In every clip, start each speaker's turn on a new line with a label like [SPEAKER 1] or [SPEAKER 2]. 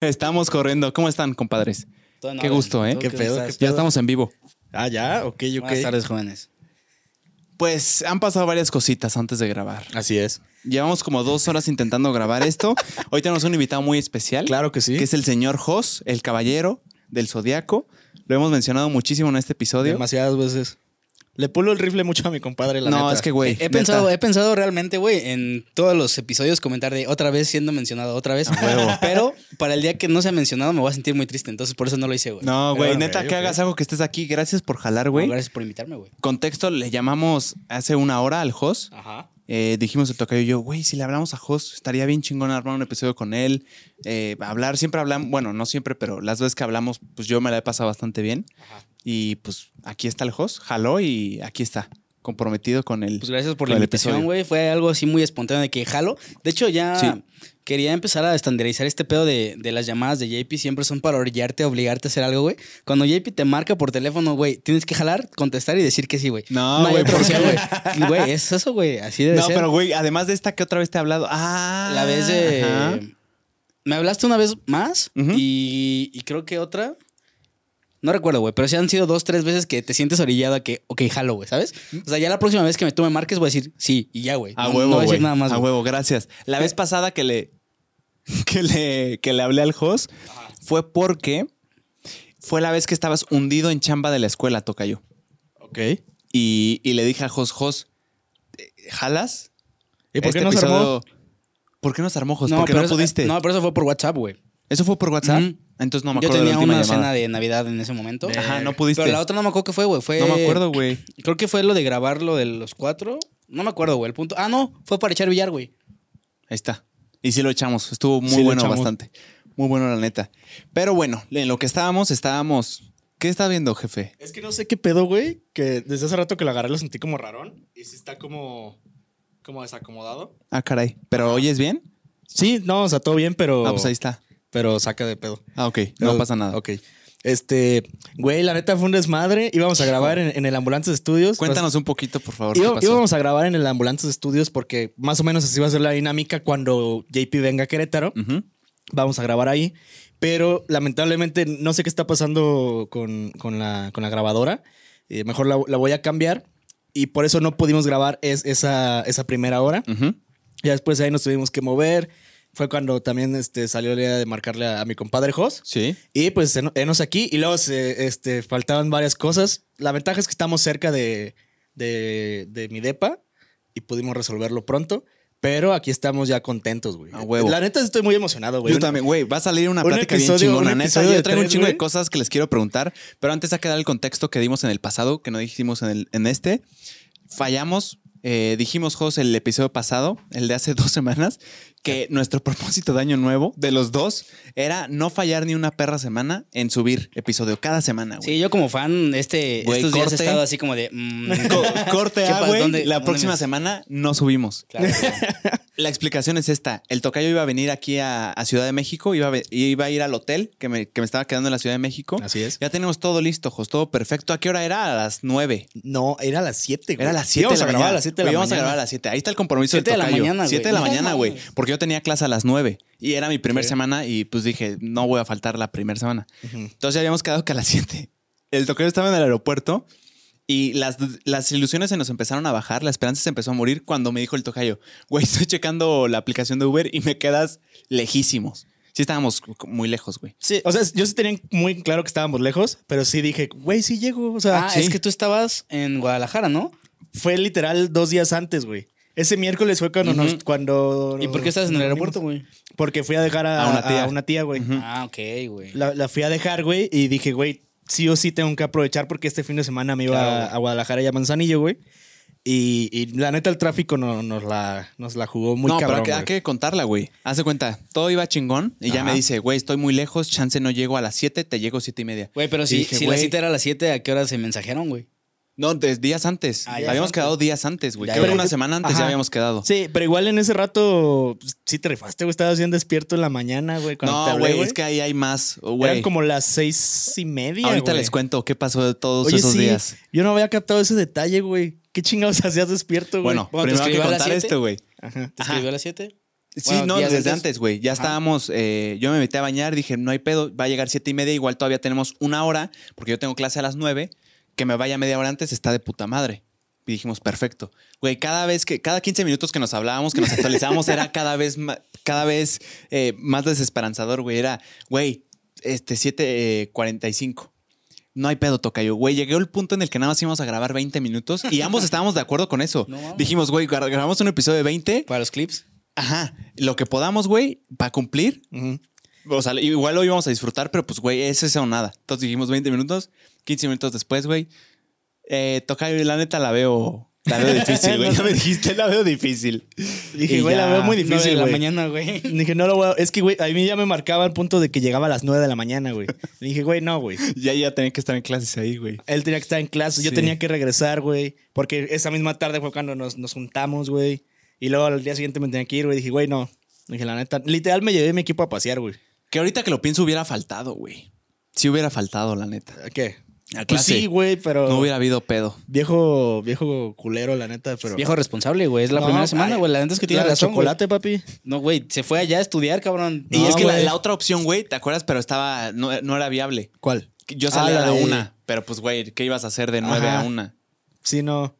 [SPEAKER 1] Estamos corriendo. ¿Cómo están, compadres?
[SPEAKER 2] Todo en
[SPEAKER 1] Qué
[SPEAKER 2] orden.
[SPEAKER 1] gusto, ¿eh?
[SPEAKER 2] ¿Tú
[SPEAKER 1] Qué
[SPEAKER 3] pedo,
[SPEAKER 2] estás?
[SPEAKER 1] Ya estamos en vivo.
[SPEAKER 3] Ah, ya, ok, ok.
[SPEAKER 2] Buenas tardes, jóvenes.
[SPEAKER 1] Pues han pasado varias cositas antes de grabar.
[SPEAKER 3] Así es.
[SPEAKER 1] Llevamos como dos horas intentando grabar esto. Hoy tenemos un invitado muy especial.
[SPEAKER 3] Claro que sí.
[SPEAKER 1] Que es el señor Jos, el caballero del Zodiaco. Lo hemos mencionado muchísimo en este episodio.
[SPEAKER 3] Demasiadas veces. Le pulo el rifle mucho a mi compadre, la
[SPEAKER 1] no,
[SPEAKER 3] neta.
[SPEAKER 1] es que, güey.
[SPEAKER 2] he pensado, he pensado realmente, güey, en todos los episodios comentar de otra vez siendo mencionado, otra vez. Pero para el día que no sea mencionado me voy a sentir muy triste, entonces por eso no lo hice, güey.
[SPEAKER 1] No, güey, neta, que hagas algo que estés aquí. Gracias por jalar,
[SPEAKER 2] No,
[SPEAKER 1] güey.
[SPEAKER 2] Gracias por invitarme, güey.
[SPEAKER 1] Contexto, le llamamos hace una hora al Jos.
[SPEAKER 2] Ajá.
[SPEAKER 1] Eh, dijimos el tocayo y yo, güey, si le hablamos a Jos, estaría bien chingón armar un episodio con él. Eh, hablar, siempre hablamos, bueno, no siempre, pero las veces que hablamos, pues yo me la he pasado bastante bien.
[SPEAKER 2] Ajá.
[SPEAKER 1] Y pues aquí está el Jos, jaló y aquí está, comprometido con el.
[SPEAKER 2] Pues gracias por la invitación, güey. Fue algo así muy espontáneo de que jalo. De hecho, ya
[SPEAKER 1] Sí.
[SPEAKER 2] quería empezar a estandarizar este pedo de, de las llamadas de JP. Siempre son para orillarte, obligarte a hacer algo, güey. Cuando JP te marca por teléfono, güey, tienes que jalar, contestar y decir que sí, güey.
[SPEAKER 1] No, güey,
[SPEAKER 2] otra
[SPEAKER 1] ¿por qué?
[SPEAKER 2] güey. Güey, es eso, güey. Así debe
[SPEAKER 1] no,
[SPEAKER 2] ser.
[SPEAKER 1] pero güey, además de esta que otra vez te he hablado. Ah,
[SPEAKER 2] La vez de.
[SPEAKER 1] ajá.
[SPEAKER 2] Me hablaste una vez más y creo que otra. No recuerdo, güey, pero sí han sido dos, tres veces que te sientes orillado a que, ok, jalo, güey, ¿sabes? O sea, ya la próxima vez que me, tú me marques voy a decir sí y ya, güey.
[SPEAKER 1] A
[SPEAKER 2] no,
[SPEAKER 1] huevo,
[SPEAKER 2] no voy a decir nada más.
[SPEAKER 1] A huevo, gracias. La vez pasada que le, que le, que le hablé al Jos fue porque fue la vez que estabas hundido en chamba de la escuela, Tocayo.
[SPEAKER 3] Ok.
[SPEAKER 1] Y, y le dije a Jos, Jos, eh, ¿jalas?
[SPEAKER 3] ¿Y por
[SPEAKER 1] Este
[SPEAKER 3] qué no se armó?
[SPEAKER 1] ¿Por qué no se armó, Jos? Porque no
[SPEAKER 2] pero eso-
[SPEAKER 1] pudiste.
[SPEAKER 2] No, pero eso fue por WhatsApp, güey.
[SPEAKER 1] ¿Eso fue por WhatsApp? Entonces no me
[SPEAKER 2] Yo
[SPEAKER 1] acuerdo de
[SPEAKER 2] tenía
[SPEAKER 1] la
[SPEAKER 2] una
[SPEAKER 1] llamada.
[SPEAKER 2] cena de Navidad en ese momento.
[SPEAKER 1] Ajá, no pudiste.
[SPEAKER 2] Pero la otra no me acuerdo qué fue, güey. Fue.
[SPEAKER 1] No me acuerdo, güey.
[SPEAKER 2] Creo que fue lo de grabar lo de los cuatro. No me acuerdo, güey. El punto. Ah, no, fue para echar billar, güey.
[SPEAKER 1] Ahí está. Y sí lo echamos. Estuvo muy
[SPEAKER 3] Sí
[SPEAKER 1] bueno, bastante. Muy bueno, la neta. Pero bueno, en lo que estábamos, estábamos. ¿Qué está viendo, jefe?
[SPEAKER 3] Es que no sé qué pedo, güey. Que desde hace rato que lo agarré lo sentí como rarón. Y sí está como. como desacomodado.
[SPEAKER 1] Ah, caray. ¿Pero oyes bien?
[SPEAKER 3] Sí, no, o sea, todo bien, pero.
[SPEAKER 1] Ah, pues ahí está.
[SPEAKER 3] Pero saca de pedo.
[SPEAKER 1] Ah, ok. No pasa nada.
[SPEAKER 3] Ok. Este, güey, la neta fue un desmadre. Íbamos a grabar en, en el Ambulantes Estudios.
[SPEAKER 1] Cuéntanos un poquito, por favor. ¿qué
[SPEAKER 3] Iba-
[SPEAKER 1] pasó?
[SPEAKER 3] íbamos a grabar en el Ambulantes Estudios porque más o menos así va a ser la dinámica cuando JP venga a Querétaro. Vamos a grabar ahí. Pero lamentablemente no sé qué está pasando con, con la, con la grabadora. Eh, mejor la, la voy a cambiar. Y por eso no pudimos grabar es, esa, esa primera hora.
[SPEAKER 1] Ujú.
[SPEAKER 3] Ya después ahí nos tuvimos que mover. Fue cuando también este, salió la idea de marcarle a, a mi compadre Jos.
[SPEAKER 1] Sí.
[SPEAKER 3] Y pues en- enos aquí. Y luego se, este, faltaban varias cosas. La ventaja es que estamos cerca de, de, de mi depa y pudimos resolverlo pronto. Pero aquí estamos ya contentos, güey.
[SPEAKER 1] A huevo.
[SPEAKER 3] La neta estoy muy emocionado, güey.
[SPEAKER 1] Yo también, güey, va a salir una
[SPEAKER 3] un
[SPEAKER 1] plática bien
[SPEAKER 3] episodio-
[SPEAKER 1] chingona,
[SPEAKER 3] un
[SPEAKER 1] neta. Yo traigo un chingo de cosas que les quiero preguntar, pero antes hay que dar el contexto que dimos en el pasado, que no dijimos en, el, en este. Fallamos, eh, dijimos, Jos, el episodio pasado, el de hace dos semanas, que nuestro propósito de año nuevo, de los dos, era no fallar ni una perra semana en subir episodio cada semana, güey.
[SPEAKER 2] Sí, yo como fan, este,
[SPEAKER 1] Güey,
[SPEAKER 2] estos días
[SPEAKER 1] corte.
[SPEAKER 2] he estado así como de. mm,
[SPEAKER 1] Co- corte
[SPEAKER 2] ¿Qué
[SPEAKER 1] A,
[SPEAKER 2] pasa?
[SPEAKER 1] güey.
[SPEAKER 2] ¿Dónde-
[SPEAKER 1] La
[SPEAKER 2] dónde
[SPEAKER 1] próxima
[SPEAKER 2] me-
[SPEAKER 1] semana no subimos.
[SPEAKER 2] Claro.
[SPEAKER 1] La explicación es esta. El tocayo iba a venir aquí a, a Ciudad de México, iba a, iba a ir al hotel que me, que me estaba quedando en la Ciudad de México.
[SPEAKER 3] Así es.
[SPEAKER 1] Ya tenemos todo listo, Jos, todo perfecto. ¿A qué hora era? A las 9.
[SPEAKER 3] No, era a las 7, güey.
[SPEAKER 1] Era a las 7
[SPEAKER 3] Íbamos a grabar a las 7 de la
[SPEAKER 1] Güey, Íbamos a grabar a las 7. Ahí está el compromiso
[SPEAKER 2] Siete
[SPEAKER 1] del
[SPEAKER 2] de la
[SPEAKER 1] tocayo.
[SPEAKER 2] mañana,
[SPEAKER 1] 7 de la mañana, güey.
[SPEAKER 2] mames.
[SPEAKER 1] Porque yo tenía clase a las 9 y era mi primera semana y pues dije, no voy a faltar la primera semana. Entonces ya habíamos quedado que a las 7. El tocayo estaba en el aeropuerto y las, las ilusiones se nos empezaron a bajar, la esperanza se empezó a morir cuando me dijo el tocayo, güey, estoy checando la aplicación de Uber y me quedas lejísimos. Sí estábamos muy lejos, güey.
[SPEAKER 3] Sí, o sea, yo sí tenía muy claro que estábamos lejos, pero sí dije, güey, sí llego. O sea,
[SPEAKER 2] Ah,
[SPEAKER 3] sí.
[SPEAKER 2] es que tú estabas en Guadalajara, ¿no?
[SPEAKER 3] fue literal dos días antes, güey. Ese miércoles fue cuando
[SPEAKER 1] Ujú.
[SPEAKER 3] nos. Cuando
[SPEAKER 2] ¿Y por qué estás en el
[SPEAKER 3] nos
[SPEAKER 2] aeropuerto, güey?
[SPEAKER 3] Porque fui a dejar a,
[SPEAKER 1] A una tía.
[SPEAKER 3] a una tía, güey.
[SPEAKER 2] Ah, ok, güey.
[SPEAKER 3] la, la fui a dejar, güey, y dije, güey, sí o sí tengo que aprovechar porque este fin de semana me iba
[SPEAKER 2] Claro,
[SPEAKER 3] a,
[SPEAKER 2] güey.
[SPEAKER 3] a Guadalajara y a Manzanillo, güey. Y, y la neta, el tráfico no- nos, la, nos la jugó muy
[SPEAKER 1] no,
[SPEAKER 3] cabrón.
[SPEAKER 1] pero hay que, hay que contarla, güey. Haz de cuenta, todo iba chingón y ya
[SPEAKER 3] Ajá.
[SPEAKER 1] me dice, güey, estoy muy lejos, chance no llego a las 7, te llego siete y media.
[SPEAKER 2] Güey, pero
[SPEAKER 1] Y
[SPEAKER 2] si,
[SPEAKER 1] dije,
[SPEAKER 2] si la
[SPEAKER 1] güey.
[SPEAKER 2] cita era a las 7, ¿a qué hora se mensajearon, güey?
[SPEAKER 1] No, desde días antes.
[SPEAKER 2] Ah,
[SPEAKER 1] habíamos
[SPEAKER 2] antes.
[SPEAKER 1] quedado días antes, güey. Creo que una semana antes
[SPEAKER 3] Ajá.
[SPEAKER 1] ya habíamos quedado.
[SPEAKER 3] Sí, pero igual en ese rato pues, sí te rifaste, güey. Estabas bien despierto en la mañana, güey.
[SPEAKER 1] No, güey, es que ahí hay más,
[SPEAKER 3] Eran
[SPEAKER 1] güey.
[SPEAKER 3] como las seis y media.
[SPEAKER 1] Ahorita
[SPEAKER 3] güey.
[SPEAKER 1] les cuento qué pasó de todos
[SPEAKER 3] Oye,
[SPEAKER 1] esos
[SPEAKER 3] sí,
[SPEAKER 1] días.
[SPEAKER 3] Yo no había captado ese detalle, güey. ¿Qué chingados hacías despierto, güey?
[SPEAKER 1] Bueno,
[SPEAKER 2] Bueno, ¿te
[SPEAKER 1] primero hay que
[SPEAKER 2] escribió a las
[SPEAKER 1] contar
[SPEAKER 2] siete?
[SPEAKER 1] esto, güey.
[SPEAKER 3] Ajá.
[SPEAKER 2] ¿Te escribió a las 7?
[SPEAKER 1] Sí,
[SPEAKER 2] Bueno,
[SPEAKER 1] no, desde
[SPEAKER 2] antes.
[SPEAKER 1] antes, güey. Ya
[SPEAKER 2] Ajá.
[SPEAKER 1] estábamos, eh, yo me metí a bañar, dije, no hay pedo, va a llegar siete y media, igual todavía tenemos una hora, porque yo tengo clase a las nueve, que me vaya media hora antes está de puta madre. Y dijimos, perfecto. Güey, cada vez que, cada 15 minutos que nos hablábamos, que nos actualizábamos, era cada vez más, cada vez eh, más desesperanzador, güey. Era, güey, este, 7.45. No hay pedo, tocayo. Güey, llegué al punto en el que nada más íbamos a grabar 20 minutos y ambos estábamos de acuerdo con eso.
[SPEAKER 2] No.
[SPEAKER 1] Dijimos, güey, gra- grabamos un episodio de 20
[SPEAKER 2] Para los clips.
[SPEAKER 1] Ajá, lo que podamos, güey, para cumplir. O sea, igual lo íbamos a disfrutar, pero pues, güey, es eso o nada. Entonces dijimos 20 minutos, 15 minutos después, güey. Eh, toca, la neta la veo, la veo difícil, güey. Ya me dijiste, la veo difícil.
[SPEAKER 3] Dije, güey, la veo muy difícil,
[SPEAKER 2] de la
[SPEAKER 3] güey.
[SPEAKER 2] mañana, güey.
[SPEAKER 3] Dije, no lo voy a... Es que, güey, a mí ya me marcaba el punto de que llegaba a las 9 de la mañana, güey. Dije, güey, no, güey.
[SPEAKER 1] Ya, ya tenía que estar en clases ahí, güey.
[SPEAKER 3] Él tenía que estar en clase, yo tenía que regresar, güey. Porque esa misma tarde fue cuando nos, nos juntamos, güey. Y luego al día siguiente me tenía que ir, güey. Dije, güey, no. Dije, la neta, literal me llevé mi equipo a pasear, güey.
[SPEAKER 1] Que ahorita que lo pienso hubiera faltado, güey. Sí hubiera faltado, la neta.
[SPEAKER 3] ¿A qué?
[SPEAKER 1] A
[SPEAKER 3] Pues sí, güey, pero...
[SPEAKER 1] No hubiera habido pedo.
[SPEAKER 3] Viejo, viejo culero, la neta, pero...
[SPEAKER 2] Viejo responsable, güey. Es la
[SPEAKER 3] No,
[SPEAKER 2] primera semana, güey. La neta es que tiene
[SPEAKER 3] la
[SPEAKER 2] razón,
[SPEAKER 3] chocolate, papi.
[SPEAKER 2] No, güey. Se fue allá a estudiar, cabrón.
[SPEAKER 1] Y es que la, otra opción, güey, ¿te acuerdas? Pero estaba, no, no era viable.
[SPEAKER 3] ¿Cuál?
[SPEAKER 1] Yo
[SPEAKER 3] Ah,
[SPEAKER 1] salía a la
[SPEAKER 3] de-
[SPEAKER 1] una, pero pues, güey, ¿qué ibas a hacer de nueve
[SPEAKER 3] Ajá.
[SPEAKER 1] a una?
[SPEAKER 3] Sí, no.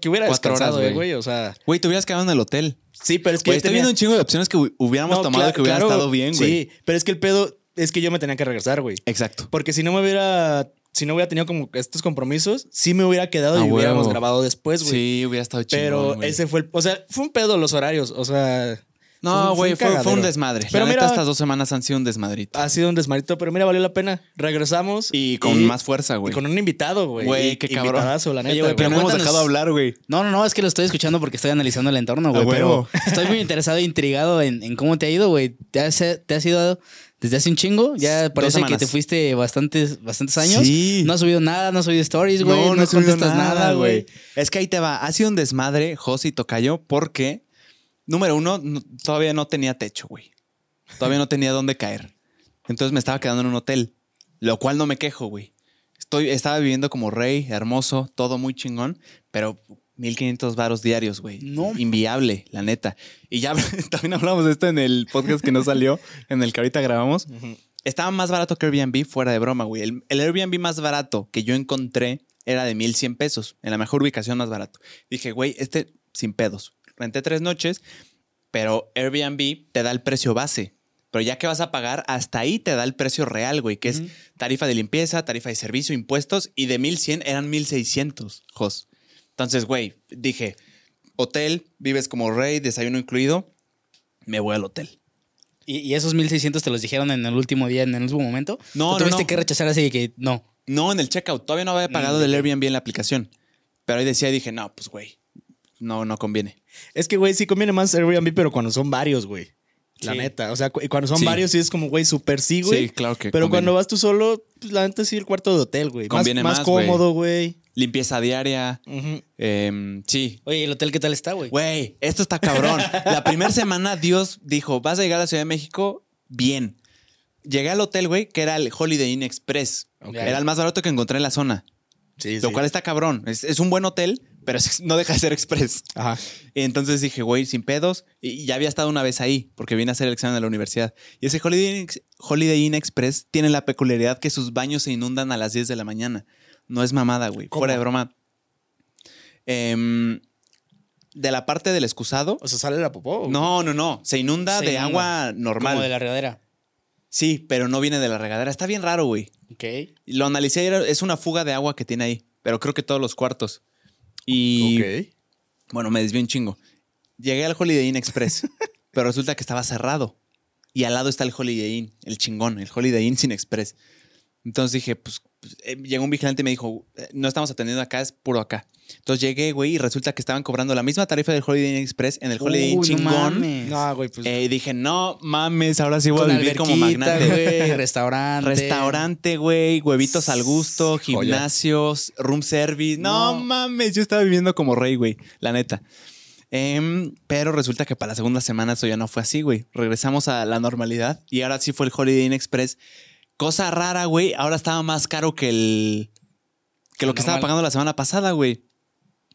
[SPEAKER 3] Que hubiera
[SPEAKER 1] Cuatro
[SPEAKER 3] descansado, eh,
[SPEAKER 1] güey.
[SPEAKER 3] O sea,
[SPEAKER 1] Güey, te hubieras quedado en el hotel.
[SPEAKER 3] sí, pero es que yo
[SPEAKER 1] estoy
[SPEAKER 3] tenía-
[SPEAKER 1] viendo un chingo de opciones que hu- hubiéramos
[SPEAKER 3] No,
[SPEAKER 1] tomado que hubiera
[SPEAKER 3] claro,
[SPEAKER 1] estado bien, güey.
[SPEAKER 3] Sí, pero es que el pedo es que yo me tenía que regresar, güey.
[SPEAKER 1] Exacto.
[SPEAKER 3] Porque si no me hubiera, si no hubiera tenido como estos compromisos, sí me hubiera quedado
[SPEAKER 1] A
[SPEAKER 3] y hubiéramos grabado después, güey.
[SPEAKER 1] Sí, hubiera estado chido.
[SPEAKER 3] pero ese fue el, o sea, fue un pedo los horarios, o sea,
[SPEAKER 1] No, güey, fue, fue un desmadre.
[SPEAKER 3] Pero
[SPEAKER 1] la neta,
[SPEAKER 3] mira-
[SPEAKER 1] estas dos semanas han sido un desmadrito.
[SPEAKER 3] ha sido un desmarito, pero mira, valió la pena. Regresamos
[SPEAKER 1] Y con más fuerza,
[SPEAKER 3] y
[SPEAKER 1] güey.
[SPEAKER 3] con un invitado, güey.
[SPEAKER 1] Güey,
[SPEAKER 3] Y-
[SPEAKER 1] qué cabrón.
[SPEAKER 3] invitadazo, la neta.
[SPEAKER 2] Oye.
[SPEAKER 1] Pero no hemos dejado hablar, güey.
[SPEAKER 2] No, no, no, es que lo estoy escuchando porque estoy analizando el entorno, güey. Pero estoy muy interesado e intrigado en, en cómo te ha ido, güey. ¿Te has, te has ido desde hace un chingo? Ya parece que te fuiste bastantes, bastantes años.
[SPEAKER 1] Sí.
[SPEAKER 2] No has subido nada, no has subido stories, güey. No,
[SPEAKER 1] subido
[SPEAKER 2] contestas nada, güey.
[SPEAKER 1] Es que ahí te va. Ha sido un desmadre, José y Tocayo, porque, número uno, no- todavía no tenía techo, güey. Todavía no tenía dónde caer. Entonces me estaba quedando en un hotel, lo cual no me quejo, güey. Estoy, estaba viviendo como rey, hermoso, todo muy chingón, pero 1500 varos diarios, güey.
[SPEAKER 2] No.
[SPEAKER 1] Inviable, la neta. Y ya también hablamos de esto en el podcast que no salió, en el que ahorita grabamos. Estaba más barato que Airbnb, fuera de broma, güey. El, el Airbnb más barato que yo encontré era de 1100 pesos, en la mejor ubicación más barato. Dije, güey, este sin pedos. Renté tres noches, pero Airbnb te da el precio base. Pero ya que vas a pagar, hasta ahí te da el precio real, güey, que es tarifa de limpieza, tarifa de servicio, impuestos, y de 1100 eran 1600, Jos. Entonces, güey, dije, hotel, vives como rey, desayuno incluido, me voy al hotel.
[SPEAKER 2] ¿Y, y esos 1600 te los dijeron en el último día, en el último momento?
[SPEAKER 1] No,
[SPEAKER 2] ¿O
[SPEAKER 1] no,
[SPEAKER 2] tuviste
[SPEAKER 1] no.
[SPEAKER 2] que rechazar así de que no?
[SPEAKER 1] No, en el checkout. Todavía no había pagado
[SPEAKER 2] Mm,
[SPEAKER 1] del. Airbnb en la aplicación. Pero ahí decía, dije, no, pues, güey, no, no conviene.
[SPEAKER 3] Es que, güey, sí conviene más Airbnb, pero cuando son varios, güey. La
[SPEAKER 2] Sí.
[SPEAKER 3] neta. O sea, cu- y cuando son
[SPEAKER 1] Sí.
[SPEAKER 3] varios, sí es como, güey, súper sí, güey.
[SPEAKER 1] Sí, claro que
[SPEAKER 3] Pero
[SPEAKER 1] conviene.
[SPEAKER 3] cuando vas tú solo, pues la neta sí el cuarto de hotel, güey. Más,
[SPEAKER 1] Conviene
[SPEAKER 3] más
[SPEAKER 1] más, güey.
[SPEAKER 3] cómodo, güey.
[SPEAKER 1] Limpieza diaria. Em, sí.
[SPEAKER 2] Oye, ¿el hotel qué tal está, güey?
[SPEAKER 1] Güey, esto está cabrón. La primera semana Dios dijo, vas a llegar a la Ciudad de México bien. Llegué al hotel, güey, que era el Holiday Inn Express. Era el más barato que encontré en la zona.
[SPEAKER 3] Sí,
[SPEAKER 1] Lo
[SPEAKER 3] sí.
[SPEAKER 1] cual está cabrón. Es, es un buen hotel, pero no deja de ser express.
[SPEAKER 3] Ajá.
[SPEAKER 1] Y entonces dije, güey, sin pedos. Y ya había estado una vez ahí, porque vine a hacer el examen de la universidad. Y ese Holiday Inn, Holiday Inn Express tiene la peculiaridad que sus baños se inundan a las 10 de la mañana. No es mamada, güey.
[SPEAKER 3] ¿Cómo?
[SPEAKER 1] Fuera de broma. Em, de la parte del excusado.
[SPEAKER 3] O sea, sale la popó.
[SPEAKER 1] No, no, no. Se inunda
[SPEAKER 2] Se
[SPEAKER 1] de
[SPEAKER 2] inunda.
[SPEAKER 1] agua normal.
[SPEAKER 2] Como de la regadera.
[SPEAKER 1] Sí, pero no viene de la regadera. Está bien raro, güey.
[SPEAKER 2] Ok.
[SPEAKER 1] Lo analicé y es una fuga de agua que tiene ahí. Pero creo que todos los cuartos. Y
[SPEAKER 3] Ok.
[SPEAKER 1] bueno, me desvié un chingo. Llegué al Holiday Inn Express, pero resulta que estaba cerrado. Y al lado está el Holiday Inn, el chingón, el Holiday Inn sin Express. Entonces dije, pues, pues, eh, llegó un vigilante y me dijo, eh, no estamos atendiendo acá, es puro acá. Entonces llegué, güey, y resulta que estaban cobrando la misma tarifa del Holiday Inn Express en el Holiday Inn
[SPEAKER 2] no
[SPEAKER 1] chingón.
[SPEAKER 2] mames.
[SPEAKER 3] No, güey, pues.
[SPEAKER 1] Eh, y dije, no mames, ahora sí voy
[SPEAKER 2] Con
[SPEAKER 1] a vivir como magnate.
[SPEAKER 2] güey, restaurante.
[SPEAKER 1] Restaurante, güey, huevitos al gusto, gimnasios, room service. No,
[SPEAKER 2] No.
[SPEAKER 1] mames, yo estaba viviendo como rey, güey, la neta. Em, pero resulta que para la segunda semana eso ya no fue así, güey. Regresamos a la normalidad y ahora sí fue el Holiday Inn Express. Cosa rara, güey, ahora estaba más caro que el que lo que estaba pagando la semana pasada, güey.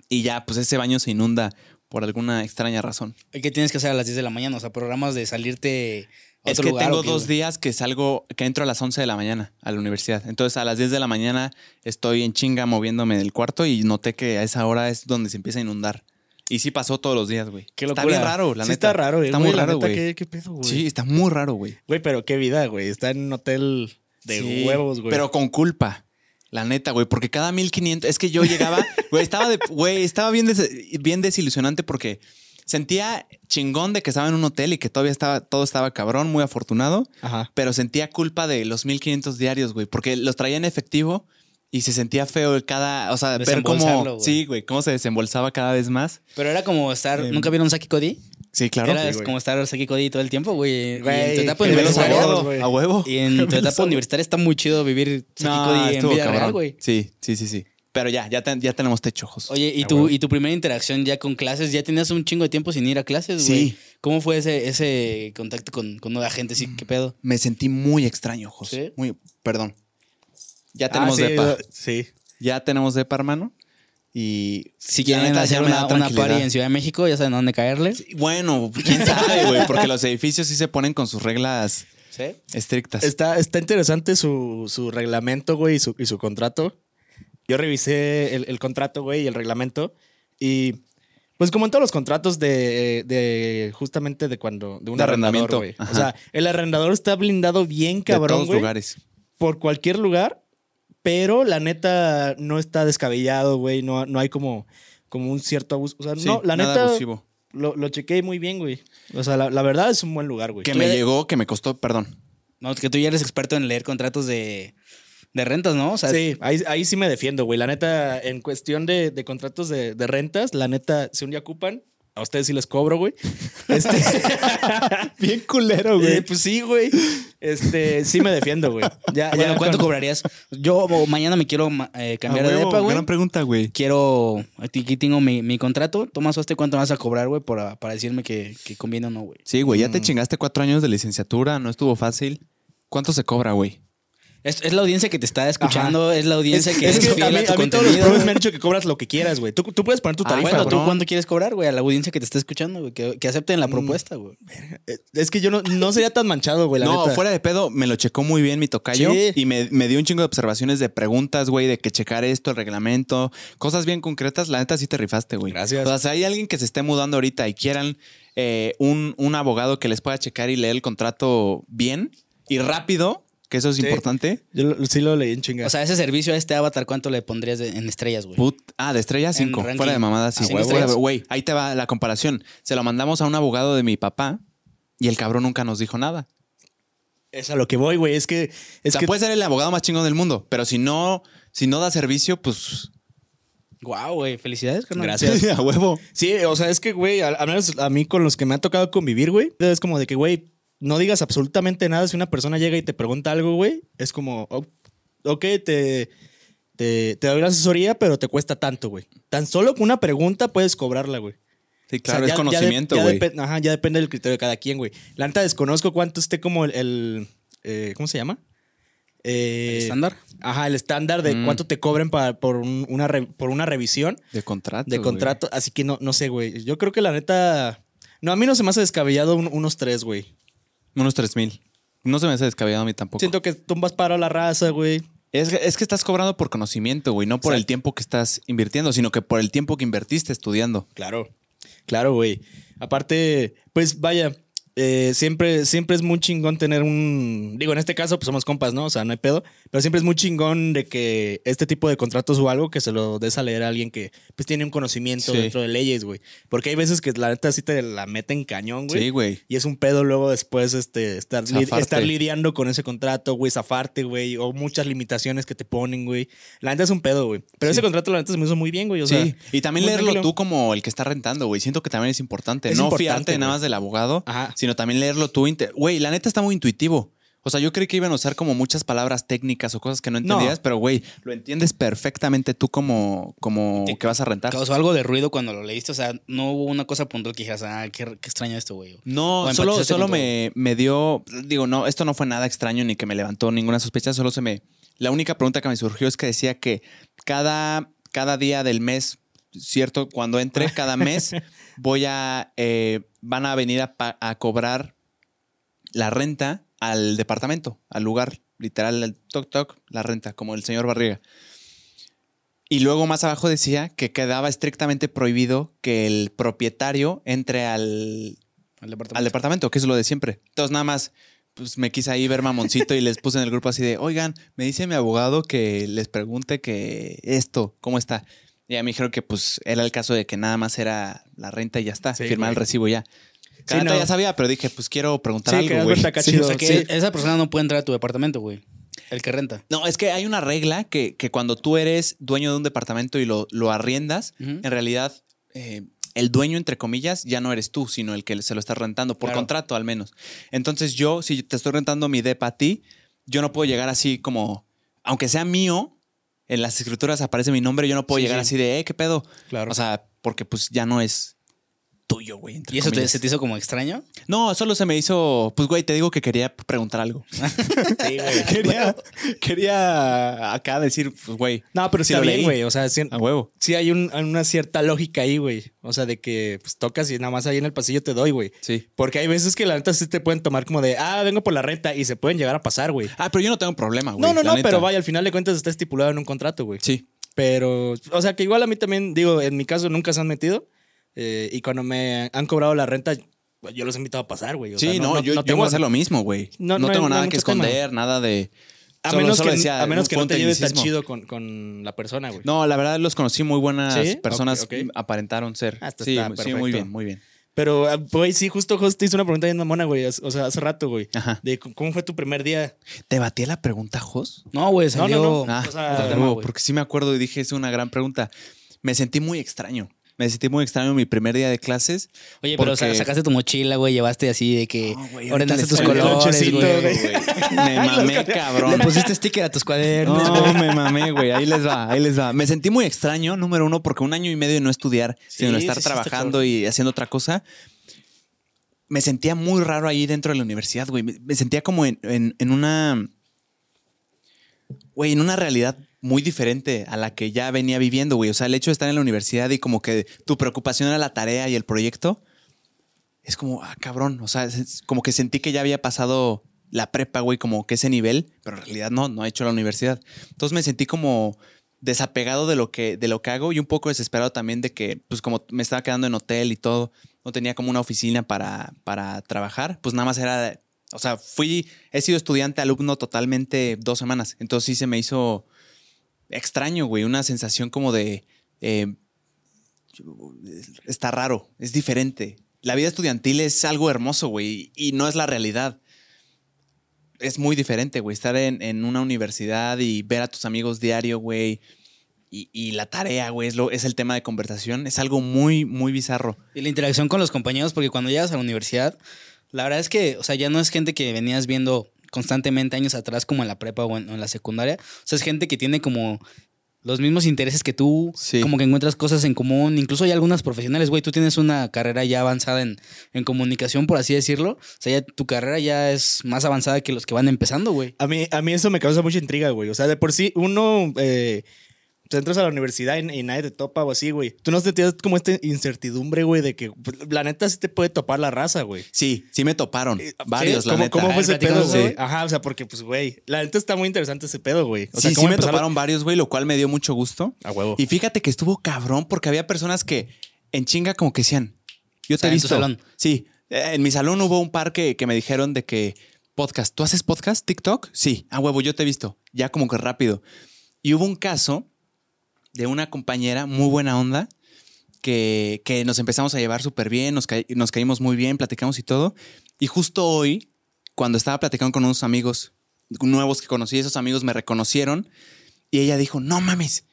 [SPEAKER 1] Y ya, pues ese baño se inunda por alguna extraña razón.
[SPEAKER 2] ¿Y qué tienes que hacer a las 10 de la mañana? O sea, programas de salirte a
[SPEAKER 1] Es
[SPEAKER 2] otro
[SPEAKER 1] que
[SPEAKER 2] lugar.
[SPEAKER 1] tengo
[SPEAKER 2] ¿o qué,
[SPEAKER 1] dos días que salgo, que entro a las 11 de la mañana a la universidad. Entonces a las 10 de la mañana estoy en chinga moviéndome del cuarto y noté que a esa hora es donde se empieza a inundar. Y sí pasó todos los días, güey.
[SPEAKER 3] Qué
[SPEAKER 1] Está bien raro, la
[SPEAKER 3] sí
[SPEAKER 1] neta.
[SPEAKER 3] está raro, eh,
[SPEAKER 1] Está
[SPEAKER 3] güey,
[SPEAKER 1] muy raro, güey.
[SPEAKER 3] ¿qué, qué pedo, güey?
[SPEAKER 1] Sí, está muy raro, güey.
[SPEAKER 3] Güey, pero qué vida, güey. Está en un hotel de
[SPEAKER 1] Sí,
[SPEAKER 3] huevos, güey.
[SPEAKER 1] Pero con culpa. La neta, güey, porque cada 1500, es que yo llegaba, güey, estaba de, güey, estaba bien, des- bien desilusionante porque sentía chingón de que estaba en un hotel y que todavía estaba, todo estaba cabrón, muy afortunado,
[SPEAKER 3] Ajá.
[SPEAKER 1] pero sentía culpa de los 1500 diarios, güey, porque los traía en efectivo y se sentía feo cada, o sea, ver cómo,
[SPEAKER 2] güey.
[SPEAKER 1] sí, güey, cómo se desembolsaba cada vez más.
[SPEAKER 2] Pero era como estar.
[SPEAKER 1] Em,
[SPEAKER 2] ¿Nunca vieron Saki Cody?
[SPEAKER 1] Sí, claro.
[SPEAKER 2] era
[SPEAKER 3] sí,
[SPEAKER 2] como estar Saki Cody todo el tiempo, güey. Y en tu etapa universitaria.
[SPEAKER 1] a huevo.
[SPEAKER 2] Y en tu etapa universitaria está muy chido vivir Saki
[SPEAKER 1] No,
[SPEAKER 2] Cody en vida
[SPEAKER 1] cabrón.
[SPEAKER 2] real, güey.
[SPEAKER 1] Sí, sí, sí, sí. Pero ya, ya, ten- ya tenemos techo, ojos.
[SPEAKER 2] Oye, ¿y tu, y tu primera interacción ya con clases? ¿Ya tenías un chingo de tiempo sin ir a clases, güey?
[SPEAKER 1] Sí.
[SPEAKER 2] ¿Cómo fue ese, ese contacto con, con nueva gente? ¿Sí? ¿Qué pedo?
[SPEAKER 1] Me sentí muy extraño, ojos.
[SPEAKER 2] ¿Sí?
[SPEAKER 1] Muy, perdón. Ya
[SPEAKER 3] Ah,
[SPEAKER 1] tenemos
[SPEAKER 3] sí,
[SPEAKER 1] depa.
[SPEAKER 3] Sí.
[SPEAKER 1] Ya tenemos depa, hermano. Y
[SPEAKER 2] Si quieren hacer una, una party en Ciudad de México, ya saben a dónde caerle.
[SPEAKER 1] Sí, Bueno, quién sabe, güey, porque los edificios sí se ponen con sus reglas
[SPEAKER 2] ¿Sí?
[SPEAKER 1] estrictas.
[SPEAKER 3] Está, está interesante su, su reglamento, güey, y su, y su contrato. Yo revisé el, el contrato, güey, y el reglamento. Y pues como en todos los contratos de, de justamente de cuando... De un
[SPEAKER 1] De
[SPEAKER 3] arrendador, güey. O sea, el arrendador está blindado bien
[SPEAKER 1] de
[SPEAKER 3] cabrón,
[SPEAKER 1] todos
[SPEAKER 3] güey.
[SPEAKER 1] lugares.
[SPEAKER 3] Por cualquier lugar. Pero la neta no está descabellado, güey. No, no hay como, como un cierto abuso. O sea,
[SPEAKER 1] Sí,
[SPEAKER 3] no, la
[SPEAKER 1] nada
[SPEAKER 3] neta
[SPEAKER 1] abusivo.
[SPEAKER 3] lo, lo chequé muy bien, güey. O sea, la, la verdad es un buen lugar, güey.
[SPEAKER 1] Que me llegó, que me costó, perdón.
[SPEAKER 2] No, que tú ya eres experto en leer contratos de, de rentas, ¿no? O sea,
[SPEAKER 3] Sí, ahí, ahí sí me defiendo, güey. La neta, en cuestión de, de contratos de, de rentas, la neta, si un día ocupan, a ustedes sí les cobro, güey. Este,
[SPEAKER 1] Bien culero,
[SPEAKER 3] eh, pues sí, güey. Este, sí me defiendo, güey. Ya,
[SPEAKER 2] Bueno,
[SPEAKER 3] ya
[SPEAKER 2] ¿cuánto
[SPEAKER 3] con-
[SPEAKER 2] cobrarías? Yo mañana me quiero eh, cambiar
[SPEAKER 1] A
[SPEAKER 2] de depa, güey.
[SPEAKER 1] Gran pregunta, güey.
[SPEAKER 2] Quiero. Aquí tengo mi, mi contrato. Tomás, ¿usted cuánto me vas a cobrar, güey? Para, para decirme que, que conviene o no, güey.
[SPEAKER 1] Sí, güey, ya te
[SPEAKER 3] Mm.
[SPEAKER 1] chingaste cuatro años de licenciatura, no estuvo fácil. ¿Cuánto se cobra, güey?
[SPEAKER 2] Es, es la audiencia que te está escuchando, es la audiencia que es,
[SPEAKER 3] que
[SPEAKER 2] fiel
[SPEAKER 3] a mí,
[SPEAKER 2] a tu
[SPEAKER 3] a mí todos los
[SPEAKER 2] contenido.
[SPEAKER 3] pros me han dicho que cobras lo que quieras, güey. Tú, tú puedes poner tu
[SPEAKER 1] Ah,
[SPEAKER 3] tarifa,
[SPEAKER 2] bueno, ¿tú
[SPEAKER 3] bro.
[SPEAKER 2] cuánto quieres cobrar, güey? A la audiencia que te está escuchando, güey. Que, que acepten la
[SPEAKER 3] Mm.
[SPEAKER 2] propuesta, güey.
[SPEAKER 3] Eh, Es que yo no, no sería tan manchado, güey, la
[SPEAKER 1] no,
[SPEAKER 3] neta.
[SPEAKER 1] fuera de pedo, me lo checó muy bien mi tocayo
[SPEAKER 3] Sí.
[SPEAKER 1] y me, me dio un chingo de observaciones de preguntas, güey, de que checar esto, el reglamento, cosas bien concretas. La neta sí te rifaste, güey.
[SPEAKER 3] Gracias.
[SPEAKER 1] O sea, si hay alguien que se esté mudando ahorita y quieran eh, un, un abogado que les pueda checar y leer el contrato bien y rápido, que eso es
[SPEAKER 3] Sí.
[SPEAKER 1] importante.
[SPEAKER 3] Yo lo- sí lo leí en chinga.
[SPEAKER 2] O sea, ese servicio a este avatar, ¿cuánto le pondrías de- en estrellas, güey?
[SPEAKER 1] Put- ah, de estrella 5.
[SPEAKER 2] ranking.
[SPEAKER 1] Fuera de mamada, sí.
[SPEAKER 2] Ah, estrellas.
[SPEAKER 1] Güey, ahí te va la comparación. Se lo mandamos a un abogado de mi papá y el cabrón nunca nos dijo nada.
[SPEAKER 3] es a lo que voy, güey. Es que... Es
[SPEAKER 1] o sea,
[SPEAKER 3] que
[SPEAKER 1] puede ser el abogado más chingón del mundo, pero si no, si no da servicio, pues.
[SPEAKER 2] Guau, güey. Felicidades, carnal.
[SPEAKER 3] Gracias.
[SPEAKER 1] a huevo.
[SPEAKER 3] Sí, o sea, es que, güey, al, al menos a mí con los que me ha tocado convivir, güey, es como de que, güey, no digas absolutamente nada si una persona llega y te pregunta algo, güey. Es como, oh, ok, te, te, te doy la asesoría, pero te cuesta tanto, güey. Tan solo con una pregunta puedes cobrarla, güey.
[SPEAKER 1] Sí,
[SPEAKER 3] O sea,
[SPEAKER 1] claro,
[SPEAKER 3] ya-
[SPEAKER 1] es conocimiento, güey.
[SPEAKER 3] Ajá, ya depende del criterio de cada quien, güey. La neta desconozco cuánto esté como el, el, eh, ¿cómo se llama? Eh,
[SPEAKER 2] ¿El estándar?
[SPEAKER 3] Ajá, el estándar de
[SPEAKER 1] Mm.
[SPEAKER 3] cuánto te cobren para, por, un- una, re- por una revisión
[SPEAKER 1] De contrato.
[SPEAKER 3] de contrato. Así que no, no sé, güey. Yo creo que la neta. No, a mí no se me hace descabellado un- unos tres, güey.
[SPEAKER 1] Unos 3 mil. No se me hace descabellado a mí tampoco.
[SPEAKER 3] Siento que tumbas paro a la raza, güey.
[SPEAKER 1] Es, que- es que estás cobrando por conocimiento, güey, no por el tiempo que estás invirtiendo, sino que por el tiempo que invertiste estudiando.
[SPEAKER 3] Claro. Claro, güey. Aparte, pues vaya. Eh, siempre, siempre es muy chingón tener un. Digo, en este caso, pues somos compas, ¿no? O sea, no hay pedo. Pero siempre es muy chingón de que este tipo de contratos o algo que se lo des a leer a alguien que pues tiene un conocimiento
[SPEAKER 1] Sí.
[SPEAKER 3] dentro de leyes, güey. Porque hay veces que la neta sí te la meten cañón, güey.
[SPEAKER 1] Sí, güey.
[SPEAKER 3] Y es un pedo luego después este, estar, li-
[SPEAKER 1] Zafarte.
[SPEAKER 3] estar lidiando con ese contrato, güey, zafarte, güey, o muchas limitaciones que te ponen, güey. La neta es un pedo, güey. Pero
[SPEAKER 1] Sí.
[SPEAKER 3] ese contrato, la neta, se me hizo muy bien, güey. O sea,
[SPEAKER 1] sí, y también leerlo
[SPEAKER 3] tranquilo.
[SPEAKER 1] tú como el que está rentando, güey. Siento que también es importante.
[SPEAKER 3] Es
[SPEAKER 1] no
[SPEAKER 3] importante,
[SPEAKER 1] fiarte nada más del abogado,
[SPEAKER 3] Ajá.
[SPEAKER 1] Sino también leerlo tú. Güey, la neta está muy intuitivo. O sea, yo creí que iban a usar como muchas palabras técnicas o cosas que no
[SPEAKER 3] No.
[SPEAKER 1] entendías, pero güey, lo entiendes perfectamente tú como, como
[SPEAKER 2] Te-
[SPEAKER 1] que vas a rentar.
[SPEAKER 2] ¿Causó algo de ruido cuando lo leíste? O sea, no hubo una cosa puntual que dijeras, ah, qué, qué extraño esto, güey.
[SPEAKER 1] No, solo, solo me, me dio, digo, no, esto no fue nada extraño ni que me levantó ninguna sospecha, solo se me, la única pregunta que me surgió es que decía que cada, cada día del mes cierto, cuando entre cada mes voy a, eh, van a venir a, cobrar la renta al departamento, al lugar, literal, el toc toc, la renta, como el señor Barriga. Y luego más abajo decía que quedaba estrictamente prohibido que el propietario entre al,
[SPEAKER 2] Al departamento.
[SPEAKER 1] al departamento, que es lo de siempre. Entonces nada más, pues me quise ahí ver mamoncito y les puse en el grupo así de, oigan, me dice mi abogado que les pregunte que esto, ¿cómo está? Y ya me dijeron que pues era el caso de que nada más era la renta y ya está,
[SPEAKER 3] Sí,
[SPEAKER 1] firmar el recibo ya. Cada
[SPEAKER 3] no.
[SPEAKER 1] ya sabía, pero dije, pues quiero preguntar
[SPEAKER 3] Sí,
[SPEAKER 1] algo,
[SPEAKER 3] que
[SPEAKER 1] güey. Sí.
[SPEAKER 2] O sea que
[SPEAKER 3] Sí.
[SPEAKER 2] esa persona no puede entrar a tu departamento, güey. El que renta.
[SPEAKER 1] No, es que hay una regla que, que cuando tú eres dueño de un departamento y lo, lo arriendas, en realidad eh, el dueño, entre comillas, ya no eres tú, sino el que se lo está rentando, por
[SPEAKER 2] Claro.
[SPEAKER 1] contrato al menos. Entonces yo, si te estoy rentando mi depa a ti, yo no puedo llegar así como, aunque sea mío, en las escrituras aparece mi nombre, yo no puedo
[SPEAKER 2] Sí,
[SPEAKER 1] llegar
[SPEAKER 2] sí.
[SPEAKER 1] así de, eh, ¿qué pedo?
[SPEAKER 2] Claro.
[SPEAKER 1] O sea, porque pues ya no es tuyo, güey.
[SPEAKER 2] ¿Y eso te, se te hizo como extraño?
[SPEAKER 1] No, solo se me hizo, pues güey, te digo que quería preguntar algo.
[SPEAKER 3] Sí, güey.
[SPEAKER 1] quería, quería acá decir, pues güey,
[SPEAKER 3] No, pero
[SPEAKER 1] Sí
[SPEAKER 3] bien, güey. O sea, sí,
[SPEAKER 1] a huevo.
[SPEAKER 3] sí hay un- una cierta lógica ahí, güey. O sea, de que pues, tocas y nada más ahí en el pasillo te doy, güey.
[SPEAKER 1] Sí.
[SPEAKER 3] Porque hay veces que la neta sí te pueden tomar como de, ah, vengo por la renta y se pueden llegar a pasar, güey.
[SPEAKER 1] Ah, pero yo no tengo problema, güey.
[SPEAKER 3] No, no, no,
[SPEAKER 1] neta.
[SPEAKER 3] pero vaya, al final de cuentas está estipulado en un contrato, güey.
[SPEAKER 1] Sí.
[SPEAKER 3] Pero, o sea, que igual a mí también, digo, en mi caso nunca se han metido. Eh, y cuando me han cobrado la renta, yo los he invitado a pasar, güey. O
[SPEAKER 1] sí,
[SPEAKER 3] sea,
[SPEAKER 1] no, yo,
[SPEAKER 3] tengo-
[SPEAKER 1] voy a hacer lo mismo, güey.
[SPEAKER 3] No,
[SPEAKER 1] No,
[SPEAKER 3] no
[SPEAKER 1] tengo
[SPEAKER 3] no
[SPEAKER 1] nada que
[SPEAKER 3] tema.
[SPEAKER 1] esconder, nada de.
[SPEAKER 3] A
[SPEAKER 1] solo-
[SPEAKER 3] menos,
[SPEAKER 1] solo
[SPEAKER 3] que,
[SPEAKER 1] decía,
[SPEAKER 3] a menos que no te lleves tan chido con, con la persona, güey.
[SPEAKER 1] No, la verdad los conocí muy buenas
[SPEAKER 3] ¿Sí?
[SPEAKER 1] personas,
[SPEAKER 3] Ok, ok.
[SPEAKER 1] aparentaron ser.
[SPEAKER 3] Ah, esto
[SPEAKER 1] sí,
[SPEAKER 3] está
[SPEAKER 1] sí, muy bien, muy bien.
[SPEAKER 3] Pero, ah, güey, sí, justo, justo te hice una pregunta bien mamona, güey. O sea, hace rato, güey.
[SPEAKER 1] Ajá.
[SPEAKER 3] De cómo fue tu primer día.
[SPEAKER 1] ¿Te batí la pregunta, Jos?
[SPEAKER 2] No, güey,
[SPEAKER 3] No,
[SPEAKER 2] salió...
[SPEAKER 3] no, no.
[SPEAKER 1] Ah,
[SPEAKER 3] o sea,
[SPEAKER 2] otro
[SPEAKER 1] de
[SPEAKER 2] tema,
[SPEAKER 1] nuevo,
[SPEAKER 2] güey.
[SPEAKER 1] porque sí me acuerdo y dije, es una gran pregunta. Me sentí muy extraño. Me sentí muy extraño mi primer día de clases.
[SPEAKER 2] Oye, pero
[SPEAKER 1] porque-
[SPEAKER 2] sacaste tu mochila, güey, llevaste así de que
[SPEAKER 1] No, güey, ahorita
[SPEAKER 2] ordenaste tus colores, güey.
[SPEAKER 3] güey.
[SPEAKER 1] Me mamé, cabrón.
[SPEAKER 2] Le pusiste sticker a tus cuadernos.
[SPEAKER 1] No, me mamé, güey. Ahí les va, ahí les va. Me sentí muy extraño, número uno, porque un año y medio de no estudiar,
[SPEAKER 3] Sí,
[SPEAKER 1] sino estar
[SPEAKER 3] sí,
[SPEAKER 1] trabajando y haciendo otra cosa. Me sentía muy raro ahí dentro de la universidad, güey. Me, me sentía como en, en- en una. Güey, en una realidad muy diferente a la que ya venía viviendo, güey. O sea, el hecho de estar en la universidad y como que tu preocupación era la tarea y el proyecto. Es como, ah, cabrón. O sea, como que sentí que ya había pasado la prepa, güey, como que ese nivel, pero en realidad no, no he hecho la universidad. Entonces me sentí como desapegado de lo que, de lo que hago y un poco desesperado también de que, pues como me estaba quedando en hotel y todo, no tenía como una oficina para, para trabajar, pues nada más era, o sea, fui, he sido estudiante, alumno totalmente dos semanas, entonces sí se me hizo extraño, güey, una sensación como de, eh, está raro, es diferente. La vida estudiantil es algo hermoso, güey, y no es la realidad es muy diferente, güey. Estar en, en una universidad y ver a tus amigos diario, güey. Y, y la tarea, güey, es, lo- es el tema de conversación. Es algo muy, muy bizarro.
[SPEAKER 2] Y la interacción con los compañeros, porque cuando llegas a la universidad, la verdad es que, o sea, ya no es gente que venías viendo constantemente años atrás como en la prepa o en, o en la secundaria. O sea, es gente que tiene como los mismos intereses que tú,
[SPEAKER 1] Sí.
[SPEAKER 2] como que encuentras cosas en común. Incluso hay algunas profesionales, güey, tú tienes una carrera ya avanzada en, en comunicación, por así decirlo. O sea, ya tu carrera ya es más avanzada que los que van empezando, güey.
[SPEAKER 3] A mí, a mí eso me causa mucha intriga, güey. O sea, de por sí, uno eh, te entras a la universidad y, y nadie te topa o así, güey. Tú no sentías como esta incertidumbre, güey, de que pues, la neta sí te puede topar la raza, güey.
[SPEAKER 1] Sí, sí me toparon.
[SPEAKER 3] Eh,
[SPEAKER 1] varios,
[SPEAKER 3] ¿sí?
[SPEAKER 1] la
[SPEAKER 3] ¿Cómo,
[SPEAKER 1] neta.
[SPEAKER 3] ¿Cómo fue
[SPEAKER 2] ver,
[SPEAKER 3] ese pedo, güey? Ajá, o sea, porque, pues, güey, la neta está muy interesante ese pedo, güey. O sea,
[SPEAKER 1] sí, sí
[SPEAKER 3] ¿cómo
[SPEAKER 1] me toparon varios, güey, lo cual me dio mucho gusto.
[SPEAKER 3] A huevo.
[SPEAKER 1] Y fíjate que estuvo cabrón porque había personas que en chinga como que decían, yo
[SPEAKER 2] O
[SPEAKER 1] te
[SPEAKER 2] sea,
[SPEAKER 1] he
[SPEAKER 2] en tu
[SPEAKER 1] visto.
[SPEAKER 2] salón.
[SPEAKER 1] Sí, eh, en mi salón hubo un par que, que me dijeron de que podcast, ¿tú haces podcast, TikTok? Sí, a huevo, yo te he visto. Ya como que rápido. Y hubo un caso de una compañera muy buena onda que, que nos empezamos a llevar súper bien, nos, ca- nos caímos muy bien, platicamos y todo. Y justo hoy, cuando estaba platicando con unos amigos nuevos que conocí, esos amigos me reconocieron y ella dijo, no mames,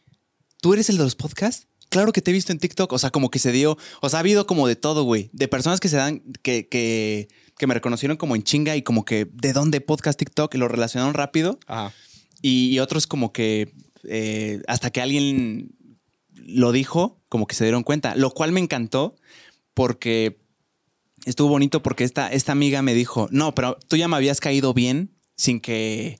[SPEAKER 1] ¿tú eres el de los podcasts? Claro que te he visto en TikTok. O sea, como que se dio, o sea, ha habido como de todo, güey. De personas que se dan, que, que, que me reconocieron como en chinga y como que de dónde podcast TikTok y lo relacionaron rápido.
[SPEAKER 3] Ajá.
[SPEAKER 1] Y, y otros como que eh, hasta que alguien lo dijo, como que se dieron cuenta. Lo cual me encantó porque estuvo bonito porque esta, esta amiga me dijo, no, pero tú ya me habías caído bien sin que...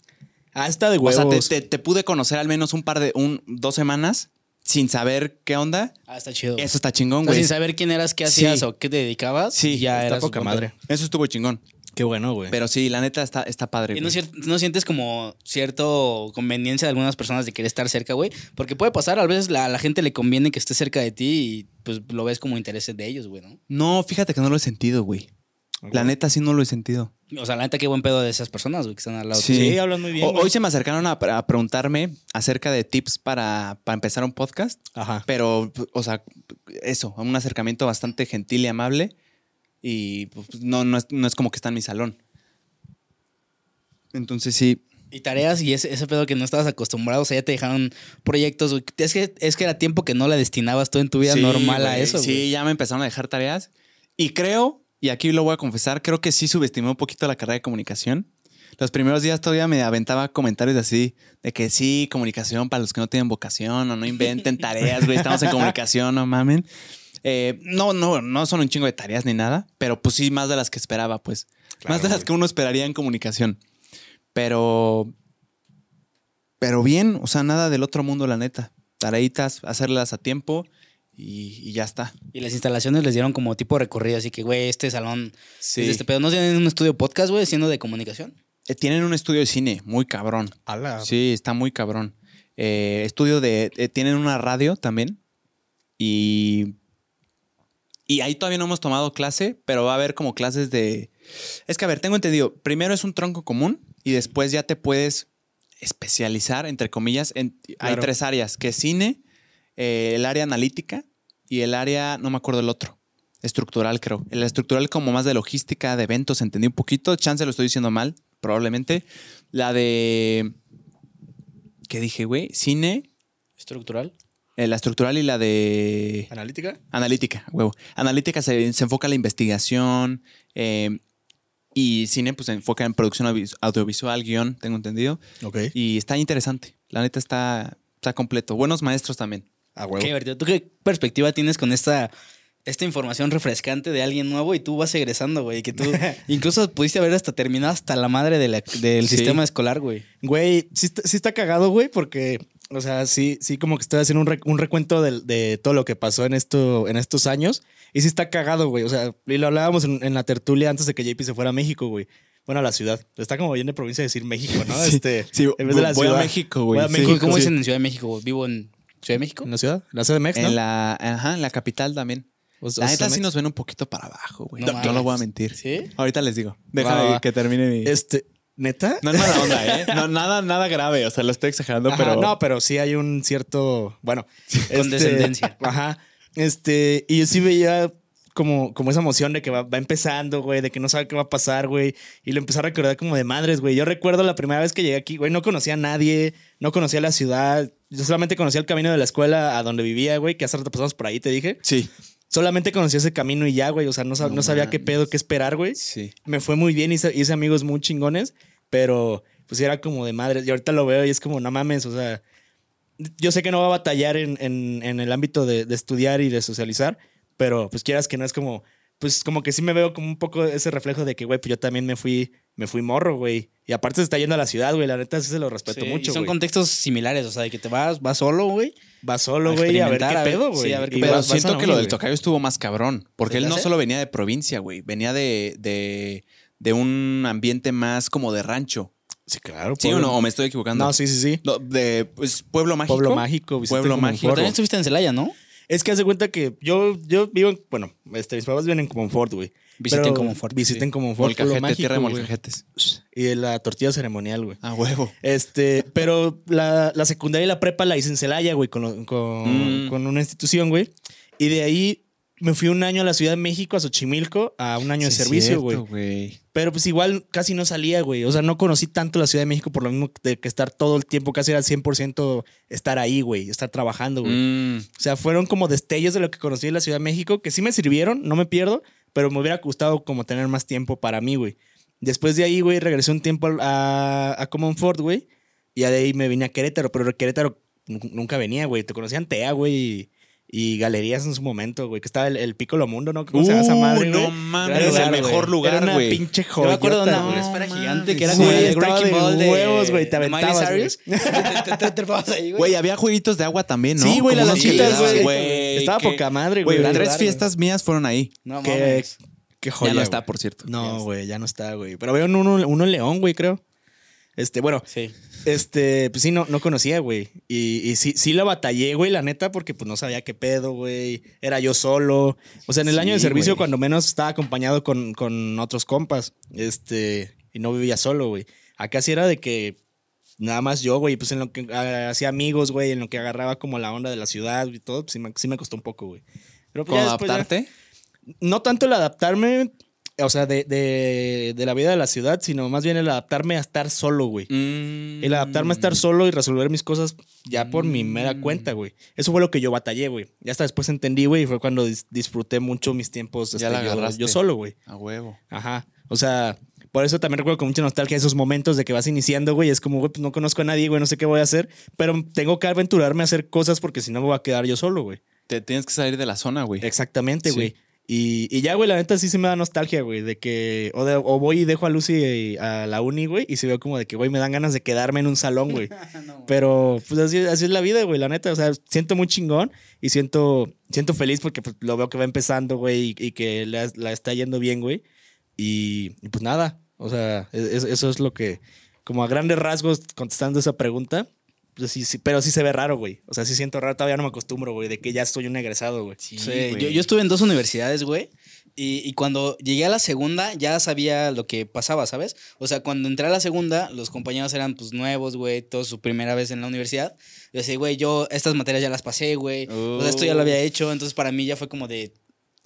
[SPEAKER 3] Ah, está de
[SPEAKER 1] O
[SPEAKER 3] huevos.
[SPEAKER 1] sea, te, te- te pude conocer al menos un par de, un, dos semanas sin saber qué onda,
[SPEAKER 2] Ah, está chido.
[SPEAKER 1] eso está chingón,
[SPEAKER 2] O sea,
[SPEAKER 1] güey.
[SPEAKER 2] sin saber quién eras, qué
[SPEAKER 1] Sí.
[SPEAKER 2] hacías o qué te dedicabas.
[SPEAKER 1] Sí,
[SPEAKER 2] ya era
[SPEAKER 3] poca madre.
[SPEAKER 1] Eso estuvo chingón.
[SPEAKER 3] Qué bueno, güey.
[SPEAKER 1] Pero sí, la neta está, está padre.
[SPEAKER 2] ¿Y no, no sientes como cierto conveniencia de algunas personas de querer estar cerca, güey? Porque puede pasar, a veces la- a la gente le conviene que esté cerca de ti y pues lo ves como intereses de ellos, güey, ¿no?
[SPEAKER 1] No, fíjate que no lo he sentido, güey. La neta sí no lo he sentido.
[SPEAKER 2] O sea, la neta, qué buen pedo de esas personas, güey, que están al lado.
[SPEAKER 1] Sí.
[SPEAKER 3] Sí, hablan muy bien.
[SPEAKER 1] O- hoy se me acercaron a, a preguntarme acerca de tips para, para empezar un podcast,
[SPEAKER 3] Ajá.
[SPEAKER 1] pero, o sea, eso, un acercamiento bastante gentil y amable. Y pues, no, no, es, no es como que está en mi salón. Entonces sí,
[SPEAKER 2] Y tareas y ese, ese pedo que no estabas acostumbrado, o sea, ya te dejaron proyectos, güey. Es que, es que era tiempo que no le destinabas tú en tu vida
[SPEAKER 1] Sí,
[SPEAKER 2] normal a eso,
[SPEAKER 1] Sí,
[SPEAKER 2] güey.
[SPEAKER 1] ya me empezaron a dejar tareas. Y creo, y aquí lo voy a confesar, creo que sí subestimé un poquito la carrera de comunicación. Los primeros días todavía me aventaba comentarios así, de que sí, comunicación para los que no tienen vocación o no inventen tareas, güey, estamos en comunicación, no mamen. Eh, no, no, no son un chingo de tareas ni nada, pero pues sí, más de las que esperaba, pues.
[SPEAKER 3] Claro,
[SPEAKER 1] más de las que uno esperaría en comunicación. Pero, pero bien, o sea, nada del otro mundo, la neta. Tareitas, hacerlas a tiempo y, y ya está.
[SPEAKER 2] Y las instalaciones les dieron como tipo recorrido, así que, güey, este salón
[SPEAKER 1] Sí.
[SPEAKER 2] es este pedo. ¿No tienen un estudio podcast, güey, siendo de comunicación?
[SPEAKER 1] Eh, Tienen un estudio de cine muy cabrón.
[SPEAKER 3] Ala.
[SPEAKER 1] Sí, está muy cabrón. Eh, estudio de. eh, tienen una radio también. Y. Y ahí todavía no hemos tomado clase, pero va a haber como clases de. Es que, a ver, tengo entendido. Primero es un tronco común y después ya te puedes especializar, entre comillas. En, Hay tres áreas: que es cine, eh, el área analítica y el área, no me acuerdo el otro. Estructural, creo. El estructural como más de logística, de eventos, entendí un poquito. Chance lo estoy diciendo mal, probablemente. La de. ¿Qué dije, güey? Cine,
[SPEAKER 2] Estructural.
[SPEAKER 1] Eh, la estructural y la de.
[SPEAKER 3] ¿Analítica?
[SPEAKER 1] Analítica, huevo. Analítica se, se enfoca en la investigación. eh, y cine, pues se enfoca en producción audio- audiovisual, guion, tengo entendido.
[SPEAKER 3] Ok.
[SPEAKER 1] Y está interesante. La neta está, está completo. Buenos maestros también.
[SPEAKER 3] A
[SPEAKER 2] Qué
[SPEAKER 3] huevo.
[SPEAKER 2] divertido. ¿Tú qué perspectiva tienes con esta, esta información refrescante de alguien nuevo y tú vas egresando, güey? Que tú incluso pudiste haber hasta terminado hasta la madre de la- del
[SPEAKER 1] Sí.
[SPEAKER 2] sistema escolar, güey.
[SPEAKER 3] Güey, sí, sí está cagado, güey, porque, o sea, sí, sí como que estoy haciendo un, re- un recuento de, todo lo que pasó en, esto, en estos años. Y sí está cagado, güey. O sea, y lo hablábamos en, en la tertulia antes de que JP se fuera a México, güey. Bueno, a la ciudad. Está como bien de provincia decir México, ¿no?
[SPEAKER 1] Sí,
[SPEAKER 3] este,
[SPEAKER 1] sí,
[SPEAKER 3] en vez de la
[SPEAKER 1] voy a
[SPEAKER 3] ciudad.
[SPEAKER 1] México, güey,
[SPEAKER 3] Voy a
[SPEAKER 1] sí.
[SPEAKER 3] México,
[SPEAKER 2] ¿Cómo
[SPEAKER 3] sí.
[SPEAKER 2] dicen en Ciudad de México? güey? ¿Vivo en Ciudad de México?
[SPEAKER 3] ¿En la ciudad? ¿La CDMX, no?
[SPEAKER 1] En la, ajá, en la capital también. La neta sí nos ven un poquito para abajo, güey.
[SPEAKER 2] No
[SPEAKER 1] No, no lo voy a mentir.
[SPEAKER 2] ¿Sí?
[SPEAKER 1] Ahorita les digo.
[SPEAKER 3] Va,
[SPEAKER 1] Déjame
[SPEAKER 3] va.
[SPEAKER 1] que termine mi.
[SPEAKER 3] Este, ¿neta?
[SPEAKER 1] No es mala onda, ¿eh? No, nada, nada grave. O sea, lo estoy exagerando,
[SPEAKER 3] Ajá,
[SPEAKER 1] pero.
[SPEAKER 3] No, pero sí hay un cierto. Bueno.
[SPEAKER 2] Con descendencia.
[SPEAKER 3] Ajá. Este. Y yo sí veía como, como esa emoción de que va, va empezando, güey, de que no sabe qué va a pasar, güey. Y lo empecé a recordar como de madres, güey. Yo recuerdo la primera vez que llegué aquí, güey, no conocía a nadie, no conocía la ciudad. Yo solamente conocía el camino de la escuela a donde vivía, güey, que hace rato pasamos por ahí, te dije.
[SPEAKER 1] Sí.
[SPEAKER 3] Solamente conocía ese camino y ya, güey. O sea, no, sab-
[SPEAKER 1] No
[SPEAKER 3] no sabía qué pedo, qué esperar, güey
[SPEAKER 1] Sí.
[SPEAKER 3] me fue muy bien, hice, hice amigos muy chingones, pero pues era como de madre. Y ahorita lo veo y es como, no mames, o sea, yo sé que no va a batallar en, en- en el ámbito de, de estudiar y de socializar, pero pues quieras que no es como, pues como que sí me veo como un poco ese reflejo de que, güey, pues yo también me fui, me fui morro, güey. Y aparte se está yendo a la ciudad, güey, la neta sí se lo respeto
[SPEAKER 2] Sí, y
[SPEAKER 3] mucho,
[SPEAKER 2] son
[SPEAKER 3] güey.
[SPEAKER 2] contextos similares, o sea, de que te vas, vas solo, güey.
[SPEAKER 3] Va solo, güey, a ver qué
[SPEAKER 2] a ver-
[SPEAKER 3] pedo, güey.
[SPEAKER 2] sí, a ver qué
[SPEAKER 1] Pero siento que lo del tocayo estuvo más cabrón. Porque él
[SPEAKER 2] ¿Desde
[SPEAKER 1] no
[SPEAKER 2] hace?
[SPEAKER 1] solo venía de provincia, güey. Venía de, de, de un ambiente más como de rancho.
[SPEAKER 3] Sí, claro.
[SPEAKER 1] ¿Sí o
[SPEAKER 3] pueblo-
[SPEAKER 1] no? ¿O me estoy equivocando?
[SPEAKER 3] No, sí, sí, sí.
[SPEAKER 1] No, de pues, Pueblo Mágico.
[SPEAKER 3] Pueblo Mágico, Vicente
[SPEAKER 1] Pueblo. Mágico.
[SPEAKER 2] También estuviste en Celaya, ¿no?
[SPEAKER 3] Es que haz de cuenta que yo, yo vivo en, bueno, este, mis papás viven en Comonfort, güey.
[SPEAKER 2] Visiten
[SPEAKER 3] Pero
[SPEAKER 2] Comonfort,
[SPEAKER 3] Visiten
[SPEAKER 2] sí.
[SPEAKER 3] Comonfort, Pueblo
[SPEAKER 1] Molcajete,
[SPEAKER 3] Mágico,
[SPEAKER 1] tierra de molcajetes.
[SPEAKER 3] Y la tortilla ceremonial, güey.
[SPEAKER 1] A huevo.
[SPEAKER 3] Este, pero la, la secundaria y la prepa la hice en Celaya, güey, con, con,
[SPEAKER 1] Mm.
[SPEAKER 3] con una institución, güey. Y de ahí me fui un año a la Ciudad de México, a Xochimilco, a un año de
[SPEAKER 1] Sí, es
[SPEAKER 3] servicio, güey. Pero pues igual casi no salía, güey. O sea, no conocí tanto la Ciudad de México por lo mismo de que estar todo el tiempo, casi era 100% estar ahí, güey, estar trabajando, güey.
[SPEAKER 1] Mm,
[SPEAKER 3] O sea, fueron como destellos de lo que conocí en la Ciudad de México, que sí me sirvieron, no me pierdo, pero me hubiera gustado como tener más tiempo para mí, güey. Después de ahí, güey, regresé un tiempo a, a Comonfort, güey, y de ahí me vine a Querétaro, pero Querétaro nu- nunca venía, güey. Te conocían TEA, güey, y, galerías en su momento, güey. Que estaba el, el Piccolo Mundo, ¿no? ¿Cómo se llama esa madre,
[SPEAKER 1] Uh, no
[SPEAKER 3] güey?
[SPEAKER 1] mames, es el
[SPEAKER 3] lugar,
[SPEAKER 1] mejor
[SPEAKER 3] güey.
[SPEAKER 1] lugar,
[SPEAKER 3] Era una
[SPEAKER 1] güey.
[SPEAKER 3] pinche
[SPEAKER 2] Yo
[SPEAKER 3] joya.
[SPEAKER 2] me acuerdo de una,
[SPEAKER 1] no
[SPEAKER 2] esfera gigante que era como el
[SPEAKER 3] de
[SPEAKER 2] Ball de
[SPEAKER 3] huevos, güey, te aventabas, güey.
[SPEAKER 2] Te- trepabas ahí,
[SPEAKER 1] Güey, había jueguitos de agua también, ¿no?
[SPEAKER 3] Sí, güey, las
[SPEAKER 1] daban,
[SPEAKER 3] güey. Estaba poca madre,
[SPEAKER 1] Güey,
[SPEAKER 3] güey.
[SPEAKER 1] tres fiestas mías fueron ahí.
[SPEAKER 2] No mames.
[SPEAKER 3] qué joya.
[SPEAKER 1] ya no está,
[SPEAKER 3] güey.
[SPEAKER 1] por cierto.
[SPEAKER 3] No, güey, ya no está, güey. Pero había uno, uno en León, güey, creo. Este, bueno,
[SPEAKER 2] Sí.
[SPEAKER 3] este, pues sí, no, no conocía, güey. Y, y sí, sí la batallé, güey, la neta, porque pues no sabía qué pedo, güey. Era yo solo. O sea, en el
[SPEAKER 1] Sí,
[SPEAKER 3] año de servicio,
[SPEAKER 1] güey.
[SPEAKER 3] cuando menos estaba acompañado con, con otros compas. Este, y no vivía solo, güey. Acá sí era de que nada más yo, güey, pues en lo que ah, hacía amigos, güey, en lo que agarraba como la onda de la ciudad y todo, pues sí me, sí me costó un poco, güey. Pero pues,
[SPEAKER 1] ¿Cómo
[SPEAKER 3] ya después ya-
[SPEAKER 1] adaptarte?
[SPEAKER 3] no tanto el adaptarme, o sea, de, de, de la vida de la ciudad, sino más bien el adaptarme a estar solo, güey.
[SPEAKER 1] Mm.
[SPEAKER 3] El adaptarme a estar solo y resolver mis cosas ya por mi mera
[SPEAKER 1] Mm.
[SPEAKER 3] cuenta, güey. Eso fue lo que yo batallé, güey. Ya hasta después entendí, güey, y fue cuando dis- disfruté mucho mis tiempos
[SPEAKER 1] Ya
[SPEAKER 3] este,
[SPEAKER 1] la
[SPEAKER 3] yo, yo solo, güey.
[SPEAKER 1] A huevo.
[SPEAKER 3] Ajá. O sea, por eso también recuerdo con mucha nostalgia esos momentos de que vas iniciando, güey. Es como, güey, pues no conozco a nadie, güey, no sé qué voy a hacer, pero tengo que aventurarme a hacer cosas porque si no me voy a quedar yo solo, güey.
[SPEAKER 1] Te tienes que salir de la zona, güey.
[SPEAKER 3] Exactamente,
[SPEAKER 1] Sí.
[SPEAKER 3] güey. Y, y ya, güey, la neta sí se me da nostalgia, güey, de que o, de- o voy y dejo a Lucy a la uni, güey, y se veo como de que, güey, me dan ganas de quedarme en un salón, güey. Pero pues así, así es la vida, güey, la neta. O sea, siento muy chingón y siento, siento feliz porque pues, lo veo que va empezando, güey, y, y que la, la está yendo bien, güey. Y, y, pues nada, o sea, es- es- eso es lo que, como a grandes rasgos, contestando esa pregunta, sí, sí, pero sí se ve raro, güey. O sea, sí siento raro, todavía no me acostumbro, güey, de que ya soy un egresado, güey.
[SPEAKER 2] Sí,
[SPEAKER 1] güey.
[SPEAKER 2] yo, yo estuve en dos universidades, güey. Y, y cuando llegué a la segunda, ya sabía lo que pasaba, ¿sabes? O sea, cuando entré a la segunda, los compañeros eran pues nuevos, güey, todos su primera vez en la universidad. Yo decía, güey, yo estas materias ya las pasé, güey. O sea, esto ya lo había hecho. Entonces, para mí ya fue como de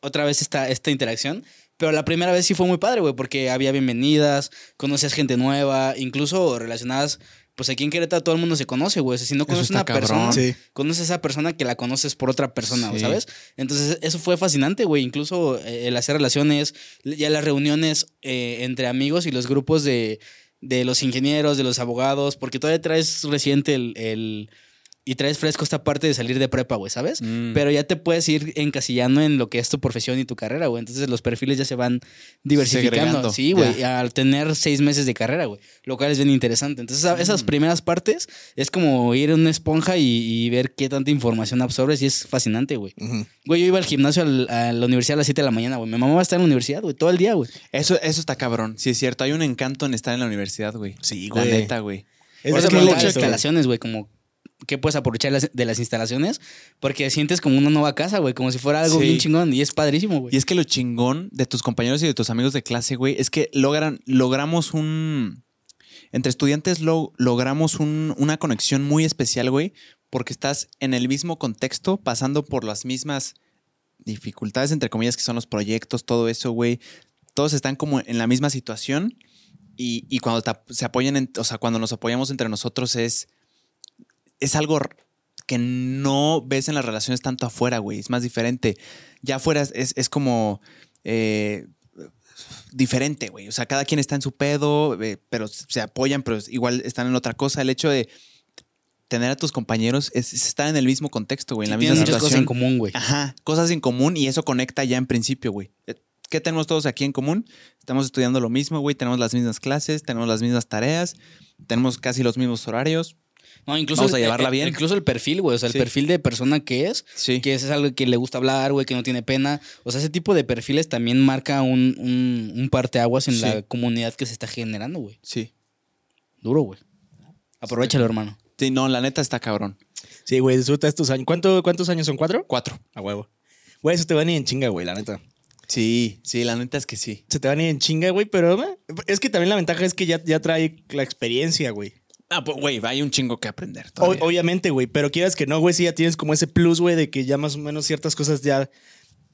[SPEAKER 2] otra vez esta, esta interacción. Pero la primera vez sí fue muy padre, güey, porque había bienvenidas, conocías gente nueva, incluso relacionadas. Pues aquí en Querétaro todo el mundo se conoce, güey. O sea, si no conoces
[SPEAKER 1] está
[SPEAKER 2] una
[SPEAKER 1] cabrón.
[SPEAKER 2] persona,
[SPEAKER 3] Sí.
[SPEAKER 2] conoces a esa persona que la conoces por otra persona,
[SPEAKER 1] Sí.
[SPEAKER 2] ¿sabes? Entonces, eso fue fascinante, güey. Incluso eh, el hacer relaciones, ya las reuniones eh, entre amigos y los grupos de, de los ingenieros, de los abogados, porque todavía traes reciente el, el- y traes fresco esta parte de salir de prepa, güey, ¿sabes?
[SPEAKER 1] Mm.
[SPEAKER 2] Pero ya te puedes ir encasillando en lo que es tu profesión y tu carrera, güey. Entonces los perfiles ya se van diversificando.
[SPEAKER 1] Segregando,
[SPEAKER 2] Sí, güey. Al tener seis meses de carrera, güey. Lo cual es bien interesante. Entonces, a-
[SPEAKER 1] Mm.
[SPEAKER 2] esas primeras partes es como ir en una esponja y, y ver qué tanta información absorbes y es fascinante, güey. Güey, yo iba al gimnasio al- a la universidad a las 7 de la mañana, güey. Mi mamá va a estar en la universidad, güey, todo el día, güey.
[SPEAKER 1] Eso, eso está cabrón. Sí, es cierto. Hay un encanto en estar en la universidad, güey.
[SPEAKER 3] Sí,
[SPEAKER 1] La
[SPEAKER 3] güey.
[SPEAKER 1] neta, güey.
[SPEAKER 3] Es que bonito,
[SPEAKER 2] las instalaciones, güey, como qué puedes aprovechar de las instalaciones, porque sientes como una nueva casa, güey, como si fuera algo
[SPEAKER 1] Sí.
[SPEAKER 2] bien chingón y es padrísimo, güey.
[SPEAKER 1] Y es que lo chingón de tus compañeros y de tus amigos de clase, güey, es que logran, logramos un. Entre estudiantes lo- logramos un- una conexión muy especial, güey, porque estás en el mismo contexto, pasando por las mismas dificultades, entre comillas, que son los proyectos, todo eso, güey. Todos están como en la misma situación y, y cuando te- se apoyan, en- o sea, cuando nos apoyamos entre nosotros es, es algo que no ves en las relaciones tanto afuera, güey. Es más diferente. Ya afuera es, es como eh, diferente, güey. O sea, cada quien está en su pedo, eh, pero se apoyan, pero igual están en otra cosa. El hecho de tener a tus compañeros es, es estar en el mismo contexto, güey, en
[SPEAKER 2] Sí,
[SPEAKER 1] la misma
[SPEAKER 2] muchas cosas en común, güey.
[SPEAKER 1] Ajá, cosas en común y eso conecta ya en principio, güey. Eh, ¿Qué tenemos todos aquí en común? Estamos estudiando lo mismo, güey. Tenemos las mismas clases, tenemos las mismas tareas, tenemos casi los mismos horarios.
[SPEAKER 2] No, incluso
[SPEAKER 1] Vamos a
[SPEAKER 2] el-
[SPEAKER 1] llevarla
[SPEAKER 2] eh,
[SPEAKER 1] bien.
[SPEAKER 2] Incluso el perfil, güey. O sea, el
[SPEAKER 1] Sí.
[SPEAKER 2] perfil de persona que es,
[SPEAKER 1] Sí.
[SPEAKER 2] que es algo que le gusta hablar, güey, que no tiene pena. O sea, ese tipo de perfiles también marca un, un, un parteaguas en
[SPEAKER 1] Sí.
[SPEAKER 2] la comunidad que se está generando, güey.
[SPEAKER 1] Sí.
[SPEAKER 2] Duro, güey. Aprovechalo, hermano.
[SPEAKER 1] Sí, no, la neta está cabrón.
[SPEAKER 3] Sí, güey, disfruta estos años. ¿Cuánto, ¿Cuántos años son? ¿Cuatro?
[SPEAKER 1] Cuatro.
[SPEAKER 3] A huevo. Güey, eso te va ni en chinga, güey, la neta.
[SPEAKER 1] Sí, sí, la neta es que sí.
[SPEAKER 3] Se te va ni en chinga, güey, pero eh, es que también la ventaja es que ya, ya trae la experiencia, güey.
[SPEAKER 1] Ah, pues, güey, hay un chingo que aprender.
[SPEAKER 3] O- obviamente, güey, pero quieras que no, güey, sí ya tienes como ese plus, güey, de que ya más o menos ciertas cosas ya.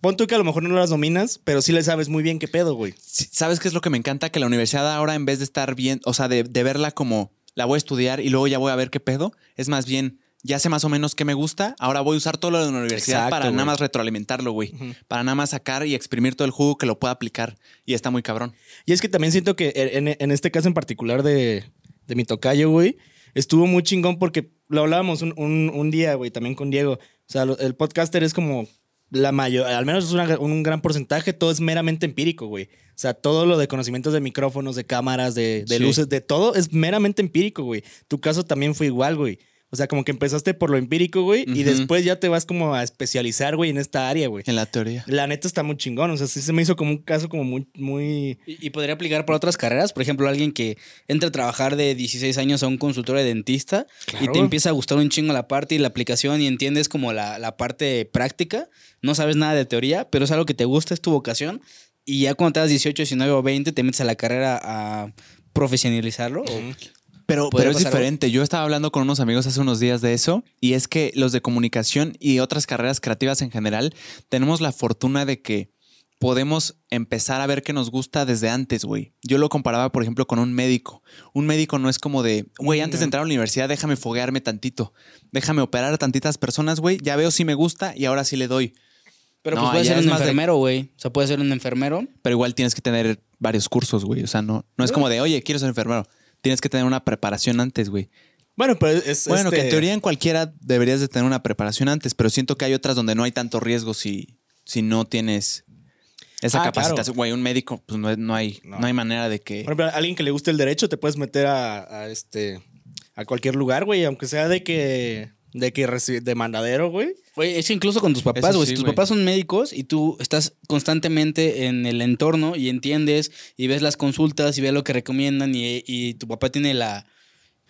[SPEAKER 3] Pon tú que a lo mejor no las dominas, pero sí le sabes muy bien qué pedo, güey.
[SPEAKER 1] ¿Sabes qué es lo que me encanta? Que la universidad ahora, en vez de estar bien, o sea, de, de verla como la voy a estudiar y luego ya voy a ver qué pedo, es más bien, ya sé más o menos qué me gusta, ahora voy a usar todo lo de la universidad
[SPEAKER 3] Exacto,
[SPEAKER 1] para nada más retroalimentarlo, güey. Para nada más sacar y exprimir todo el jugo que lo pueda aplicar. Y está muy cabrón.
[SPEAKER 3] Y es que también siento que en, en este caso en particular de, de mi tocayo, güey, estuvo muy chingón porque lo hablábamos un, un- un día, güey, también con Diego. O sea, lo- el podcaster es como la mayor, al menos es una- un gran porcentaje, todo es meramente empírico, güey. O sea, todo lo de conocimientos de micrófonos, de cámaras, de, de
[SPEAKER 1] Sí.
[SPEAKER 3] luces, de todo es meramente empírico, güey. Tu caso también fue igual, güey. O sea, como que empezaste por lo empírico, güey, y después ya te vas como a especializar, güey, en esta área, güey.
[SPEAKER 1] En la teoría.
[SPEAKER 3] La neta está muy chingón, o sea, sí se me hizo como un caso como muy, muy...
[SPEAKER 2] Y, y podría aplicar para otras carreras. Por ejemplo, alguien que entra a trabajar de 16 años a un consultorio de dentista y te empieza a gustar un chingo la parte y la aplicación y entiendes como la, la parte práctica. No sabes nada de teoría, pero es algo que te gusta, es tu vocación. Y ya cuando te das 18, 19 o 20, te metes a la carrera a profesionalizarlo. o-
[SPEAKER 1] Pero,
[SPEAKER 2] ¿Podría
[SPEAKER 1] pero es
[SPEAKER 2] algo?
[SPEAKER 1] diferente. Yo estaba hablando con unos amigos hace unos días de eso y es que los de comunicación y otras carreras creativas en general tenemos la fortuna de que podemos empezar a ver qué nos gusta desde antes, güey. Yo lo comparaba, por ejemplo, con un médico. Un médico no es como de, güey, antes de entrar a la universidad déjame foguearme tantito. Déjame operar a tantitas personas, güey. Ya veo si me gusta y ahora sí le doy.
[SPEAKER 2] Pero
[SPEAKER 1] No,
[SPEAKER 2] pues puede ser un enfermero, güey. O sea, puede ser un enfermero.
[SPEAKER 1] Pero igual tienes que tener varios cursos, güey. O sea, no, no es como de, oye, quiero ser enfermero. Tienes que tener una preparación antes, güey.
[SPEAKER 3] Bueno, pero es...
[SPEAKER 1] Bueno, que en
[SPEAKER 3] este-
[SPEAKER 1] teoría en cualquiera deberías de tener una preparación antes, pero siento que hay otras donde no hay tanto riesgo si, si no tienes esa
[SPEAKER 3] Ah,
[SPEAKER 1] capacitación. Güey, un médico, pues no, no hay,
[SPEAKER 3] No.
[SPEAKER 1] no. hay manera de que.
[SPEAKER 3] Por ejemplo, a alguien que le guste el derecho, te puedes meter a, a este a cualquier lugar, güey, aunque sea de que de que de mandadero, güey.
[SPEAKER 2] Güey, es incluso con tus papás, güey.
[SPEAKER 1] sí,
[SPEAKER 2] si tus papás son médicos y tú estás constantemente en el entorno y entiendes y ves las consultas y ves lo que recomiendan y, y tu papá tiene la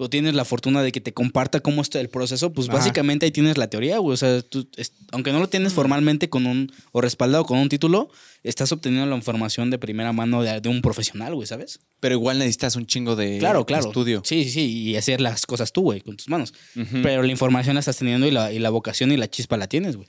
[SPEAKER 2] o tienes la fortuna de que te comparta cómo está el proceso, pues
[SPEAKER 3] Ajá.
[SPEAKER 2] básicamente ahí tienes la teoría, güey. O sea, tú, es- aunque no lo tienes formalmente con un o respaldado con un título, estás obteniendo la información de primera mano de, de un profesional, güey, ¿sabes?
[SPEAKER 1] Pero igual necesitas un chingo de
[SPEAKER 2] Claro, claro.
[SPEAKER 1] estudio.
[SPEAKER 2] Sí, sí, sí. Y hacer las cosas tú, güey, con tus manos. Pero la información la estás teniendo y la, y la vocación y la chispa la tienes, güey.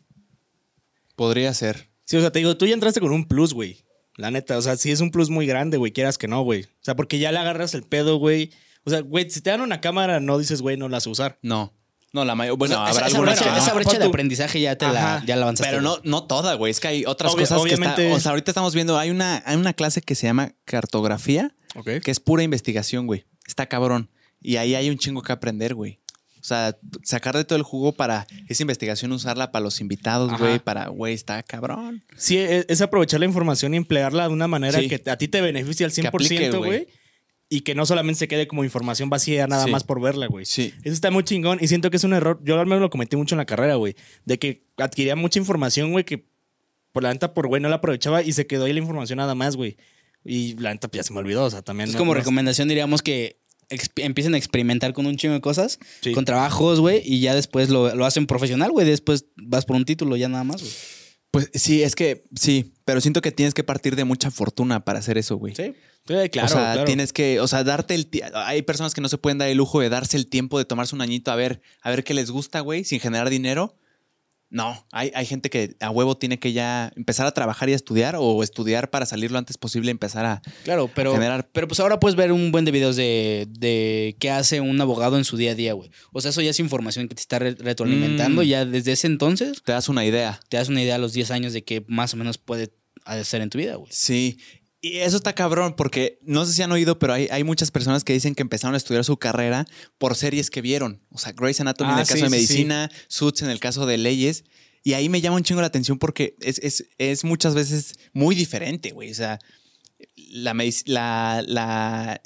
[SPEAKER 1] Podría ser.
[SPEAKER 3] Sí, o sea, te digo, tú ya entraste con un plus, güey. La neta, o sea, sí es un plus muy grande, güey, quieras que no, güey. O sea, porque ya le agarras el pedo, güey. O sea, güey, si te dan una cámara, no dices, güey, no la sé usar.
[SPEAKER 1] No. No, la mayoría. Bueno,
[SPEAKER 2] O sea,
[SPEAKER 1] habrá
[SPEAKER 2] esa, brecha,
[SPEAKER 1] que no.
[SPEAKER 2] esa brecha de aprendizaje ya te la, ya la avanzaste.
[SPEAKER 1] Pero no, no toda, güey. Es que hay otras
[SPEAKER 3] Obvio-
[SPEAKER 1] cosas que
[SPEAKER 3] obviamente-
[SPEAKER 1] está. O sea, ahorita estamos viendo. Hay una, hay una clase que se llama cartografía, que es pura investigación, güey. Está cabrón. Y ahí hay un chingo que aprender, güey. O sea, sacar de todo el jugo para esa investigación, usarla para los invitados, güey. Para, güey, está cabrón.
[SPEAKER 3] Sí, es, es aprovechar la información y emplearla de una manera
[SPEAKER 1] Sí.
[SPEAKER 3] que a ti te beneficie al
[SPEAKER 1] Que aplique,
[SPEAKER 3] 100%,
[SPEAKER 1] güey.
[SPEAKER 3] Y que no solamente se quede como información vacía nada
[SPEAKER 1] Sí.
[SPEAKER 3] más por verla, güey.
[SPEAKER 1] Sí.
[SPEAKER 3] Eso está muy chingón y siento que es un error. Yo al menos lo cometí mucho en la carrera, güey. De que adquiría mucha información, güey, que por la neta, por güey, no la aprovechaba y se quedó ahí la información nada más, güey. Y la neta, ya se me olvidó. O sea, también.
[SPEAKER 2] Es
[SPEAKER 3] no-
[SPEAKER 2] como
[SPEAKER 3] no-
[SPEAKER 2] recomendación, diríamos que empiecen a experimentar con un chingo de cosas,
[SPEAKER 3] Sí.
[SPEAKER 2] con trabajos, güey, y ya después lo, lo hacen profesional, güey. Después vas por un título, ya nada más, güey.
[SPEAKER 1] Pues sí, es que sí. Pero siento que tienes que partir de mucha fortuna para hacer eso, güey.
[SPEAKER 2] Sí.
[SPEAKER 3] Claro,
[SPEAKER 1] o sea,
[SPEAKER 3] claro.
[SPEAKER 1] tienes que, o sea, darte el Hay personas que no se pueden dar el lujo de darse el tiempo de tomarse un añito a ver, a ver qué les gusta, güey, sin generar dinero. No, hay, hay gente que a huevo tiene que ya empezar a trabajar y a estudiar o estudiar para salir lo antes posible y empezar a...
[SPEAKER 2] Claro, pero,
[SPEAKER 1] Generar-
[SPEAKER 2] pero pues ahora puedes ver un buen de videos de, de qué hace un abogado en su día a día, güey. O sea, eso ya es información que te está re- retroalimentando.
[SPEAKER 1] Mm.
[SPEAKER 2] Ya desde ese entonces
[SPEAKER 1] Te das una idea.
[SPEAKER 2] te das una idea a los 10 años de qué más o menos puede hacer en tu vida, güey.
[SPEAKER 1] Sí. Y eso está cabrón porque no sé si han oído, pero hay, hay muchas personas que dicen que empezaron a estudiar su carrera por series que vieron. O sea, Grey's Anatomy en
[SPEAKER 3] Ah,
[SPEAKER 1] el caso de
[SPEAKER 3] sí, sí.
[SPEAKER 1] medicina, Suits en el caso de leyes. Y ahí me llama un chingo la atención porque es, es- es muchas veces muy diferente, güey. O sea, la, la, la-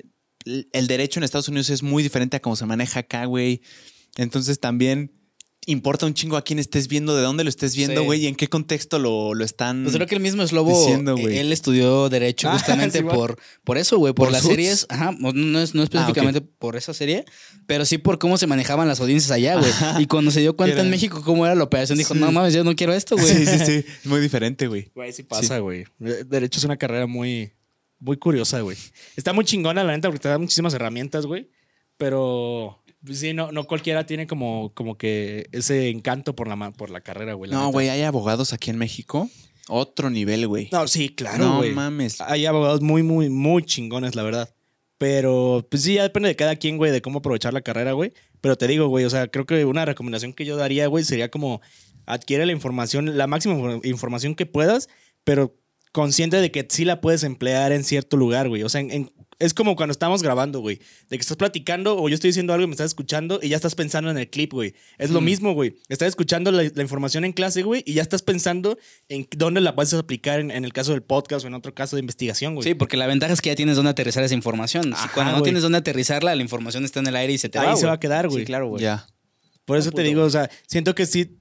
[SPEAKER 1] el derecho en Estados Unidos es muy diferente a cómo se maneja acá, güey. Entonces también importa un chingo a quién estés viendo, de dónde lo estés viendo,
[SPEAKER 2] Sí.
[SPEAKER 1] güey, y en qué contexto lo, lo están.
[SPEAKER 2] Pues creo que el mismo Slobo,
[SPEAKER 1] diciendo, güey.
[SPEAKER 2] eh, él estudió Derecho
[SPEAKER 3] Ah,
[SPEAKER 2] justamente
[SPEAKER 3] sí,
[SPEAKER 2] por, por eso, güey, por,
[SPEAKER 1] ¿Por
[SPEAKER 2] las
[SPEAKER 1] Suits?
[SPEAKER 2] series. Ajá, no, no es, no
[SPEAKER 1] Ah,
[SPEAKER 2] específicamente por esa serie, pero sí por cómo se manejaban las audiencias allá, güey. Y cuando se dio cuenta
[SPEAKER 1] Era-
[SPEAKER 2] en México cómo era la operación, dijo,
[SPEAKER 1] Sí.
[SPEAKER 2] no mames, yo no quiero esto, güey.
[SPEAKER 1] Sí, sí, sí. Es muy diferente, güey.
[SPEAKER 3] Güey, sí pasa, güey. De- Derecho es una carrera muy, muy curiosa, güey. Está muy chingona, la neta, porque te da muchísimas herramientas, güey. Pero sí, no, no cualquiera tiene como, como que ese encanto por la, por la carrera, güey. la
[SPEAKER 1] No,
[SPEAKER 3] neta.
[SPEAKER 1] güey, hay abogados aquí en México. Otro nivel, güey.
[SPEAKER 3] No, sí, claro,
[SPEAKER 1] No
[SPEAKER 3] güey.
[SPEAKER 1] mames.
[SPEAKER 3] Hay abogados muy, muy, muy chingones, la verdad. Pero, pues sí, ya depende de cada quien, güey, de cómo aprovechar la carrera, güey. Pero te digo, güey, o sea, creo que una recomendación que yo daría, güey, sería como adquiere la información, la máxima infor- información que puedas, pero consciente de que sí la puedes emplear en cierto lugar, güey. O sea, en, en- Es como cuando estamos grabando, güey. De que estás platicando o yo estoy diciendo algo y me estás escuchando y ya estás pensando en el clip, güey. Es lo mismo, güey. Estás escuchando la, la información en clase, güey, y ya estás pensando en dónde la vas a aplicar en, en el caso del podcast o en otro caso de investigación, güey.
[SPEAKER 2] Sí, porque la ventaja es que ya tienes dónde aterrizar esa información. Si cuando no tienes dónde aterrizarla, la información está en el aire y se te
[SPEAKER 3] Ahí
[SPEAKER 2] va.
[SPEAKER 3] se va a quedar, güey.
[SPEAKER 2] Sí, claro, güey.
[SPEAKER 1] Ya.
[SPEAKER 3] Por eso
[SPEAKER 2] Ah,
[SPEAKER 3] te digo, o sea, siento que sí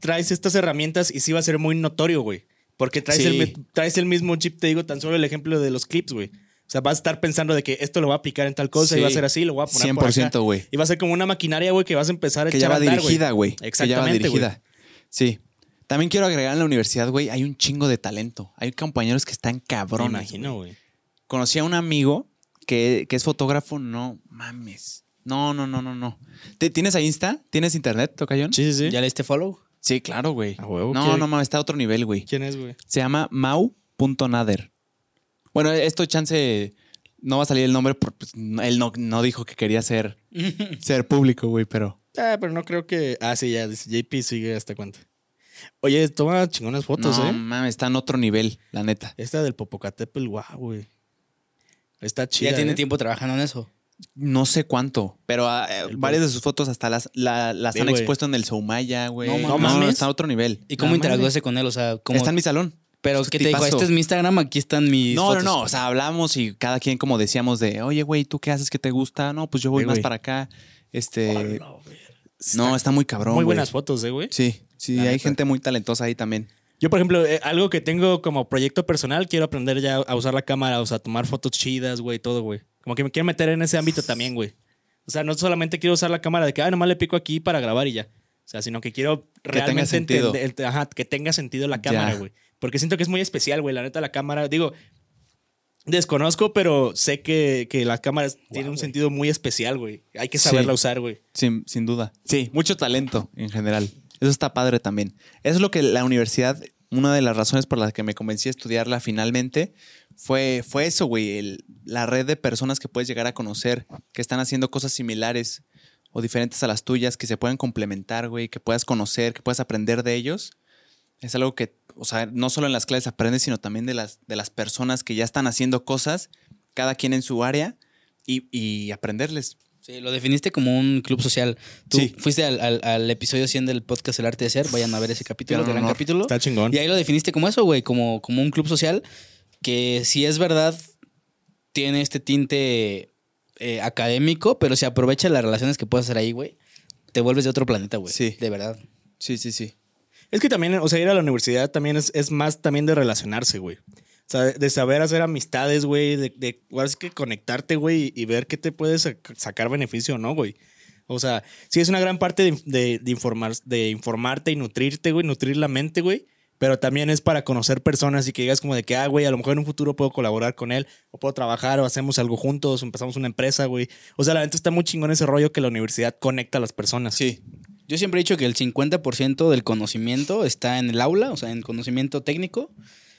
[SPEAKER 3] traes estas herramientas y sí va a ser muy notorio, güey. Porque traes,
[SPEAKER 1] Sí.
[SPEAKER 3] el, traes el mismo chip, te digo, tan solo el ejemplo de los clips, güey. O sea, vas a estar pensando de que esto lo voy a aplicar en tal cosa y va a ser así, lo voy a poner por acá.
[SPEAKER 1] 100%, güey.
[SPEAKER 3] Y va a ser como una maquinaria, güey, que vas a empezar a
[SPEAKER 1] Que
[SPEAKER 3] echar
[SPEAKER 1] ya va
[SPEAKER 3] a andar,
[SPEAKER 1] dirigida, güey. Que ya va
[SPEAKER 3] Exactamente,
[SPEAKER 1] dirigida. Sí. También quiero agregar en la universidad, güey, hay un chingo de talento. Hay compañeros que están
[SPEAKER 3] Me
[SPEAKER 1] cabrones.
[SPEAKER 3] imagino, güey.
[SPEAKER 1] Conocí a un amigo que, que es fotógrafo. No mames. No, no, no, no, no. ¿Te- ¿Tienes ahí Insta? ¿Tienes internet, Tocayón?
[SPEAKER 3] Sí, sí, sí.
[SPEAKER 2] ¿Ya le diste follow?
[SPEAKER 1] Sí, claro, güey.
[SPEAKER 3] A huevo,
[SPEAKER 1] No,
[SPEAKER 3] ¿quién?
[SPEAKER 1] no mames, está a otro nivel, güey.
[SPEAKER 3] ¿Quién es, güey?
[SPEAKER 1] Se llama mau.nader. Bueno, esto chance no va a salir el nombre porque pues, no- él no, no dijo que quería ser, ser público, güey, pero
[SPEAKER 3] Ah, pero no creo que. Ah, sí, ya. dice, JP sigue hasta cuenta. Oye, toma chingonas fotos,
[SPEAKER 1] no
[SPEAKER 3] ¿eh?
[SPEAKER 1] mames, está en otro nivel, la neta.
[SPEAKER 3] Esta del Popocatépetl, guau, güey. Está chida.
[SPEAKER 2] ya tiene
[SPEAKER 3] ¿eh?
[SPEAKER 2] tiempo trabajando en eso.
[SPEAKER 1] No sé cuánto, pero ah, eh, varias de sus fotos hasta las, la- las
[SPEAKER 3] Sí,
[SPEAKER 1] han expuesto en el Soumaya, güey.
[SPEAKER 2] No
[SPEAKER 1] No,
[SPEAKER 2] mames.
[SPEAKER 1] está a otro nivel.
[SPEAKER 2] ¿Y cómo
[SPEAKER 3] No
[SPEAKER 2] interactuaste con él? O sea, ¿cómo?
[SPEAKER 1] Está en mi salón.
[SPEAKER 2] Pero,
[SPEAKER 1] Es
[SPEAKER 2] ¿qué te dijo? Este es mi Instagram, aquí están mis
[SPEAKER 1] No,
[SPEAKER 2] fotos.
[SPEAKER 1] no, no. O sea, hablamos y cada quien como decíamos de, oye, güey, ¿tú qué haces que te gusta? No, pues yo voy más
[SPEAKER 3] güey.
[SPEAKER 1] para acá. Este. No, está muy cabrón.
[SPEAKER 3] Muy
[SPEAKER 1] güey.
[SPEAKER 3] buenas fotos, ¿eh, güey?
[SPEAKER 1] Sí, sí,
[SPEAKER 3] La
[SPEAKER 1] hay
[SPEAKER 3] neta.
[SPEAKER 1] gente muy talentosa ahí también.
[SPEAKER 3] Yo, por ejemplo, eh, algo que tengo como proyecto personal, quiero aprender ya a usar la cámara, o sea, tomar fotos chidas, güey, todo, güey. Como que me quiero meter en ese ámbito también, güey. O sea, no solamente quiero usar la cámara de que, ah, nomás le pico aquí para grabar y ya. O sea, sino que quiero
[SPEAKER 1] tenga
[SPEAKER 3] realmente
[SPEAKER 1] sentido.
[SPEAKER 3] entender- ajá, que tenga sentido la cámara, güey. Porque siento que es muy especial, güey. La neta, la cámara, digo, desconozco, pero sé que, que las cámaras tienen un sentido muy especial, güey. Hay que saberla
[SPEAKER 1] Sí.
[SPEAKER 3] usar, güey.
[SPEAKER 1] Sin, sin duda. Sí, mucho talento en general. Eso está padre también. Eso es lo que la universidad, una de las razones por las que me convencí a estudiarla finalmente, fue, fue eso, güey. la red de personas que puedes llegar a conocer, que están haciendo cosas similares o diferentes a las tuyas, que se pueden complementar, güey, que puedas conocer, que puedas aprender de ellos. Es algo que, o sea, no solo en las clases aprendes, sino también de las, de las personas que ya están haciendo cosas, cada quien en su área, y, y aprenderles.
[SPEAKER 2] Sí, lo definiste como un club social. Tú
[SPEAKER 1] Sí.
[SPEAKER 2] fuiste al, al- al episodio 100 del podcast El Arte de Ser. Vayan a ver ese capítulo, Gran
[SPEAKER 1] honor.
[SPEAKER 2] capítulo.
[SPEAKER 3] Está chingón.
[SPEAKER 2] Y ahí lo definiste como eso, güey, como, como un club social que si es verdad tiene este tinte eh, académico, pero se aprovecha las relaciones que puedes hacer ahí, güey. Te vuelves de otro planeta, güey.
[SPEAKER 1] Sí.
[SPEAKER 2] De verdad.
[SPEAKER 1] Sí, sí, sí.
[SPEAKER 3] Es que también, o sea, ir a la universidad también es, es más también de relacionarse, güey. O sea, de saber hacer amistades, güey, de, de ahora sí que conectarte, güey, y ver qué te puedes sac- sacar beneficio o no, güey. O sea, sí es una gran parte de, de- de informar, de informarte y nutrirte, güey, nutrir la mente, güey. Pero también es para conocer personas y que digas como de que, ah, güey, a lo mejor en un futuro puedo colaborar con él, o puedo trabajar, o hacemos algo juntos, o empezamos una empresa, güey. O sea, la neta está muy chingón ese rollo que la universidad conecta a las personas.
[SPEAKER 1] Sí.
[SPEAKER 2] Yo siempre he dicho que el 50% del conocimiento está en el aula, o sea, en conocimiento técnico,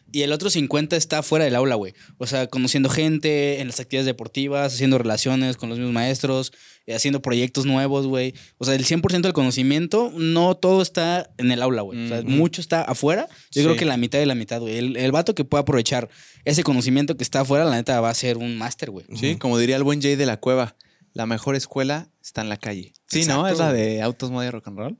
[SPEAKER 2] y el otro 50% está fuera del aula, güey. O sea, conociendo gente, en las actividades deportivas, haciendo relaciones con los mismos maestros, eh, haciendo proyectos nuevos, güey. O sea, el 100% del conocimiento, no todo está en el aula, güey. O sea, mucho está afuera. Yo
[SPEAKER 1] Sí.
[SPEAKER 2] creo que la mitad de la mitad, güey. El, el vato que pueda aprovechar ese conocimiento que está afuera, la neta va a ser un máster, güey.
[SPEAKER 1] Sí, como diría el buen Jay de la Cueva, la mejor escuela está en la calle. Sí, ¿no? Es la de Autos Moda y Rock and Roll.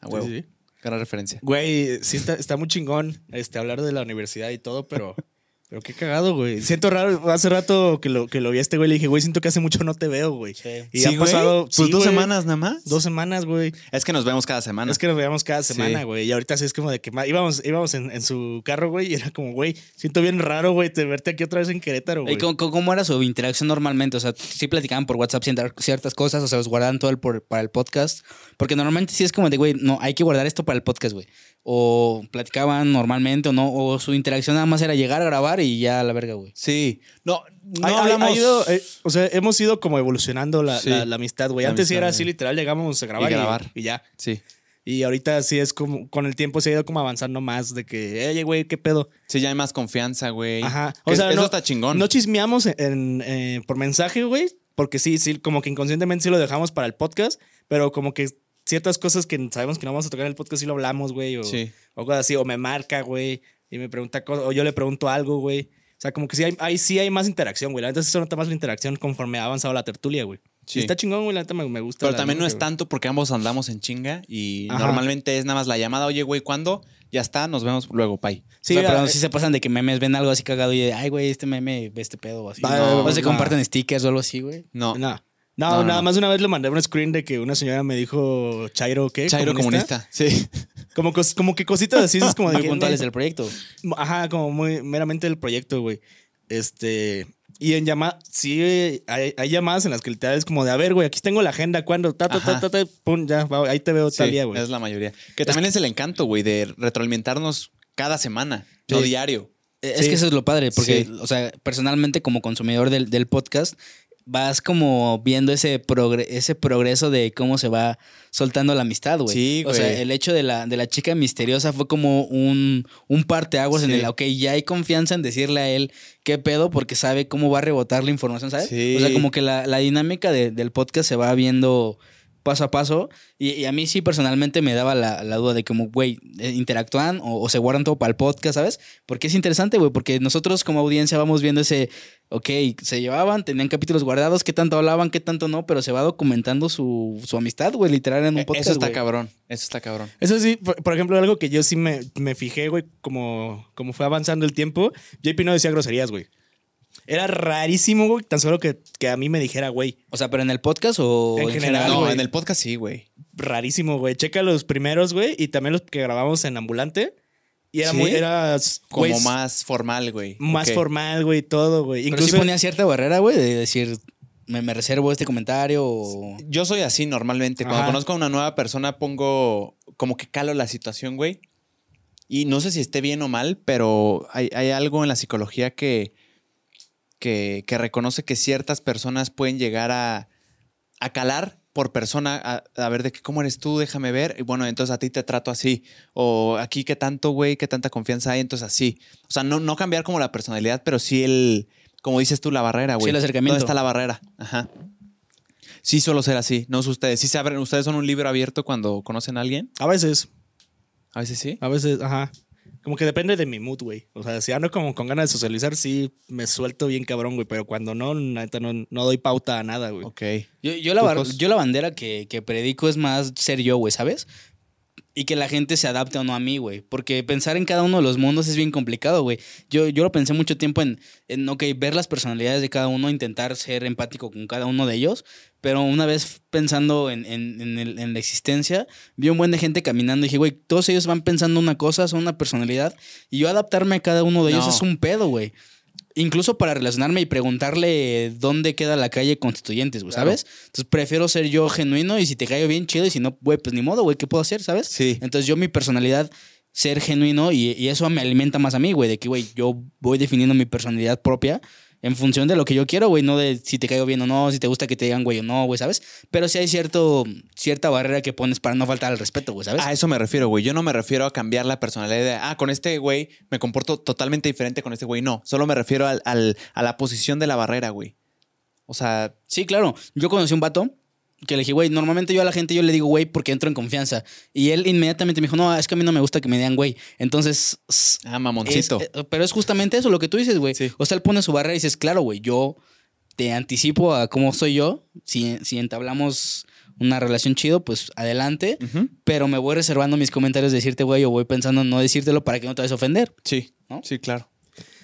[SPEAKER 1] A huevo.
[SPEAKER 3] Sí, sí.
[SPEAKER 1] Gran referencia.
[SPEAKER 3] Güey, sí está, está muy chingón este, hablar de la universidad y todo, pero, pero qué cagado, güey. Siento raro, hace rato que lo, que lo vi a este güey, le dije, güey, siento que hace mucho no te veo, güey. Y
[SPEAKER 1] sí,
[SPEAKER 3] ha
[SPEAKER 1] güey.
[SPEAKER 3] pasado
[SPEAKER 1] Pues
[SPEAKER 3] sí,
[SPEAKER 1] dos
[SPEAKER 3] güey,
[SPEAKER 1] semanas nada más.
[SPEAKER 3] Dos semanas, güey.
[SPEAKER 1] Es que nos vemos cada semana.
[SPEAKER 3] Es que nos veíamos cada
[SPEAKER 1] Sí.
[SPEAKER 3] semana, güey. Y ahorita sí es como de que íbamos, íbamos en, en su carro, güey, y era como, güey, siento bien raro, güey, te verte aquí otra vez en Querétaro, güey.
[SPEAKER 2] ¿Y cómo, cómo- era su interacción normalmente? O sea, sí platicaban por WhatsApp ciertas- ciertas cosas, o sea, los guardaban todo el por- para el podcast. Porque normalmente sí es como de, güey, no, hay que guardar esto para el podcast, güey. O platicaban normalmente o no, o su interacción nada más era llegar a grabar y ya a la verga, güey.
[SPEAKER 1] Sí. No, no
[SPEAKER 3] ha-
[SPEAKER 1] hablamos.
[SPEAKER 3] ha ido, eh, o sea, hemos ido como evolucionando la,
[SPEAKER 1] Sí.
[SPEAKER 3] la- la amistad, güey. Antes sí era
[SPEAKER 1] amistad,
[SPEAKER 3] así, literal, llegábamos a grabar y,
[SPEAKER 1] grabar.
[SPEAKER 3] y ya.
[SPEAKER 1] Sí.
[SPEAKER 3] Y ahorita sí es como, con el tiempo se ha ido como avanzando más de que, oye, güey, ¿qué pedo?
[SPEAKER 1] Sí, ya hay más confianza, güey.
[SPEAKER 3] Ajá. O sea,
[SPEAKER 1] eso
[SPEAKER 3] no,
[SPEAKER 1] está chingón.
[SPEAKER 3] no chismeamos en, en, eh, por mensaje, güey, porque sí, sí, como que inconscientemente sí lo dejamos para el podcast, pero como que ciertas cosas que sabemos que no vamos a tocar en el podcast sí lo hablamos, güey, o,
[SPEAKER 1] Sí.
[SPEAKER 3] o cosas así, o me marca, güey, y me pregunta cosas, o yo le pregunto algo, güey. sea, como que sí hay, ahí sí hay más interacción, güey. La neta se nota más la interacción conforme ha avanzado la tertulia, güey.
[SPEAKER 1] Sí.
[SPEAKER 3] Y está chingón, güey. La neta me, me gusta.
[SPEAKER 1] Pero también no es
[SPEAKER 3] güey.
[SPEAKER 1] tanto porque ambos andamos en chinga y
[SPEAKER 3] Ajá.
[SPEAKER 1] normalmente es nada más la llamada, oye, güey, ¿cuándo? Ya está, nos vemos luego, pay.
[SPEAKER 3] Sí,
[SPEAKER 2] o sea, pero
[SPEAKER 3] eh,
[SPEAKER 2] sí se pasan de que memes ven algo así cagado y de, ay, güey, este meme ve este pedo o así. No,
[SPEAKER 3] va,
[SPEAKER 2] o se comparten stickers o algo así, güey.
[SPEAKER 1] No,
[SPEAKER 3] No.
[SPEAKER 1] No,
[SPEAKER 3] No,
[SPEAKER 1] no,
[SPEAKER 3] nada
[SPEAKER 1] no.
[SPEAKER 3] más una vez le mandé un screen de que una señora me dijo Chairo, ¿qué?
[SPEAKER 1] Chairo comunista. Sí.
[SPEAKER 3] Como, cos- como que cositas así, es como de
[SPEAKER 2] Muy puntuales del proyecto.
[SPEAKER 3] Ajá, como muy meramente del proyecto, güey. Este. Y en llamadas, sí, hay, hay llamadas en las que literal es como de, a ver, güey, aquí tengo la agenda, ¿cuándo? Ta, ta, ta, pum, ya, ahí te veo tal
[SPEAKER 1] Sí,
[SPEAKER 3] día, güey.
[SPEAKER 1] es la mayoría. Que también es el encanto, güey, de retroalimentarnos cada semana, no
[SPEAKER 3] Sí.
[SPEAKER 1] diario.
[SPEAKER 2] Es
[SPEAKER 3] Sí.
[SPEAKER 2] que eso es lo padre, porque, o sea, personalmente como consumidor del, del podcast, vas como viendo ese, progre- ese progreso de cómo se va soltando la amistad, güey.
[SPEAKER 1] Sí,
[SPEAKER 2] O sea,
[SPEAKER 1] güey.
[SPEAKER 2] el hecho de la, de la chica misteriosa fue como un, un parteaguas en el, ok, ya hay confianza en decirle a él qué pedo porque sabe cómo va a rebotar la información, ¿sabes?
[SPEAKER 1] Sí.
[SPEAKER 2] O sea, como que la, la dinámica de- del podcast se va viendo paso a paso. Y, y a mí sí personalmente me daba la, la duda de como, güey, eh, interactúan o, o se guardan todo para el podcast, ¿sabes? Porque es interesante, güey, porque nosotros como audiencia vamos viendo ese, ok, se llevaban, tenían capítulos guardados, qué tanto hablaban, qué tanto no, pero se va documentando su, su amistad, güey, literal en un
[SPEAKER 1] Eh,
[SPEAKER 2] podcast.
[SPEAKER 1] Eso está cabrón, eso está cabrón.
[SPEAKER 3] Eso sí, por, por ejemplo, algo que yo sí me, me fijé, güey, como, como fue avanzando el tiempo, JP no decía groserías, güey. Era rarísimo, güey, tan solo que, que a mí me dijera, güey.
[SPEAKER 2] O sea, pero en el podcast o
[SPEAKER 3] En general,
[SPEAKER 1] no,
[SPEAKER 3] güey.
[SPEAKER 1] en el podcast sí, güey.
[SPEAKER 3] Rarísimo, güey. Checa los primeros, güey, y también los que grabamos en Ambulante. Y era
[SPEAKER 1] ¿Sí?
[SPEAKER 3] muy, era,
[SPEAKER 1] Como
[SPEAKER 3] güey,
[SPEAKER 1] más formal, güey.
[SPEAKER 3] más formal, güey, todo, güey.
[SPEAKER 2] Pero
[SPEAKER 3] Incluso
[SPEAKER 2] sí ponía cierta barrera, güey, de decir, me, me reservo este comentario o...
[SPEAKER 1] Yo soy así normalmente. Cuando
[SPEAKER 3] Ajá.
[SPEAKER 1] conozco a una nueva persona, pongo como que calo la situación, güey. Y no sé si esté bien o mal, pero hay, hay algo en la psicología que, que, que reconoce que ciertas personas pueden llegar a, a calar por persona, a, a ver de que cómo eres tú, déjame ver. Y bueno, entonces a ti te trato así. O aquí qué tanto, güey, qué tanta confianza hay, entonces así. O sea, no, no cambiar como la personalidad, pero sí el, como dices tú, la barrera, güey.
[SPEAKER 2] el acercamiento.
[SPEAKER 1] ¿Dónde está la barrera? Ajá. Sí, suelo ser así. No sé ustedes. ¿Sí se abren? ¿Ustedes son un libro abierto cuando conocen a alguien?
[SPEAKER 3] a veces,
[SPEAKER 1] A veces sí.
[SPEAKER 3] a veces, ajá. Como que depende de mi mood, güey. O sea, si ando como con ganas de socializar, sí me suelto bien cabrón, güey. Pero cuando no, neta, no, no doy pauta a nada, güey.
[SPEAKER 1] Ok.
[SPEAKER 2] Yo, yo, la, yo la bandera que, que predico es más ser yo, güey, ¿sabes? Y que la gente se adapte o no a mí, güey. Porque pensar en cada uno de los mundos es bien complicado, güey. Yo, yo lo pensé mucho tiempo en, en, ok, ver las personalidades de cada uno, intentar ser empático con cada uno de ellos. Pero una vez pensando en, en- en el- la existencia, vi un buen de gente caminando y dije, güey, todos ellos van pensando una cosa, son una personalidad. Y yo adaptarme a cada uno de ellos
[SPEAKER 1] No.
[SPEAKER 2] es un pedo, güey. Incluso para relacionarme y preguntarle dónde queda la calle Constituyentes, güey,
[SPEAKER 1] Claro.
[SPEAKER 2] ¿sabes? Entonces prefiero ser yo genuino y si te caigo bien, chido. Y si no, güey, pues ni modo, güey, ¿qué puedo hacer, sabes?
[SPEAKER 1] Sí.
[SPEAKER 2] Entonces yo mi personalidad, ser genuino y, y eso me alimenta más a mí, güey, de que, güey, yo voy definiendo mi personalidad propia en función de lo que yo quiero, güey, no de si te caigo bien o no, si te gusta que te digan, güey, o no, güey, ¿sabes? Pero sí hay cierto, cierta barrera que pones para no faltar al respeto, güey, ¿sabes?
[SPEAKER 1] A eso me refiero, güey. Yo no me refiero a cambiar la personalidad de, ah, con este güey me comporto totalmente diferente con este güey. No, solo me refiero al, al- a la posición de la barrera, güey. O sea,
[SPEAKER 2] Sí, claro. Yo conocí un vato que le dije, güey, normalmente yo a la gente yo le digo, güey, porque entro en confianza. Y él inmediatamente me dijo, no, es que a mí no me gusta que me digan, güey. Entonces,
[SPEAKER 1] ah, mamoncito.
[SPEAKER 2] eh, pero es justamente eso lo que tú dices, güey.
[SPEAKER 1] Sí.
[SPEAKER 2] O sea, él pone su barrera y dices, claro, güey, yo te anticipo a cómo soy yo. Si, si entablamos una relación chido, pues adelante. Pero me voy reservando mis comentarios de decirte, güey, o voy pensando en no decírtelo para que no te vayas a ofender.
[SPEAKER 1] Sí,
[SPEAKER 2] ¿No?
[SPEAKER 1] sí, claro.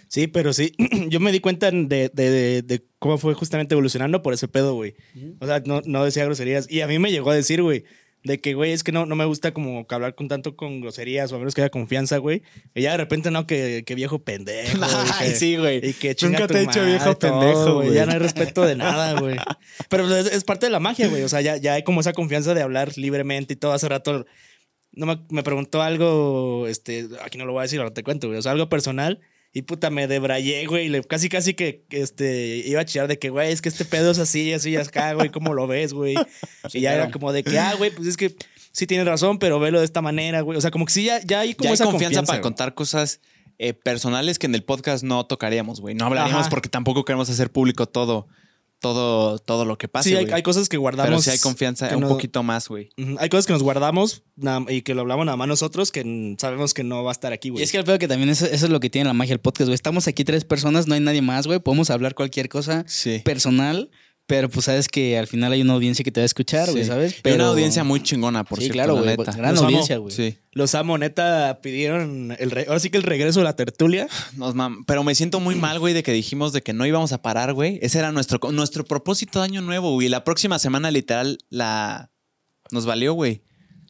[SPEAKER 3] Sí, pero sí, yo me di cuenta de, de- de- de cómo fue justamente evolucionando por ese pedo, güey. O sea, no, no decía groserías. Y a mí me llegó a decir, güey, de que, güey, es que no, no me gusta como que hablar con tanto con groserías o a menos que haya confianza, güey. Y ya de repente, no, que, que viejo pendejo.
[SPEAKER 1] Ay,
[SPEAKER 3] que-
[SPEAKER 1] sí, güey.
[SPEAKER 3] Y que chinga
[SPEAKER 1] Nunca
[SPEAKER 3] tu
[SPEAKER 1] te he dicho viejo pendejo, güey.
[SPEAKER 3] Ya no hay respeto de nada, güey. Pero es, es parte de la magia, güey. O sea, ya, ya hay como esa confianza de hablar libremente y todo. Hace rato no me, me preguntó algo, este, aquí no lo voy a decir, ahora te cuento, güey. O sea, algo personal. Y puta, me debrayé, güey. le- Casi, casi que este, iba a chillar de que, güey, es que este pedo es así, así, y acá, güey, ¿cómo lo ves, güey?
[SPEAKER 2] Sí,
[SPEAKER 3] y ya
[SPEAKER 2] claro.
[SPEAKER 3] era como de que, ah, güey, pues es que sí tienes razón, pero velo de esta manera, güey. O sea, como que sí, ya, ya hay como
[SPEAKER 1] Ya hay
[SPEAKER 3] esa
[SPEAKER 1] confianza, para
[SPEAKER 3] güey.
[SPEAKER 1] contar cosas eh, personales que en el podcast no tocaríamos, güey. No hablaríamos
[SPEAKER 3] Ajá.
[SPEAKER 1] porque tampoco queremos hacer público todo. Todo, todo lo que pase.
[SPEAKER 3] sí, hay, hay cosas que guardamos.
[SPEAKER 1] Pero sí hay confianza un
[SPEAKER 3] no-
[SPEAKER 1] poquito más, güey.
[SPEAKER 3] Hay cosas que nos guardamos y que lo hablamos nada más nosotros que sabemos que no va a estar aquí,
[SPEAKER 2] Y
[SPEAKER 3] güey.
[SPEAKER 2] es que el pedo que también eso, eso es lo que tiene la magia del podcast, güey. Estamos aquí tres personas, no hay nadie más, güey. Podemos hablar cualquier cosa
[SPEAKER 1] Sí.
[SPEAKER 2] personal, pero pues sabes que al final hay una audiencia que te va a escuchar, güey,
[SPEAKER 1] Sí.
[SPEAKER 2] ¿sabes? Pero
[SPEAKER 1] una audiencia muy chingona, por
[SPEAKER 2] sí,
[SPEAKER 1] cierto,
[SPEAKER 2] claro,
[SPEAKER 1] la
[SPEAKER 2] güey. Gran
[SPEAKER 3] Los
[SPEAKER 2] audiencia, güey.
[SPEAKER 1] Sí.
[SPEAKER 3] Los amo, neta, pidieron el re- ahora sí que el regreso de la tertulia.
[SPEAKER 1] Nos mam- Pero me siento muy mal, güey, de que dijimos de que no íbamos a parar, güey. Ese era nuestro, nuestro propósito de año nuevo, güey. La próxima semana, literal, la nos valió, güey.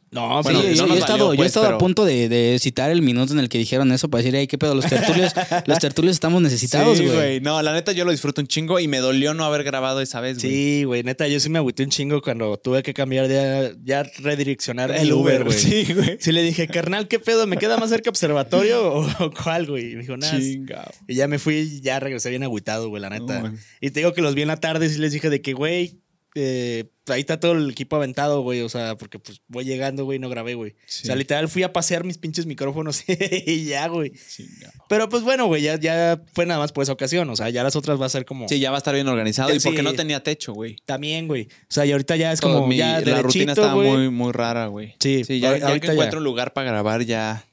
[SPEAKER 3] No,
[SPEAKER 1] Bueno,
[SPEAKER 2] sí,
[SPEAKER 1] no
[SPEAKER 2] yo, he estado, yo he
[SPEAKER 1] pues,
[SPEAKER 2] estado a
[SPEAKER 1] pero-
[SPEAKER 2] punto de, de citar el minuto en el que dijeron eso para decir, ay, qué pedo, los tertulios, los tertulios estamos necesitados,
[SPEAKER 1] Sí,
[SPEAKER 2] güey.
[SPEAKER 1] No, la neta yo lo disfruto un chingo y me dolió no haber grabado esa vez, güey.
[SPEAKER 3] Sí, güey, neta, yo sí me agüité un chingo cuando tuve que cambiar ya, ya redireccionar
[SPEAKER 1] El Uber,
[SPEAKER 3] güey.
[SPEAKER 1] Sí, güey.
[SPEAKER 3] Sí le dije, carnal, ¿qué pedo? ¿Me queda más cerca observatorio o, o cuál, güey? Y me dijo, nada. Y ya me fui ya regresé bien agüitado, güey, la neta.
[SPEAKER 1] No,
[SPEAKER 3] y te digo que los vi en la tarde y sí les dije de que, güey, eh, ahí está todo el equipo aventado, güey. O sea, porque pues voy llegando, güey, no grabé, güey.
[SPEAKER 1] Sí.
[SPEAKER 3] O sea, literal fui a pasear mis pinches micrófonos y ya, güey.
[SPEAKER 1] Chingado.
[SPEAKER 3] Pero pues bueno, güey, ya, ya fue nada más por esa ocasión. O sea, ya las otras va a ser como...
[SPEAKER 1] Sí, ya va a estar bien organizado. Y porque
[SPEAKER 3] sí.
[SPEAKER 1] no tenía techo, güey.
[SPEAKER 3] También, güey. O sea, y ahorita ya es como
[SPEAKER 1] mi-
[SPEAKER 3] ya
[SPEAKER 1] la rutina estaba
[SPEAKER 3] güey.
[SPEAKER 1] muy, muy rara, güey.
[SPEAKER 3] Sí,
[SPEAKER 1] Sí, ya,
[SPEAKER 3] ahor-
[SPEAKER 1] ya
[SPEAKER 3] ahorita
[SPEAKER 1] que encuentro un lugar para grabar, ya.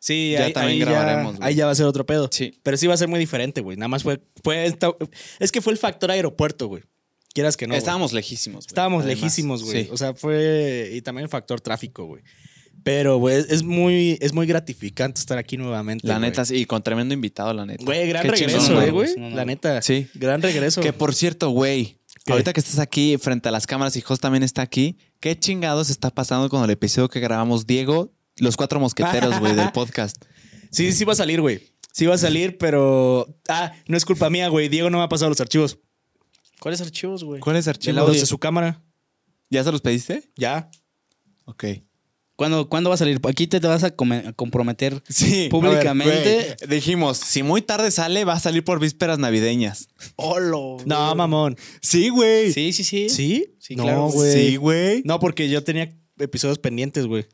[SPEAKER 3] Sí,
[SPEAKER 1] Ya
[SPEAKER 3] ahí,
[SPEAKER 1] también
[SPEAKER 3] ahí
[SPEAKER 1] grabaremos,
[SPEAKER 3] Ya,
[SPEAKER 1] güey.
[SPEAKER 3] ahí ya va a ser otro pedo.
[SPEAKER 1] Sí.
[SPEAKER 3] Pero sí va a ser muy diferente, güey. Nada más fue. fue esta- es que fue el factor aeropuerto, güey. Quieras que no.
[SPEAKER 1] Estábamos lejísimos, güey.
[SPEAKER 3] Estábamos
[SPEAKER 1] Además,
[SPEAKER 3] lejísimos, güey.
[SPEAKER 1] Sí.
[SPEAKER 3] O sea, fue. Y también el factor tráfico, güey. Pero, güey, es muy, es muy gratificante estar aquí nuevamente.
[SPEAKER 1] La neta, sí, y con tremendo invitado, la neta.
[SPEAKER 3] Güey, gran
[SPEAKER 1] Qué
[SPEAKER 3] regreso,
[SPEAKER 1] chingón,
[SPEAKER 3] eh,
[SPEAKER 1] güey.
[SPEAKER 3] güey.
[SPEAKER 2] Sí, no, no.
[SPEAKER 3] La neta.
[SPEAKER 1] Sí.
[SPEAKER 3] Gran regreso.
[SPEAKER 1] Que por cierto, güey,
[SPEAKER 3] ¿Qué?
[SPEAKER 1] ahorita que estás aquí frente a las cámaras y Jos también está aquí, ¿qué chingados está pasando con el episodio que grabamos Diego, los cuatro mosqueteros, güey, del podcast?
[SPEAKER 3] Sí, sí va a salir, güey. Sí va a salir, pero. Ah, no es culpa mía, güey. Diego no me ha pasado los archivos.
[SPEAKER 2] ¿Cuáles archivos, güey?
[SPEAKER 1] ¿Cuáles archivos?
[SPEAKER 3] Los de su cámara.
[SPEAKER 1] ¿Ya se los pediste?
[SPEAKER 3] Ya.
[SPEAKER 1] Ok.
[SPEAKER 2] ¿Cuándo, ¿Cuándo va a salir? Aquí te, te vas a, comprometer.
[SPEAKER 1] Sí.
[SPEAKER 2] Públicamente.
[SPEAKER 1] a ver, güey, dijimos, si muy tarde sale, va a salir por vísperas navideñas.
[SPEAKER 3] No, mamón.
[SPEAKER 1] Sí, güey.
[SPEAKER 2] Sí, sí, sí.
[SPEAKER 3] ¿Sí?
[SPEAKER 2] Sí,
[SPEAKER 3] no,
[SPEAKER 2] claro.
[SPEAKER 3] güey.
[SPEAKER 1] Sí, güey.
[SPEAKER 3] No, porque yo tenía episodios pendientes, güey.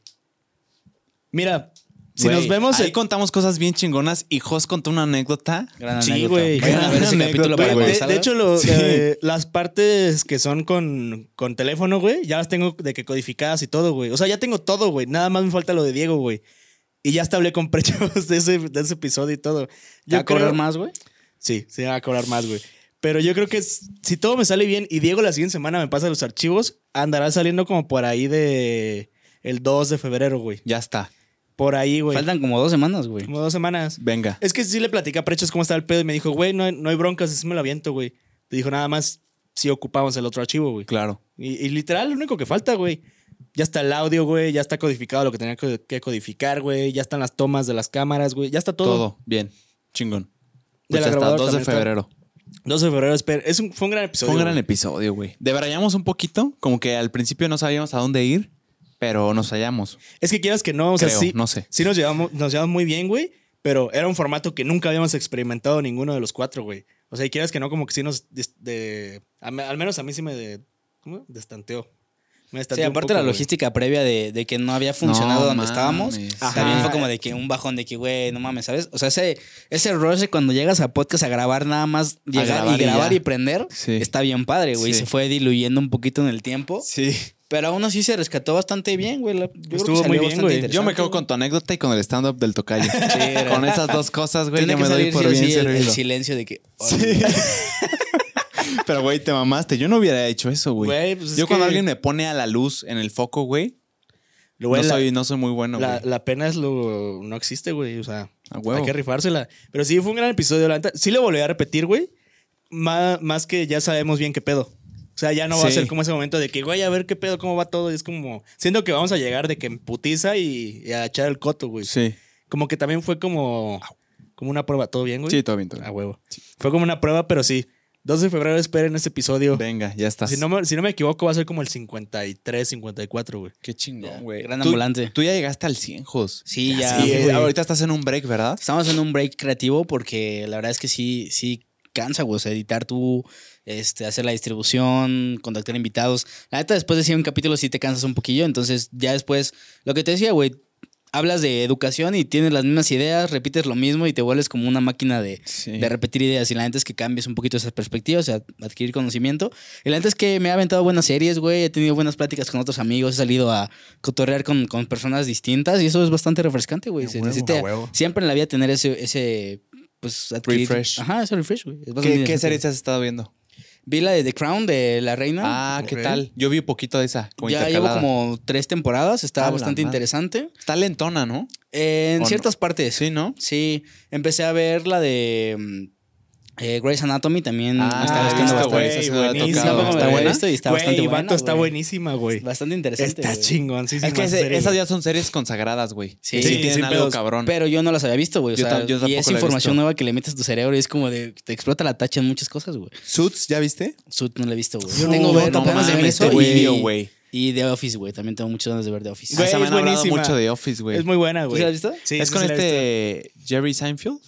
[SPEAKER 3] Mira, si nos vemos.
[SPEAKER 1] Ahí
[SPEAKER 3] el-
[SPEAKER 1] contamos cosas bien chingonas y Jos contó una anécdota.
[SPEAKER 2] Gran
[SPEAKER 3] Sí, güey. De, de hecho, lo-
[SPEAKER 1] Sí.
[SPEAKER 3] eh, las partes que son con, con teléfono, güey, ya las tengo de que codificadas y todo, güey. O sea, ya tengo todo, güey. Nada más me falta lo de Diego, güey. Y ya hasta hablé con Prechos de ese, de ese episodio y todo.
[SPEAKER 2] ¿Ya a cobrar
[SPEAKER 3] creo-
[SPEAKER 2] más, güey?
[SPEAKER 3] Sí, sí, va a cobrar más, güey. Pero yo creo que es- si todo me sale bien y Diego la siguiente semana me pasa los archivos, andará saliendo como por ahí de el 2 de febrero, güey.
[SPEAKER 1] Ya está.
[SPEAKER 3] Por ahí, güey.
[SPEAKER 2] Faltan como dos semanas, güey.
[SPEAKER 3] Como dos semanas.
[SPEAKER 1] Venga.
[SPEAKER 3] Es que sí le platicé a Prechos cómo estaba el pedo y me dijo, güey, no, hay- no hay broncas, así me lo aviento, güey. Te dijo nada más si ocupamos el otro archivo, güey.
[SPEAKER 1] Claro.
[SPEAKER 3] Y, y literal, lo único que falta, güey. Ya está el audio, güey. Ya está codificado lo que tenía que codificar, güey. Ya están las tomas de las cámaras, güey. Ya está todo.
[SPEAKER 1] Todo. Bien. Chingón. Pues hasta
[SPEAKER 3] grabadora
[SPEAKER 1] 2 de
[SPEAKER 3] también está.
[SPEAKER 1] febrero.
[SPEAKER 3] 12 de febrero, espera. Es un, fue un gran episodio.
[SPEAKER 1] Fue un gran
[SPEAKER 3] güey.
[SPEAKER 1] episodio, güey. Debrayamos un poquito, como que al principio no sabíamos a dónde ir, pero nos hallamos.
[SPEAKER 3] Es que quieras que no, o sea,
[SPEAKER 1] Creo,
[SPEAKER 3] sí,
[SPEAKER 1] no sé.
[SPEAKER 3] sí nos llevamos, nos llevamos muy bien, güey. Pero era un formato que nunca habíamos experimentado ninguno de los cuatro, güey. O sea, y quieras que no, como que sí nos. de- al menos a mí sí me. De, ¿Cómo? Destanteó. Me
[SPEAKER 2] Sí, aparte
[SPEAKER 3] poco,
[SPEAKER 2] la
[SPEAKER 3] güey.
[SPEAKER 2] logística previa de, de que no había funcionado
[SPEAKER 1] No
[SPEAKER 2] donde
[SPEAKER 1] mames.
[SPEAKER 2] estábamos.
[SPEAKER 1] Ajá.
[SPEAKER 2] También fue como de que un bajón de que, güey, no mames, ¿sabes? O sea, ese, ese rush de cuando llegas a podcast a grabar nada más, llegar
[SPEAKER 1] grabar
[SPEAKER 2] y
[SPEAKER 1] y
[SPEAKER 2] grabar
[SPEAKER 1] ya.
[SPEAKER 2] y prender,
[SPEAKER 1] Sí.
[SPEAKER 2] está bien padre, güey.
[SPEAKER 1] Sí.
[SPEAKER 2] Se fue diluyendo un poquito en el tiempo.
[SPEAKER 1] Sí.
[SPEAKER 2] Pero aún así se rescató bastante bien, güey. La- yo creo que
[SPEAKER 3] Estuvo muy bien, güey.
[SPEAKER 1] Yo me quedo con tu anécdota y con el stand-up del tocayo. con esas dos cosas, güey, yo me doy por bien
[SPEAKER 2] el, el
[SPEAKER 1] servido.
[SPEAKER 2] silencio de que...
[SPEAKER 1] Sí. Pero, güey, te mamaste. Yo no hubiera hecho eso, güey.
[SPEAKER 3] Güey, pues es
[SPEAKER 1] Yo cuando
[SPEAKER 3] que-
[SPEAKER 1] alguien me pone a la luz en el foco, güey, no,
[SPEAKER 3] la-
[SPEAKER 1] soy, no soy muy bueno,
[SPEAKER 3] la,
[SPEAKER 1] güey.
[SPEAKER 3] la pena es lo. No existe, güey. O sea,
[SPEAKER 1] A huevo.
[SPEAKER 3] hay que rifársela. Pero sí, fue un gran episodio. La neta. Sí lo volví a repetir, güey. Más, más que ya sabemos bien qué pedo. O sea, ya no va a ser como ese momento de que, güey, a ver qué pedo, cómo va todo. Y es como. Siento que vamos a llegar de que en putiza y, y a echar el coto, güey.
[SPEAKER 1] Sí.
[SPEAKER 3] Como que también fue como. Como una prueba. ¿Todo bien, güey?
[SPEAKER 1] Sí, todo bien, todo bien.
[SPEAKER 3] A huevo. Fue como una prueba, pero sí. 12 de febrero esperen este episodio.
[SPEAKER 1] Venga, ya estás.
[SPEAKER 3] Si no, me, si no me equivoco, va a ser como el 53, 54, güey.
[SPEAKER 1] Qué chingón, güey.
[SPEAKER 2] gran
[SPEAKER 1] Tú-
[SPEAKER 2] ambulante.
[SPEAKER 1] Tú ya llegaste al 100, Jos.
[SPEAKER 2] Sí, ya.
[SPEAKER 1] Sí,
[SPEAKER 3] güey.
[SPEAKER 1] ahorita estás en un break, ¿verdad?
[SPEAKER 2] Estamos en un break creativo porque la verdad es que sí, sí cansa, güey. O sea, editar tú, este, hacer la distribución, contactar invitados. La neta, después de 100 capítulos sí te cansas un poquillo. Entonces, ya después, lo que te decía, güey, hablas de educación y tienes las mismas ideas, repites lo mismo y te vuelves como una máquina de,
[SPEAKER 1] Sí.
[SPEAKER 2] de repetir ideas. Y la neta es que cambies un poquito esas perspectivas, o sea, adquirir conocimiento. Y la neta es que me ha aventado buenas series, güey. He tenido buenas pláticas con otros amigos, he salido a cotorrear con, con personas distintas y eso es bastante refrescante, güey. Se
[SPEAKER 3] huevo,
[SPEAKER 2] necesita siempre en la vida tener ese, ese pues, adquirir.
[SPEAKER 1] Refresh.
[SPEAKER 2] Ajá, ese refresh, güey. Es
[SPEAKER 1] ¿Qué, ¿Qué series has estado viendo?
[SPEAKER 2] Vi la de The Crown de La Reina.
[SPEAKER 1] Ah, ¿qué tal? Yo vi poquito de esa. como
[SPEAKER 2] ya llevo como tres temporadas, está bastante interesante.
[SPEAKER 1] Está lentona, ¿no?
[SPEAKER 2] En ciertas partes.
[SPEAKER 1] Sí, ¿no?
[SPEAKER 2] Sí, empecé a ver la de mm, eh, Grey's Anatomy también.
[SPEAKER 1] Ah,
[SPEAKER 2] me está
[SPEAKER 1] visto,
[SPEAKER 2] bastante.
[SPEAKER 3] buenísima.
[SPEAKER 1] tocado.
[SPEAKER 2] Me
[SPEAKER 1] ¿Está buena?
[SPEAKER 2] visto y está bastante buena.
[SPEAKER 3] Vato está buenísima, güey.
[SPEAKER 2] Bastante interesante.
[SPEAKER 3] Está chingón, sí, sí.
[SPEAKER 1] Es que ese- esas ya son series consagradas, güey.
[SPEAKER 2] Sí.
[SPEAKER 1] Sí,
[SPEAKER 2] Sí,
[SPEAKER 1] tienen
[SPEAKER 3] sin
[SPEAKER 1] algo
[SPEAKER 3] pedos.
[SPEAKER 1] cabrón.
[SPEAKER 2] Pero yo no las había visto, güey. O sea, y es información
[SPEAKER 1] visto.
[SPEAKER 2] nueva que le metes a tu cerebro y es como de. Te explota la tacha en muchas cosas, güey.
[SPEAKER 1] Suits, ¿ya viste?
[SPEAKER 2] Suit no la he visto, güey.
[SPEAKER 3] Yo
[SPEAKER 2] tengo
[SPEAKER 3] no,
[SPEAKER 2] ver-
[SPEAKER 3] no
[SPEAKER 2] ganas de ver eso.
[SPEAKER 1] güey.
[SPEAKER 2] Y The Office, güey. También tengo muchas ganas de ver The Office.
[SPEAKER 3] Güey,
[SPEAKER 1] Esa me
[SPEAKER 3] es buenísima.
[SPEAKER 1] mucho de Office, güey.
[SPEAKER 3] Es muy buena,
[SPEAKER 2] ¿Tú
[SPEAKER 3] güey.
[SPEAKER 2] sí la has visto?
[SPEAKER 3] Sí,
[SPEAKER 1] es
[SPEAKER 3] sí,
[SPEAKER 1] con
[SPEAKER 3] sí
[SPEAKER 1] este Jerry Seinfeld.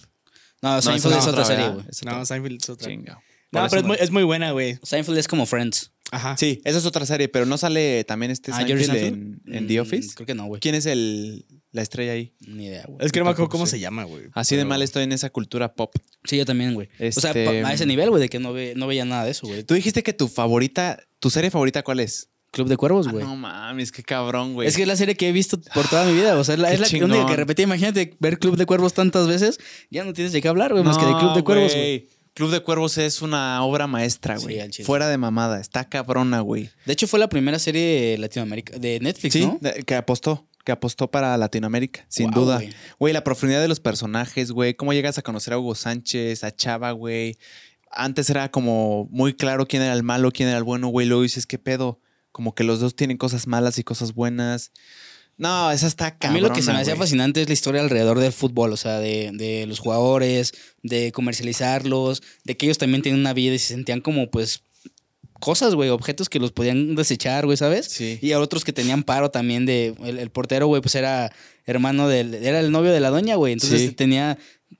[SPEAKER 2] No, Seinfeld es otra serie, güey.
[SPEAKER 3] No, Seinfeld es otra.
[SPEAKER 1] Chinga.
[SPEAKER 3] No, pero es muy, es muy buena, güey.
[SPEAKER 2] Seinfeld es como Friends.
[SPEAKER 3] Ajá.
[SPEAKER 1] Sí, esa es otra serie, pero no sale también este
[SPEAKER 2] Ah,
[SPEAKER 1] Seinfeld en, en The
[SPEAKER 2] Mm,
[SPEAKER 1] Office.
[SPEAKER 2] Creo que no, güey.
[SPEAKER 1] ¿Quién es el, la estrella ahí?
[SPEAKER 2] Ni idea, güey.
[SPEAKER 3] Es que no me acuerdo cómo se llama, güey.
[SPEAKER 1] Así de mal estoy en esa cultura pop.
[SPEAKER 2] Sí, yo también, güey. O sea,
[SPEAKER 1] Este-
[SPEAKER 2] a ese nivel, güey, de que no, ve, no veía nada de eso, güey.
[SPEAKER 1] Tú dijiste que tu favorita, tu serie favorita, ¿cuál es?
[SPEAKER 2] Club de Cuervos,
[SPEAKER 1] Ah,
[SPEAKER 2] güey.
[SPEAKER 1] no mames, qué cabrón, güey.
[SPEAKER 2] Es que es la serie que he visto por toda mi vida. O sea, es la,
[SPEAKER 1] Qué
[SPEAKER 2] es la
[SPEAKER 1] chingón.
[SPEAKER 2] única que repetí. Imagínate ver Club de Cuervos tantas veces. Ya no tienes de qué hablar, güey, más que de Club de Cuervos, güey.
[SPEAKER 1] Club de Cuervos es una obra maestra,
[SPEAKER 2] Sí,
[SPEAKER 1] güey.
[SPEAKER 2] chile.
[SPEAKER 1] Fuera de mamada. Está cabrona, güey.
[SPEAKER 2] De hecho, fue la primera serie de Latinoamérica, de Netflix,
[SPEAKER 1] Sí,
[SPEAKER 2] ¿no?
[SPEAKER 1] que apostó. Que apostó para Latinoamérica, sin
[SPEAKER 2] Guau,
[SPEAKER 1] duda.
[SPEAKER 2] Güey,
[SPEAKER 1] la profundidad de los personajes, güey. Cómo llegas a conocer a Hugo Sánchez, a Chava, güey. Antes era como muy claro quién era el malo, quién era el bueno, güey. Luego dices, ¿qué pedo? Como que los dos tienen cosas malas y cosas buenas. No, esa está
[SPEAKER 2] A
[SPEAKER 1] cabrona,
[SPEAKER 2] mí lo que se me hacía fascinante es la historia alrededor del fútbol, o sea, de, de los jugadores, de comercializarlos, de que ellos también tienen una vida y se sentían como, pues, cosas, güey, objetos que los podían desechar, güey, ¿sabes?
[SPEAKER 1] Sí.
[SPEAKER 2] Y a otros que tenían paro también de... El, el portero, güey, pues era hermano del... Era el novio de la doña, güey. Entonces
[SPEAKER 1] Sí.
[SPEAKER 2] tenía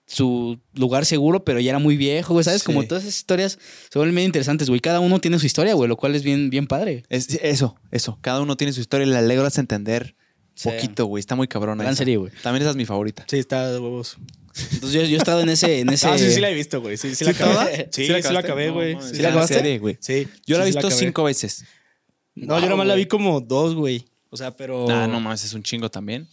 [SPEAKER 2] su lugar seguro, pero ya era muy viejo, güey, ¿sabes?
[SPEAKER 1] Sí.
[SPEAKER 2] Como todas esas historias se vuelven bien interesantes, güey. Cada uno tiene su historia, güey, lo cual es bien, bien padre.
[SPEAKER 1] Es, eso, eso. Cada uno tiene su historia y la alegras entender
[SPEAKER 2] Sí.
[SPEAKER 1] poquito, güey. Está muy cabrona.
[SPEAKER 2] Gran
[SPEAKER 1] esa.
[SPEAKER 2] serie, güey.
[SPEAKER 1] También esa es mi favorita.
[SPEAKER 3] Sí, está de huevos.
[SPEAKER 2] Entonces yo, yo he estado en ese... En ese
[SPEAKER 3] Ah, sí, sí la he visto, güey. Sí, sí, la
[SPEAKER 2] ¿Sí,
[SPEAKER 3] acabé. Sí,
[SPEAKER 1] ¿Sí
[SPEAKER 3] sí
[SPEAKER 1] la
[SPEAKER 3] la, acabé, güey. sí,
[SPEAKER 2] ¿Sí la
[SPEAKER 3] la
[SPEAKER 2] acabaste?
[SPEAKER 1] serie, güey.
[SPEAKER 3] Sí.
[SPEAKER 1] Yo la he visto
[SPEAKER 3] acabé.
[SPEAKER 1] cinco veces.
[SPEAKER 3] No, yo nomás la vi como dos, güey. O sea, pero.
[SPEAKER 1] Ah, no mames, es un chingo también.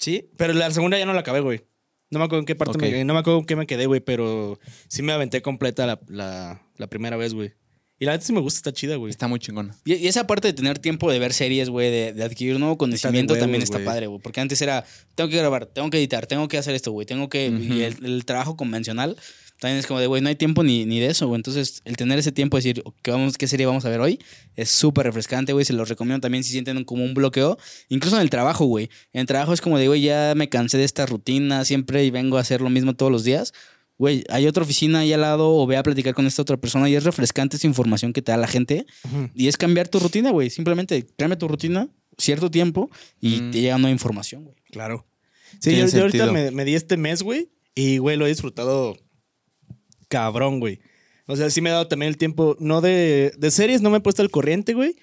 [SPEAKER 3] Sí, pero la segunda ya no la acabé, güey. No me acuerdo en qué parte
[SPEAKER 1] Ok.
[SPEAKER 3] me, no me acuerdo en qué me quedé, güey, pero sí me aventé completa la, la, la primera vez, güey. Y la neta sí me gusta, está chida, güey.
[SPEAKER 1] Está muy chingona.
[SPEAKER 2] Y, y esa parte de tener tiempo de ver series, güey, de, de adquirir nuevo conocimiento
[SPEAKER 3] huevos,
[SPEAKER 2] también está padre, güey. Porque antes era, tengo que grabar, tengo que editar, tengo que hacer esto, güey, tengo que... Y el, el trabajo convencional también es como de, güey, no hay tiempo ni, ni de eso, güey. Entonces, el tener ese tiempo de decir, ¿qué, vamos, qué serie vamos a ver hoy? Es súper refrescante, güey. Se los recomiendo también si sienten como un bloqueo. Incluso en el trabajo, güey. En el trabajo es como de, güey, ya me cansé de esta rutina siempre y vengo a hacer lo mismo todos los días. Güey, hay otra oficina ahí al lado o ve a platicar con esta otra persona y es refrescante esa información que te da la gente. Y es cambiar tu rutina, güey. Simplemente cambia tu rutina cierto tiempo y
[SPEAKER 1] Mm.
[SPEAKER 2] te llega nueva información, güey.
[SPEAKER 3] Claro. Sí, yo, yo ahorita me di este mes, güey, y, güey, lo he disfrutado cabrón, güey. O sea, sí me he dado también el tiempo, no de, de series, no me he puesto al corriente, güey.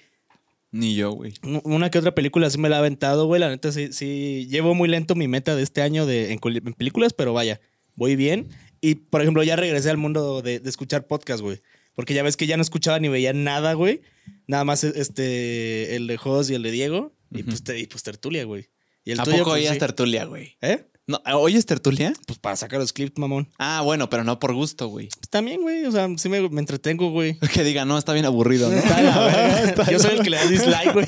[SPEAKER 1] Ni yo, güey.
[SPEAKER 3] Una que otra película sí me la he aventado, güey. La neta sí, sí llevo muy lento mi meta de este año de, en, películas, pero vaya, voy bien. Y, por ejemplo, ya regresé al mundo de, de escuchar podcast, güey. Porque ya ves que ya no escuchaba ni veía nada, güey. Nada más este, el de Jos y el de Diego. Y, pues, te- y pues tertulia, güey. Y el
[SPEAKER 1] ¿A
[SPEAKER 3] tuyo,
[SPEAKER 1] poco
[SPEAKER 3] pues,
[SPEAKER 1] oías
[SPEAKER 3] sí.
[SPEAKER 1] tertulia, güey?
[SPEAKER 3] ¿Eh?
[SPEAKER 1] No, ¿Oyes tertulia?
[SPEAKER 3] Pues para sacar los clips, mamón.
[SPEAKER 1] Ah, bueno, pero no por gusto, güey.
[SPEAKER 3] Pues también, güey. O sea, sí me, me entretengo, güey.
[SPEAKER 1] Que diga, no, está bien aburrido, ¿no?
[SPEAKER 3] Está de la verga. Yo soy el que le da dislike, güey.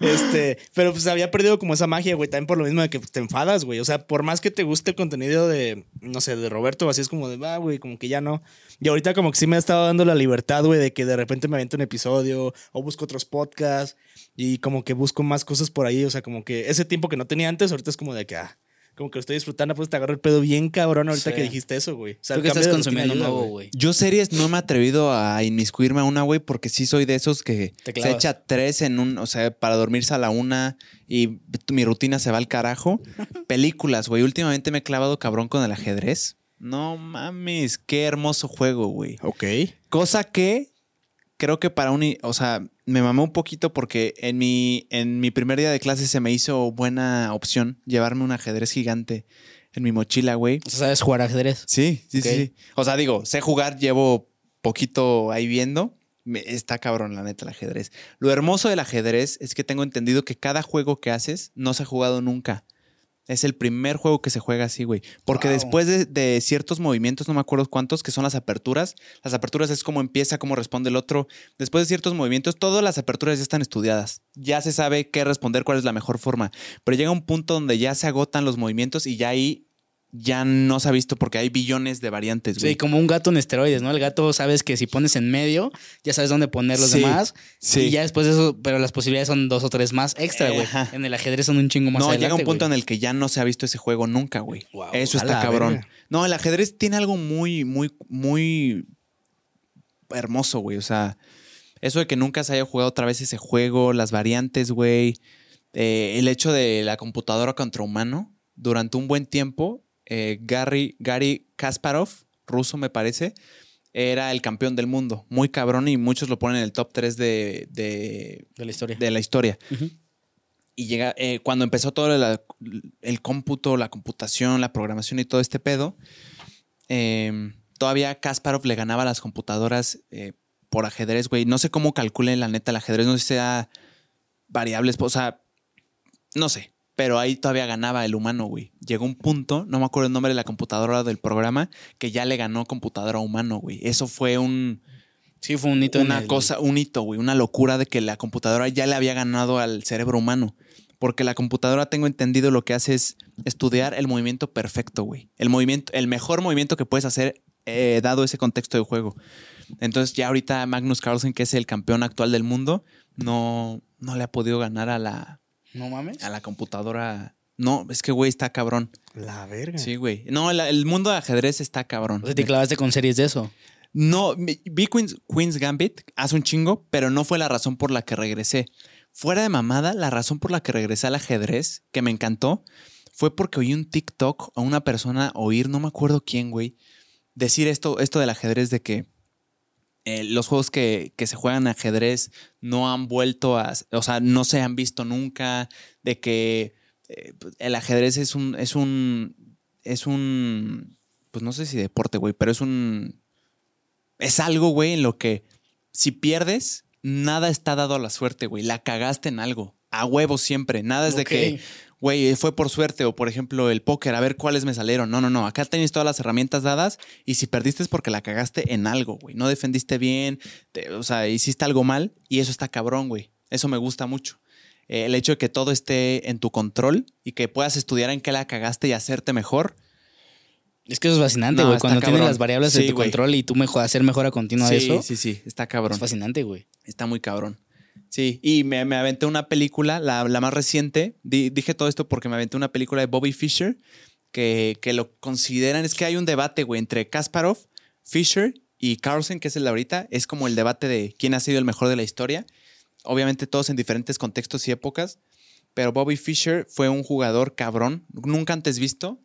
[SPEAKER 3] Este, pero pues había perdido como esa magia, güey. También por lo mismo de que te enfadas, güey. O sea, por más que te guste el contenido de, no sé, de Roberto, así es como de, va, güey, como que ya no. Y ahorita como que sí me ha estado dando la libertad, güey, de que de repente me avento un episodio o busco otros podcasts y como que busco más cosas por ahí. O sea, como que ese tiempo que no tenía antes, ahorita es como de que, ah, como que lo estoy disfrutando, pues te agarro el pedo bien cabrón ahorita
[SPEAKER 2] Sí.
[SPEAKER 3] que dijiste eso, güey. O sea,
[SPEAKER 2] Tú que estás consumiendo
[SPEAKER 3] ayuda,
[SPEAKER 2] nuevo, güey.
[SPEAKER 1] Yo series no me he atrevido a inmiscuirme a una, güey, porque sí soy de esos que se echa tres en un, o sea, para dormirse a la una y mi rutina se va al carajo. Películas, güey. Últimamente me he clavado cabrón con el ajedrez. No mames, qué hermoso juego, güey.
[SPEAKER 3] Ok.
[SPEAKER 1] Cosa que creo que para un, o sea, me mamé un poquito porque en mi, en mi primer día de clase se me hizo buena opción llevarme un ajedrez gigante en mi mochila, güey.
[SPEAKER 2] O sea, ¿sabes jugar ajedrez?
[SPEAKER 1] Sí, sí,
[SPEAKER 2] Ok.
[SPEAKER 1] sí, sí. O sea, digo, sé jugar, llevo poquito ahí viendo. Me- está cabrón, la neta, el ajedrez. Lo hermoso del ajedrez es que tengo entendido que cada juego que haces no se ha jugado nunca. Es el primer juego que se juega así, güey. Porque
[SPEAKER 2] Wow.
[SPEAKER 1] después de, de ciertos movimientos, no me acuerdo cuántos, que son las aperturas. Las aperturas es cómo empieza, cómo responde el otro. Después de ciertos movimientos, todas las aperturas ya están estudiadas. Ya se sabe qué responder, cuál es la mejor forma. Pero llega un punto donde ya se agotan los movimientos y ya ahí ya no se ha visto porque hay billones de variantes, güey.
[SPEAKER 2] Sí, como un gato en esteroides, ¿no? El gato sabes que si pones en medio, ya sabes dónde poner los
[SPEAKER 1] Sí,
[SPEAKER 2] demás.
[SPEAKER 1] sí.
[SPEAKER 2] Y ya después de eso, pero las posibilidades son dos o tres más extra, güey. En el ajedrez son un chingo más
[SPEAKER 1] no,
[SPEAKER 2] adelante,
[SPEAKER 1] llega un punto
[SPEAKER 2] güey.
[SPEAKER 1] en el que ya no se ha visto ese juego nunca, güey.
[SPEAKER 2] Wow,
[SPEAKER 1] Eso está cabrón.
[SPEAKER 3] verga.
[SPEAKER 1] No, el ajedrez tiene algo muy, muy, muy hermoso, güey. O sea, eso de que nunca se haya jugado otra vez ese juego, las variantes, güey. Eh, el hecho de la computadora contra humano. Durante un buen tiempo, eh, Gary, Gary Kasparov, ruso me parece, era el campeón del mundo. Muy cabrón y muchos lo ponen en el top 3 de, de,
[SPEAKER 2] De la historia.
[SPEAKER 1] de la historia. Y llega, eh, cuando empezó todo la- el cómputo, la computación, la programación y todo este pedo, eh, todavía Kasparov le ganaba a las computadoras eh, por ajedrez, güey. No sé cómo calculen la neta el ajedrez, no sé si sea variables, o sea, no sé. Pero ahí todavía ganaba el humano, güey. Llegó un punto, no me acuerdo el nombre de la computadora del programa, que ya le ganó computadora humano, güey. Eso fue un,
[SPEAKER 2] Sí, fue un hito
[SPEAKER 1] una
[SPEAKER 2] el-
[SPEAKER 1] cosa, un hito, güey, una locura de que la computadora ya le había ganado al cerebro humano. Porque la computadora, tengo entendido, lo que hace es estudiar el movimiento perfecto, güey. El movimiento, el mejor movimiento que puedes hacer eh, dado ese contexto de juego. Entonces, ya ahorita Magnus Carlsen, que es el campeón actual del mundo, no, no le ha podido ganar a la,
[SPEAKER 2] No mames.
[SPEAKER 1] a la computadora. No, es que, güey, está cabrón.
[SPEAKER 3] La verga.
[SPEAKER 1] Sí, güey. No, el, el mundo de ajedrez está cabrón.
[SPEAKER 2] O sea, te clavaste con series de eso.
[SPEAKER 1] No, vi Queen's, Queen's Gambit hace un chingo, pero no fue la razón por la que regresé. Fuera de mamada, la razón por la que regresé al ajedrez, que me encantó, fue porque oí un TikTok a una persona oír, no me acuerdo quién, güey, decir esto, esto del ajedrez de que eh, los juegos que, que se juegan ajedrez no han vuelto a, o sea, no se han visto nunca, de que eh, el ajedrez es un, es un, es un, pues no sé si deporte, güey, pero es un, es algo, güey, en lo que si pierdes, nada está dado a la suerte, güey, la cagaste en algo, a huevo siempre, nada es de que, güey, fue por suerte o por ejemplo el póker, a ver cuáles me salieron. No, no, no, acá tienes todas las herramientas dadas y si perdiste es porque la cagaste en algo, güey. No defendiste bien, te- o sea, hiciste algo mal y eso está cabrón, güey. Eso me gusta mucho. Eh, el hecho de que todo esté en tu control y que puedas estudiar en qué la cagaste y hacerte mejor.
[SPEAKER 2] Es que eso es fascinante, güey. Cuando tienes las variables de
[SPEAKER 1] Sí,
[SPEAKER 2] tu control y tú mejor, hacer mejora continua de
[SPEAKER 1] sí,
[SPEAKER 2] eso.
[SPEAKER 1] sí, sí, está cabrón.
[SPEAKER 2] Es fascinante, güey.
[SPEAKER 1] Está muy cabrón. Sí, y me, me aventé una película, la, la más reciente. Di- dije todo esto porque me aventé una película de Bobby Fischer que, que lo consideran. Es que hay un debate, güey, entre Kasparov, Fischer y Carlsen, que es el de ahorita. Es como el debate de quién ha sido el mejor de la historia. Obviamente, todos en diferentes contextos y épocas. Pero Bobby Fischer fue un jugador cabrón, nunca antes visto,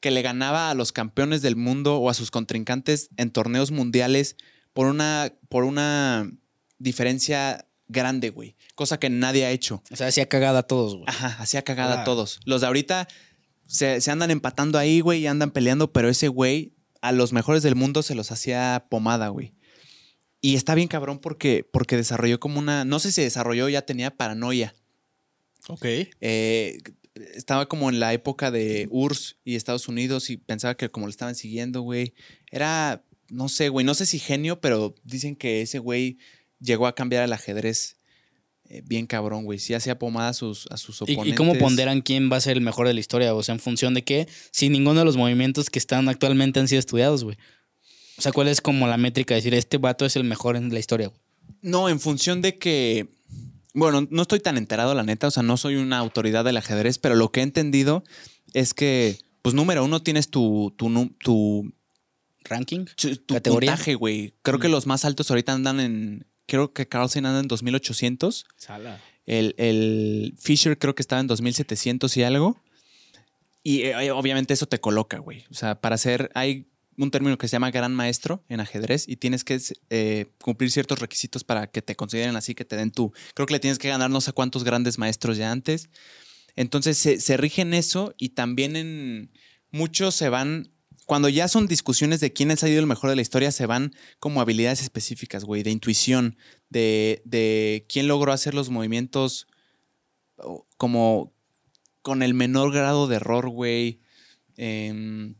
[SPEAKER 1] que le ganaba a los campeones del mundo o a sus contrincantes en torneos mundiales por una, por una diferencia grande, güey. Cosa que nadie ha hecho.
[SPEAKER 2] O sea, hacía cagada a todos, güey.
[SPEAKER 1] Ajá, hacía cagada a todos. Los de ahorita se, se andan empatando ahí, güey, y andan peleando, pero ese güey a los mejores del mundo se los hacía pomada, güey. Y está bien cabrón porque, porque desarrolló como una, no sé si desarrolló, ya tenía paranoia.
[SPEAKER 3] Ok.
[SPEAKER 1] Eh, estaba como en la época de URSS y Estados Unidos y pensaba que como lo estaban siguiendo, güey, era, no sé, güey, no sé si genio, pero dicen que ese güey llegó a cambiar el ajedrez eh, bien cabrón, güey. Sí hacía pomada a sus, a sus
[SPEAKER 2] ¿Y,
[SPEAKER 1] oponentes.
[SPEAKER 2] y cómo ponderan quién va a ser el mejor de la historia? O sea, en función de qué, si ninguno de los movimientos que están actualmente han sido estudiados, güey. O sea, ¿cuál es como la métrica de decir este vato es el mejor en la historia, güey?
[SPEAKER 1] No, en función de que. Bueno, no estoy tan enterado, la neta. O sea, no soy una autoridad del ajedrez, pero lo que he entendido es que, pues, número uno, tienes tu, tu, tu,
[SPEAKER 2] ¿Ranking?
[SPEAKER 1] tu- tu
[SPEAKER 2] ¿Categoría?
[SPEAKER 1] puntaje, güey. Creo que los más altos ahorita andan en. Creo que Carlsen anda en 2800.
[SPEAKER 3] Sala.
[SPEAKER 1] El, el Fisher creo que estaba en 2700 y algo. Y eh, obviamente eso te coloca, güey. O sea, para hacer. Hay un término que se llama gran maestro en ajedrez y tienes que eh, cumplir ciertos requisitos para que te consideren así, que te den tú. Creo que le tienes que ganar no sé cuántos grandes maestros ya antes. Entonces se, se rige en eso y también en muchos se van cuando ya son discusiones de quién ha salido el mejor de la historia, se van como habilidades específicas, güey, de intuición, de, de quién logró hacer los movimientos como con el menor grado de error, güey. Em,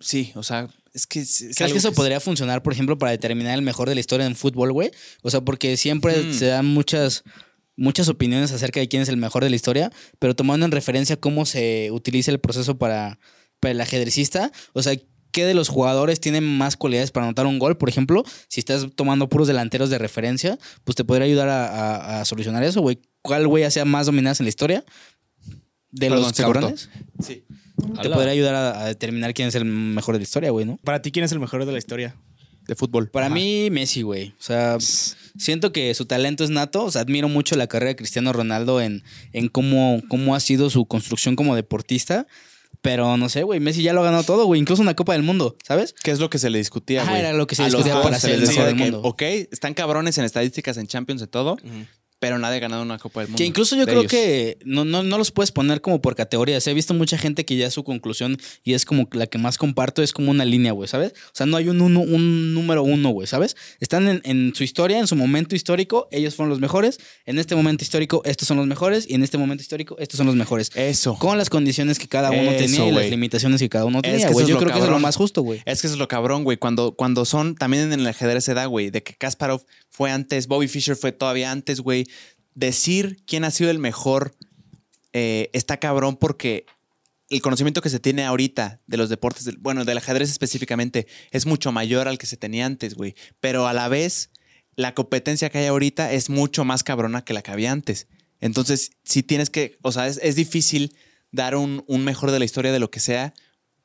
[SPEAKER 1] sí, o sea, es que... es- es
[SPEAKER 2] ¿Crees
[SPEAKER 1] algo
[SPEAKER 2] que eso
[SPEAKER 1] es-
[SPEAKER 2] podría funcionar, por ejemplo, para determinar el mejor de la historia en fútbol, güey? O sea, porque siempre
[SPEAKER 1] Mm.
[SPEAKER 2] se dan muchas, muchas opiniones acerca de quién es el mejor de la historia, pero tomando en referencia cómo se utiliza el proceso para, para el ajedrecista, o sea, ¿qué de los jugadores tienen más cualidades para anotar un gol? Por ejemplo, si estás tomando puros delanteros de referencia, pues te podría ayudar a, a- a solucionar eso, güey. ¿Cuál güey hacía más dominadas en la historia? De
[SPEAKER 1] Perdón,
[SPEAKER 2] los
[SPEAKER 1] cortó.
[SPEAKER 2] cabrones.
[SPEAKER 1] Sí.
[SPEAKER 2] Te podría ayudar a, a determinar quién es el mejor de la historia, güey, ¿no?
[SPEAKER 3] Para ti, ¿quién es el mejor de la historia?
[SPEAKER 1] De fútbol.
[SPEAKER 2] Para
[SPEAKER 1] Ajá.
[SPEAKER 2] mí, Messi, güey. O sea, siento que su talento es nato. O sea, admiro mucho la carrera de Cristiano Ronaldo en, en cómo, cómo ha sido su construcción como deportista. Pero no sé, güey. Messi ya lo ha ganado todo, güey. Incluso una Copa del Mundo, ¿sabes?
[SPEAKER 1] ¿Qué es lo que se le discutía, güey?
[SPEAKER 2] era lo que se
[SPEAKER 1] A los
[SPEAKER 2] discutía
[SPEAKER 1] dos
[SPEAKER 2] para
[SPEAKER 1] se
[SPEAKER 2] ser el mejor del
[SPEAKER 1] que,
[SPEAKER 2] mundo.
[SPEAKER 1] Ok, están cabrones en estadísticas, en Champions, de todo, pero nadie ha ganado una Copa del Mundo.
[SPEAKER 2] Que incluso yo creo
[SPEAKER 1] ellos.
[SPEAKER 2] que no, no, no los puedes poner como por categorías. He visto mucha gente que ya su conclusión y es como la que más comparto, es como una línea, güey, ¿sabes? O sea, no hay un, uno- un número uno, güey, ¿sabes? Están en, en su historia, en su momento histórico, ellos fueron los mejores. En este momento histórico, estos son los mejores. Y en este momento histórico, estos son los mejores.
[SPEAKER 1] Eso.
[SPEAKER 2] Con las condiciones que cada uno
[SPEAKER 1] Eso,
[SPEAKER 2] tenía y las limitaciones que cada uno tenía, güey. Yo creo que eso es lo más justo, güey.
[SPEAKER 1] Es que eso es lo cabrón, güey. Cuando, cuando son, también en el ajedrez se da, güey, de que Kasparov fue antes, Bobby Fischer fue todavía antes, güey. Decir quién ha sido el mejor eh, está cabrón porque el conocimiento que se tiene ahorita de los deportes, del- bueno, del ajedrez específicamente, es mucho mayor al que se tenía antes, güey. Pero a la vez, la competencia que hay ahorita es mucho más cabrona que la que había antes. Entonces, si tienes que, o sea, es, difícil dar un mejor de la historia de lo que sea,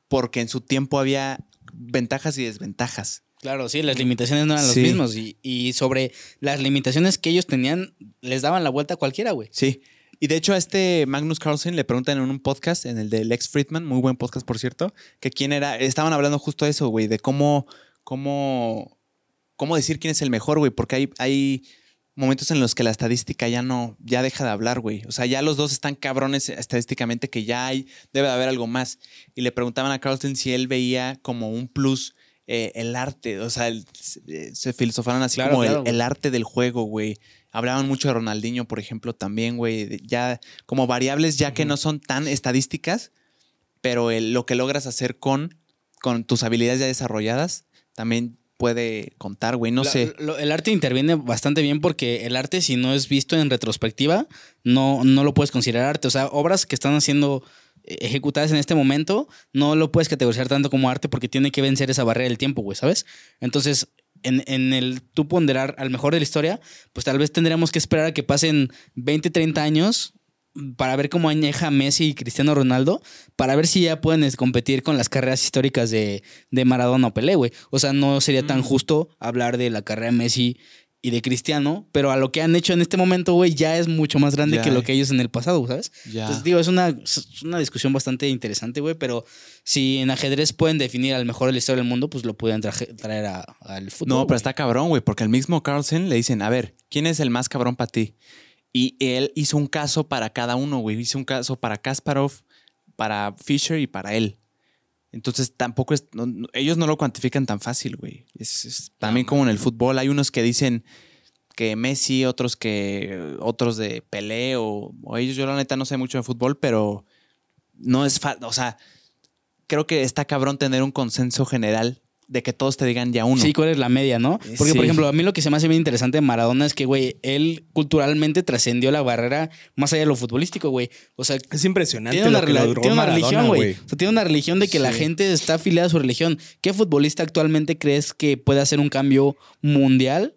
[SPEAKER 1] porque en su tiempo había ventajas y desventajas.
[SPEAKER 2] Claro, sí, las limitaciones no eran los mismos. Y, y sobre las limitaciones que ellos tenían, les daban la vuelta a cualquiera, güey.
[SPEAKER 1] Sí. Y de hecho a este Magnus Carlsen le preguntan en un podcast, en el de Lex Friedman, muy buen podcast por cierto, que quién era, estaban hablando justo de eso, güey, de cómo, cómo, cómo decir quién es el mejor, güey, porque hay, hay momentos en los que la estadística ya no, ya deja de hablar, güey. O sea, ya los dos están cabrones estadísticamente que ya hay, debe de haber algo más. Y le preguntaban a Carlsen si él veía como un plus eh, el arte, o sea, el- se, filosofaron así
[SPEAKER 2] Claro,
[SPEAKER 1] como el-
[SPEAKER 2] claro,
[SPEAKER 1] el,
[SPEAKER 2] güey.
[SPEAKER 1] arte del juego, güey. Hablaban mucho de Ronaldinho, por ejemplo, también, güey. Ya como variables ya que no son tan estadísticas, pero el- lo que logras hacer con, con tus habilidades ya desarrolladas también puede contar, güey. No
[SPEAKER 2] La-
[SPEAKER 1] sé.
[SPEAKER 2] lo- el arte interviene bastante bien porque el arte, si no es visto en retrospectiva, no, no lo puedes considerar arte. O sea, obras que están eh, ejecutadas en este momento, no lo puedes categorizar tanto como arte porque tiene que vencer esa barrera del tiempo, güey, ¿sabes? Entonces, en, en el tú ponderar al mejor de la historia, pues tal vez tendríamos que esperar a que pasen 20, 30 años para ver cómo añeja Messi y Cristiano Ronaldo, para ver si ya pueden es, competir con las carreras históricas de, de Maradona o Pelé, güey. O sea, no sería tan
[SPEAKER 1] Mm.
[SPEAKER 2] justo hablar de la carrera de Messi y de Cristiano, pero a lo que han hecho en este momento, güey, ya es mucho más grande
[SPEAKER 1] Ya.
[SPEAKER 2] que lo que ellos en el pasado, ¿sabes?
[SPEAKER 1] Ya.
[SPEAKER 2] Entonces, digo, es una, es una discusión bastante interesante, güey, pero si en ajedrez pueden definir al mejor de la historia del mundo, pues lo pueden traer al fútbol.
[SPEAKER 1] No, pero está cabrón, güey, porque al mismo Carlsen le dicen, a ver, ¿quién es el más cabrón para ti? Y él hizo un caso para cada uno, güey. Hizo un caso para Kasparov, para Fisher y para él. Entonces tampoco es, no- no- ellos no lo cuantifican tan fácil, güey. Es, es también como en el fútbol, hay unos que dicen que Messi, otros que otros de Pelé o, o ellos. Yo la neta no sé mucho de fútbol, pero no es o sea, creo que está cabrón tener un consenso general de que todos te digan ya uno.
[SPEAKER 2] Sí, cuál es la media, ¿no? Porque, por ejemplo, a mí lo que se me hace bien interesante de Maradona es que, güey, él culturalmente trascendió la barrera más allá de lo futbolístico, güey. O sea,
[SPEAKER 3] Es impresionante
[SPEAKER 2] tiene una,
[SPEAKER 3] lo que
[SPEAKER 2] rela-
[SPEAKER 3] logró
[SPEAKER 2] tiene una
[SPEAKER 3] Maradona,
[SPEAKER 2] religión, güey. O sea, tiene una religión de que la gente está afiliada a su religión. ¿Qué futbolista actualmente crees que puede hacer un cambio mundial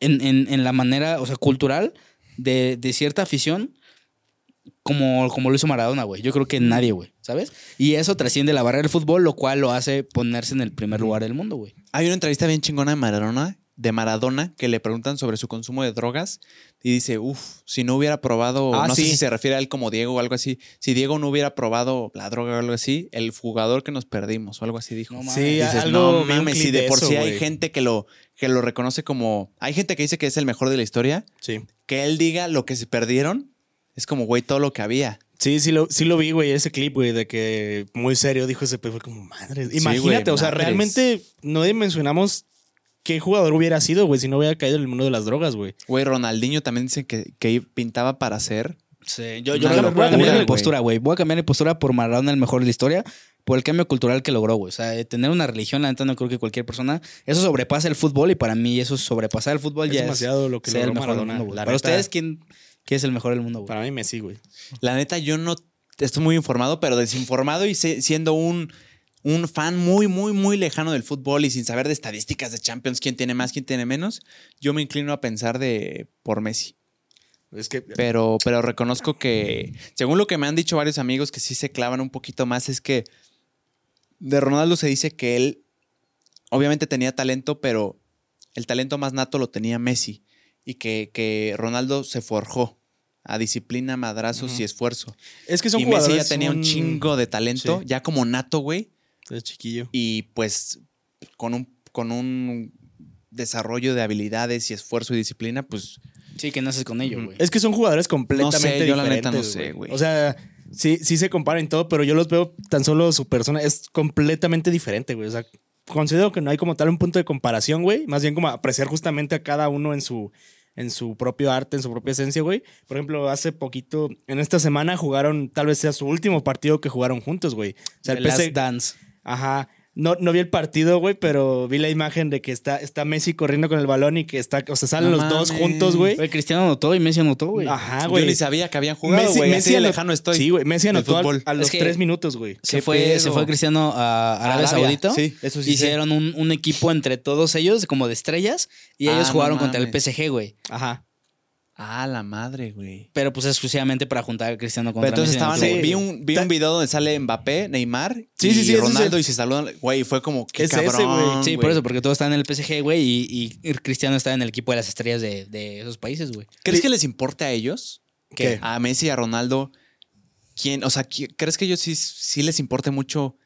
[SPEAKER 2] en, en- en la manera, o sea, cultural de, de cierta afición? Como, como lo hizo Maradona, güey. Yo creo que nadie, güey. ¿Sabes? Y eso trasciende la barrera del fútbol, lo cual lo hace ponerse en el primer lugar del mundo, güey.
[SPEAKER 1] Hay una entrevista bien chingona de Maradona de Maradona que le preguntan sobre su consumo de drogas y dice, uff, si no hubiera probado,
[SPEAKER 3] Ah,
[SPEAKER 1] no sé si se refiere a él como Diego o algo así, si Diego no hubiera probado la droga o algo así, el jugador que nos perdimos o algo así dijo.
[SPEAKER 2] No mames.
[SPEAKER 3] Sí,
[SPEAKER 1] Dices,
[SPEAKER 3] algo
[SPEAKER 1] no mames, si de por
[SPEAKER 3] eso,
[SPEAKER 1] sí hay gente que lo, que lo reconoce como, hay gente que dice que es el mejor de la historia,
[SPEAKER 3] Sí.
[SPEAKER 1] que él diga lo que se perdieron, es como, güey, todo lo que había.
[SPEAKER 3] Sí, sí lo, sí lo vi, güey, ese clip, güey, de que muy serio dijo ese, pues fue como madre.
[SPEAKER 1] Sí,
[SPEAKER 3] Imagínate,
[SPEAKER 1] güey,
[SPEAKER 3] o sea,
[SPEAKER 1] madres.
[SPEAKER 3] realmente no dimensionamos qué jugador hubiera sido, güey, si no hubiera caído en el mundo de las drogas, güey.
[SPEAKER 1] Güey, Ronaldinho también dice que, que pintaba para ser.
[SPEAKER 2] Sí, yo, yo
[SPEAKER 1] Una
[SPEAKER 2] voy a- voy a
[SPEAKER 1] locura,
[SPEAKER 2] cambiar mi postura, güey. Voy a cambiar mi postura por Maradona, el mejor de la historia, por el cambio cultural que logró, güey. O sea, eh, tener una religión, la neta, no creo que cualquier persona. Eso sobrepasa el fútbol y para mí, eso sobrepasar el fútbol
[SPEAKER 3] Es
[SPEAKER 2] ya
[SPEAKER 3] demasiado lo que
[SPEAKER 2] el
[SPEAKER 3] logró
[SPEAKER 2] mejor del
[SPEAKER 3] Maradona.
[SPEAKER 2] mundo, Para
[SPEAKER 3] neta,
[SPEAKER 2] ustedes, ¿quién, quién es el mejor del mundo, güey?
[SPEAKER 3] Para mí Messi, güey.
[SPEAKER 1] La neta, yo no estoy muy informado, pero desinformado y se- siendo un, un fan muy, muy, muy lejano del fútbol y sin saber de estadísticas de Champions, quién tiene más, quién tiene menos, yo me inclino a pensar de por Messi.
[SPEAKER 3] Es que
[SPEAKER 1] Pero, pero reconozco que, según lo que me han dicho varios amigos que sí se clavan un poquito más, es que de Ronaldo se dice que él obviamente tenía talento, pero el talento más nato lo tenía Messi y que, que Ronaldo se forjó a disciplina, madrazos y esfuerzo.
[SPEAKER 3] es que son
[SPEAKER 1] y Messi ya tenía un chingo de talento,
[SPEAKER 3] Sí.
[SPEAKER 1] ya como nato, güey,
[SPEAKER 3] Es chiquillo.
[SPEAKER 1] y pues con un, con un desarrollo de habilidades y esfuerzo y disciplina, pues
[SPEAKER 2] Sí, que naces con ello, güey.
[SPEAKER 3] Es que son jugadores completamente
[SPEAKER 1] No sé, yo la neta no sé, güey.
[SPEAKER 3] O sea, sí, sí se comparan todo, pero yo los veo tan solo su persona es completamente diferente, güey. O sea, considero que no hay como tal un punto de comparación, güey. Más bien como apreciar justamente a cada uno en su, en su propio arte, en su propia esencia, güey. Por ejemplo, hace poquito, en esta semana jugaron, tal vez sea su último partido que jugaron juntos, güey. O sea,
[SPEAKER 2] The
[SPEAKER 3] el
[SPEAKER 2] Last Dance.
[SPEAKER 3] Ajá. No, no vi el partido, güey, pero vi la imagen de que está, está Messi corriendo con el balón y que está, o sea, salen
[SPEAKER 1] No
[SPEAKER 3] los dos juntos, güey.
[SPEAKER 2] Güey, Cristiano anotó y Messi anotó, güey.
[SPEAKER 3] Ajá,
[SPEAKER 1] yo
[SPEAKER 3] güey.
[SPEAKER 1] ni sabía que habían jugado, güey. Así de
[SPEAKER 3] anot-
[SPEAKER 1] lejano estoy.
[SPEAKER 3] Sí, güey. Messi anotó al- a los
[SPEAKER 2] Es que-
[SPEAKER 3] tres minutos, güey.
[SPEAKER 2] Se
[SPEAKER 1] ¿Qué
[SPEAKER 2] fue, se fue Cristiano a Arabia, Saudita.
[SPEAKER 1] sí, eso sí.
[SPEAKER 2] Hicieron un, un equipo entre todos ellos, como de estrellas, y
[SPEAKER 1] Ah,
[SPEAKER 2] ellos
[SPEAKER 1] no
[SPEAKER 2] jugaron contra el. PSG, güey.
[SPEAKER 3] Ajá.
[SPEAKER 1] Ah, la madre, güey.
[SPEAKER 2] Pero pues exclusivamente para juntar a Cristiano contra
[SPEAKER 1] Pero entonces
[SPEAKER 2] Messi
[SPEAKER 1] estaban,
[SPEAKER 3] Sí.
[SPEAKER 1] vi un, vi un video donde sale Mbappé, Neymar
[SPEAKER 3] Sí,
[SPEAKER 1] y
[SPEAKER 3] sí, sí,
[SPEAKER 1] Ronaldo y se saludan. Güey, fue como que
[SPEAKER 3] Es ese,
[SPEAKER 1] cabrón.
[SPEAKER 3] güey.
[SPEAKER 2] Sí, por eso, porque todos están en el PSG, güey, y, y Cristiano está en el equipo de las estrellas de, de esos países, güey.
[SPEAKER 1] ¿Crees que les importa a ellos?
[SPEAKER 3] ¿Qué?
[SPEAKER 1] A Messi y a Ronaldo. ¿Quién? O sea, ¿crees que ellos sí, sí les importe mucho